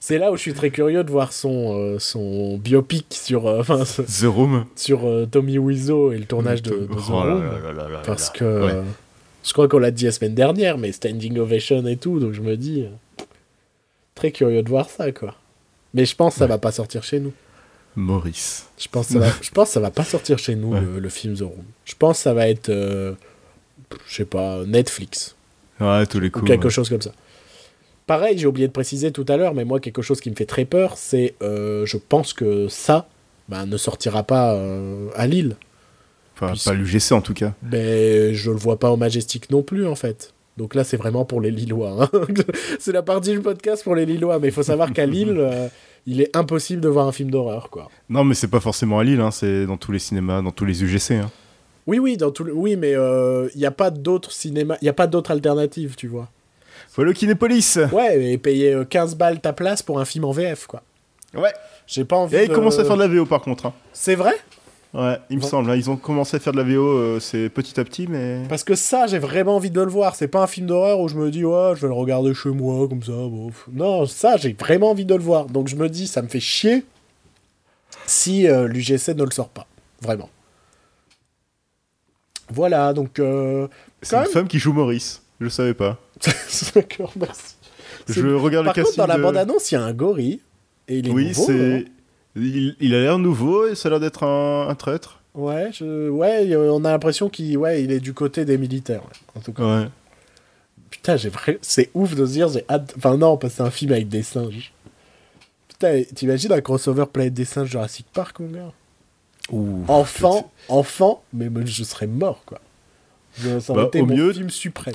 C'est là où je suis très curieux de voir son, euh, son biopic sur, euh, The Room. sur euh, Tommy Wiseau et le tournage de, de The Oh Room. là là là là Parce que Ouais. je crois qu'on l'a dit la semaine dernière, mais standing ovation et tout, donc je me dis très curieux de voir ça quoi. Mais je pense que ça va pas sortir chez nous. Maurice. Je pense que ça va, je pense que ça va pas sortir chez nous Ouais. le, le film The Room. Je pense que ça va être je sais pas Netflix Ouais, tous les ou coups. quelque ouais. chose comme ça. Pareil, j'ai oublié de préciser tout à l'heure, mais moi quelque chose qui me fait très peur, c'est euh, je pense que ça bah, ne sortira pas euh, à Lille. Enfin, Puisque- pas l'UGC en tout cas. Ben, je le vois pas au Majestic non plus, en fait. Donc là, c'est vraiment pour les Lillois. hein. c'est la partie du podcast pour les Lillois. Mais il faut savoir qu'à Lille, euh, il est impossible de voir un film d'horreur, quoi. Non, mais c'est pas forcément à Lille, hein, c'est dans tous les cinémas, dans tous les UGC. Hein. Oui, oui, dans tout le- oui mais euh, il n'y a pas d'autres cinémas, il n'y a pas d'autres alternatives, tu vois. Voilà Kinépolis Ouais, et payer euh, 15 balles ta place pour un film en VF, quoi. Ouais. J'ai pas envie Et ils de... commencent à faire de la VO par contre. hein. C'est vrai? Ouais, il me Bon. semble. hein, Ils ont commencé à faire de la VO, euh, c'est petit à petit, mais. Parce que ça, j'ai vraiment envie de le voir. C'est pas un film d'horreur où je me dis, ouais, je vais le regarder chez moi, comme ça. bon. Non, ça, j'ai vraiment envie de le voir. Donc je me dis, ça me fait chier si euh, l'UGC ne le sort pas. Vraiment. Voilà, donc. Euh... C'est une même- femme qui joue Maurice. Je savais pas. D'accord, merci. C'est- Je regarde Par le contre, dans la de- bande-annonce, il y a un gorille. Et il est Oui, nouveau, c'est. Il, il a l'air nouveau et ça a l'air d'être un, un traître. Ouais, je... ouais, on a l'impression qu'il ouais, il est du côté des militaires. en tout cas. Ouais. Putain, j'ai c'est ouf de se dire, j'ai hâte. Enfin, non, parce que c'est un film avec des singes. Putain, t'imagines un crossover Planète des singes Jurassic Park, mon gars? Ouh. Enfant, enfant, mais je serais mort, quoi. Je- Ça aurait Bah, été au mon mieux- film suprême.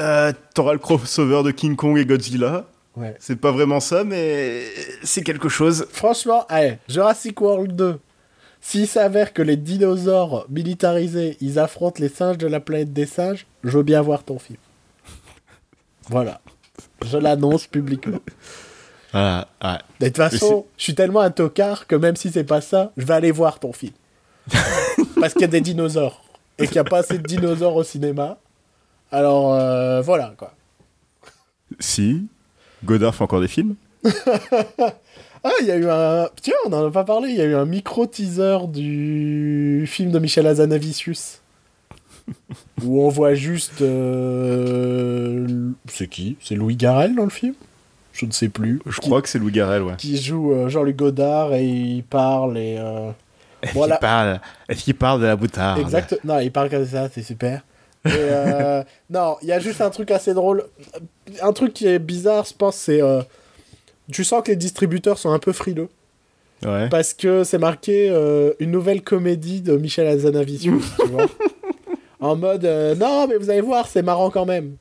Euh, T'auras le crossover de King Kong et Godzilla. Ouais. C'est pas vraiment ça, mais c'est quelque chose. Franchement, allez, Jurassic World 2. S'il s'avère que les dinosaures militarisés, ils affrontent les singes de la planète des singes, je veux bien voir ton film. Voilà. Je l'annonce publiquement. Ah, ah. De toute façon, je suis tellement un tocard que même si c'est pas ça, je vais aller voir ton film. Parce qu'il y a des dinosaures. et qu'il n'y a pas assez de dinosaures au cinéma. Alors euh, voilà quoi. Si. Godard fait encore des films Ah, il y a eu un. Tiens, on n'en a pas parlé. Il y a eu un micro teaser du film de Michel Hazanavicius. où on voit juste. euh, C'est qui? C'est Louis Garrel dans le film? Je ne sais plus. Je Qui- crois que c'est Louis Garrel, ouais. Qui joue euh, Jean-Luc Godard et il parle et. euh, Est-ce Voilà. qu'il parle, de la boutarde? Exact. Non, il parle comme ça, c'est super. Et, euh, non, il y a juste un truc assez drôle. Un truc qui est bizarre, je pense, c'est. euh, tu sens que les distributeurs sont un peu frileux. Ouais. Parce que c'est marqué une nouvelle comédie de Michel Hazanavicius, tu vois. En mode, non, mais vous allez voir, c'est marrant quand même.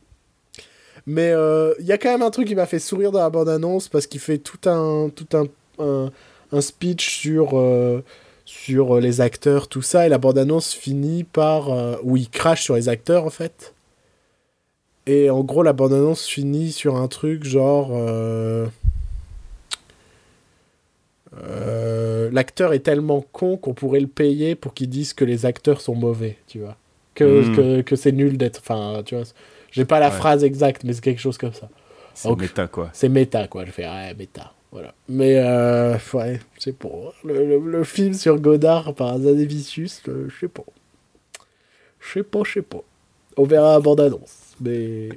Mais euh, il y a quand même un truc qui m'a fait sourire dans la bande-annonce parce qu'il fait tout un, tout un, un, un speech sur, euh, sur les acteurs, tout ça, et la bande-annonce finit par... euh, où il crache sur les acteurs, en fait. Et en gros, la bande-annonce finit sur un truc genre... euh, euh, l'acteur est tellement con qu'on pourrait le payer pour qu'il dise que les acteurs sont mauvais, tu vois. Que, Mm. que, que c'est nul d'être. Enfin, tu vois. J'ai pas la Ouais. phrase exacte, mais c'est quelque chose comme ça. C'est méta, quoi. C'est méta, quoi. Je fais, ouais, méta. Voilà. Mais, euh, ouais, je sais pas. Le, le- le film sur Godard par Zanevicius, euh, je sais pas. Je sais pas, je sais pas. On verra la bande-annonce. Mais.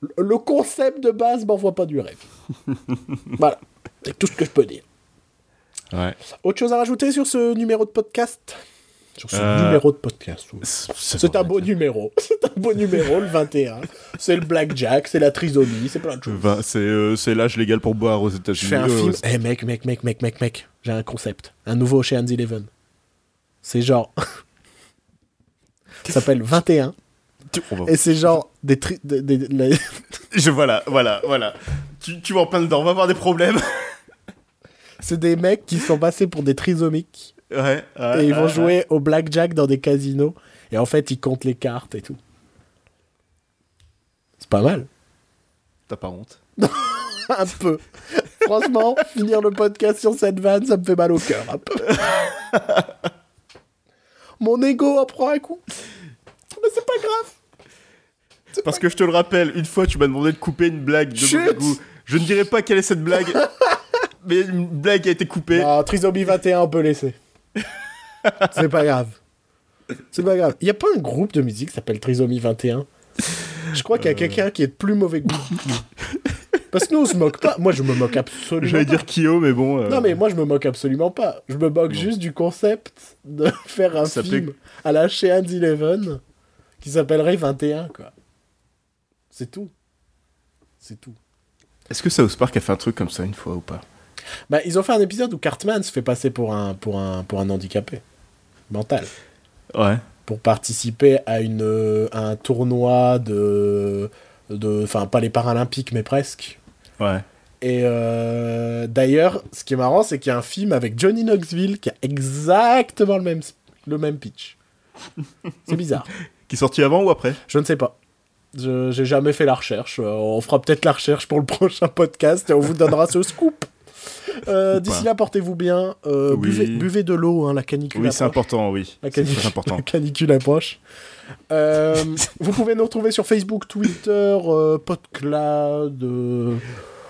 Le- Le concept de base m'envoie pas du rêve. voilà. C'est tout ce que je peux dire. Ouais. Autre chose à rajouter sur ce numéro de podcast? Sur ce Euh, numéro de podcast. oui. C'est un beau numéro. C'est un beau numéro, le 21. C'est le blackjack, c'est la trisomie, c'est plein de choses. Vingt- C'est euh, l'âge légal pour boire aux Je États-Unis. fais un Euh, film. Eh mec, mec, mec, mec, mec, mec. J'ai un concept. Un nouveau Ocean's Eleven. C'est genre. Ça s'appelle 21. on va- Et c'est genre des. tri- des- des- la- Je, voilà, voilà, voilà. Tu, tu vas en plein dedans, on va avoir des problèmes. c'est des mecs qui sont passés pour des trisomiques. Ouais, ouais, et ils vont jouer au blackjack dans des casinos. Et en fait, ils comptent les cartes et tout. C'est pas mal. T'as pas honte. un peu. Franchement, finir le podcast sur cette vanne, ça me fait mal au cœur, un peu. Mon ego en prend un coup. Mais c'est pas grave. Parce que je te le rappelle, une fois tu m'as demandé de couper une blague de Chut mauvais goût. Je ne dirai pas quelle est cette blague, mais une blague a été coupée. Ah, Trisomie 21, on peut laisser. C'est pas grave. C'est pas grave. Il y a pas un groupe de musique qui s'appelle Trisomie 21 Je crois qu'il y a quelqu'un qui est de plus mauvais goût. Parce que nous, on se moque pas. Moi, je me moque absolument J'allais dire Kyo, mais bon. euh, Non, mais moi, je me moque absolument pas. Je me moque juste du concept de faire un Ça film à la Ocean's Eleven qui s'appellerait 21, quoi. C'est tout. C'est tout. Est-ce que South Park a fait un truc comme ça une fois ou pas? Bah, ils ont fait un épisode où Cartman se fait passer pour un, pour un, pour un handicapé mental. Ouais. Pour participer à, une, euh, à un tournoi de. de Enfin, pas les Paralympiques, mais presque. Ouais. Et euh, d'ailleurs, ce qui est marrant, c'est qu'il y a un film avec Johnny Knoxville qui a exactement le même, le même pitch. C'est bizarre. Qui est sorti avant ou après? Je ne sais pas. Je j'ai jamais fait la recherche. Euh, on fera peut-être la recherche pour le prochain podcast et on vous donnera ce scoop. Euh, D'ici là, portez-vous bien. Euh, Oui. buvez, buvez de l'eau, hein, la canicule Oui, c'est important, oui. La canicule, très important. la canicule approche. Euh, vous pouvez nous retrouver sur Facebook, Twitter, PodCloud.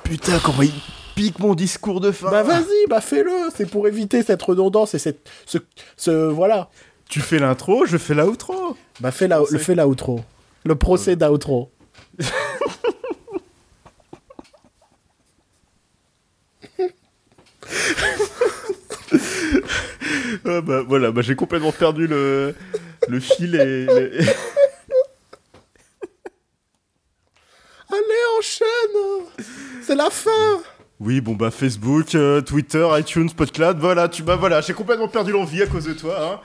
Putain, comment il pique mon discours de fin Bah vas-y, bah fais-le. C'est pour éviter cette redondance et cette, ce, ce voilà. Tu fais l'intro, je fais l'outro. Bah fais la, le fais l'outro. Le procès d'outro. Ah bah voilà, bah j'ai complètement perdu le, le fil et... Allez, enchaîne. C'est la fin. Oui, bon bah Facebook, euh, Twitter, iTunes, PodCloud, voilà, tu bah voilà, j'ai complètement perdu l'envie à cause de toi, hein.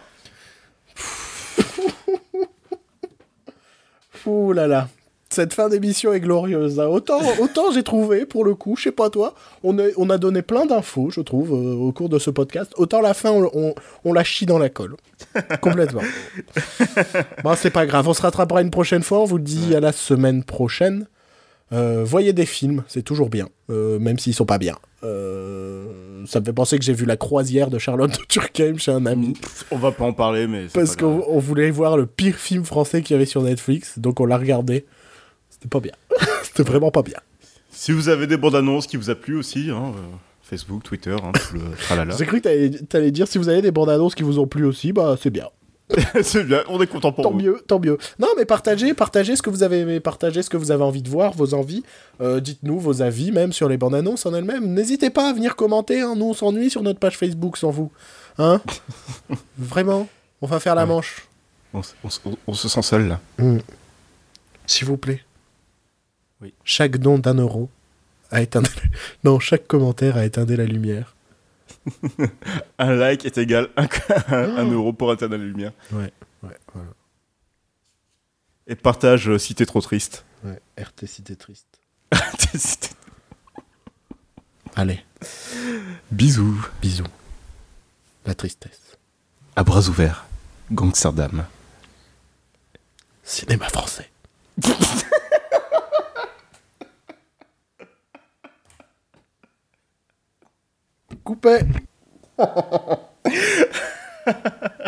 Ouh là là. Cette fin d'émission est glorieuse. hein. Autant, autant j'ai trouvé, pour le coup, je sais pas toi, on a, on a donné plein d'infos, je trouve, euh, au cours de ce podcast. Autant la fin, on, on, on la chie dans la colle. Complètement. bon, c'est pas grave, on se rattrapera une prochaine fois. On vous dit à la semaine prochaine. Euh, voyez des films, c'est toujours bien, euh, même s'ils sont pas bien. Euh, ça me fait penser que j'ai vu la croisière de Charlotte de Turckheim chez un ami. On va pas en parler, mais. Parce qu'on on voulait voir le pire film français qu'il y avait sur Netflix, donc on l'a regardé. C'était pas bien. C'était vraiment pas bien. Si vous avez des bandes annonces qui vous a plu aussi, hein, euh, Facebook, Twitter, hein, tout le tralala. J'ai cru que t'allais- dire si vous avez des bandes annonces qui vous ont plu aussi, bah c'est bien. c'est bien, on est content pour Tant vous. mieux, tant mieux. Non, mais partagez, partagez ce que vous avez aimé, partagez ce que vous avez envie de voir, vos envies. Euh, Dites-nous vos avis, même sur les bandes annonces en elles-mêmes. N'hésitez pas à venir commenter, hein. nous on s'ennuie sur notre page Facebook sans vous. Hein Vraiment, on va faire la Ouais. manche. On, s- on s- on- on se sent seul là. S'il vous plaît. Oui. Chaque don d'un euro a éteint... Non, chaque commentaire a éteint la lumière. Un like est égal à un, un euro pour atteindre la lumière. Ouais, ouais, voilà. Et partage euh, si t'es trop triste. Ouais, RT si t'es triste. Si t'es- Allez, Bisous. bisous. La tristesse. À bras ouverts. Gangsterdam. Cinéma français. Coupé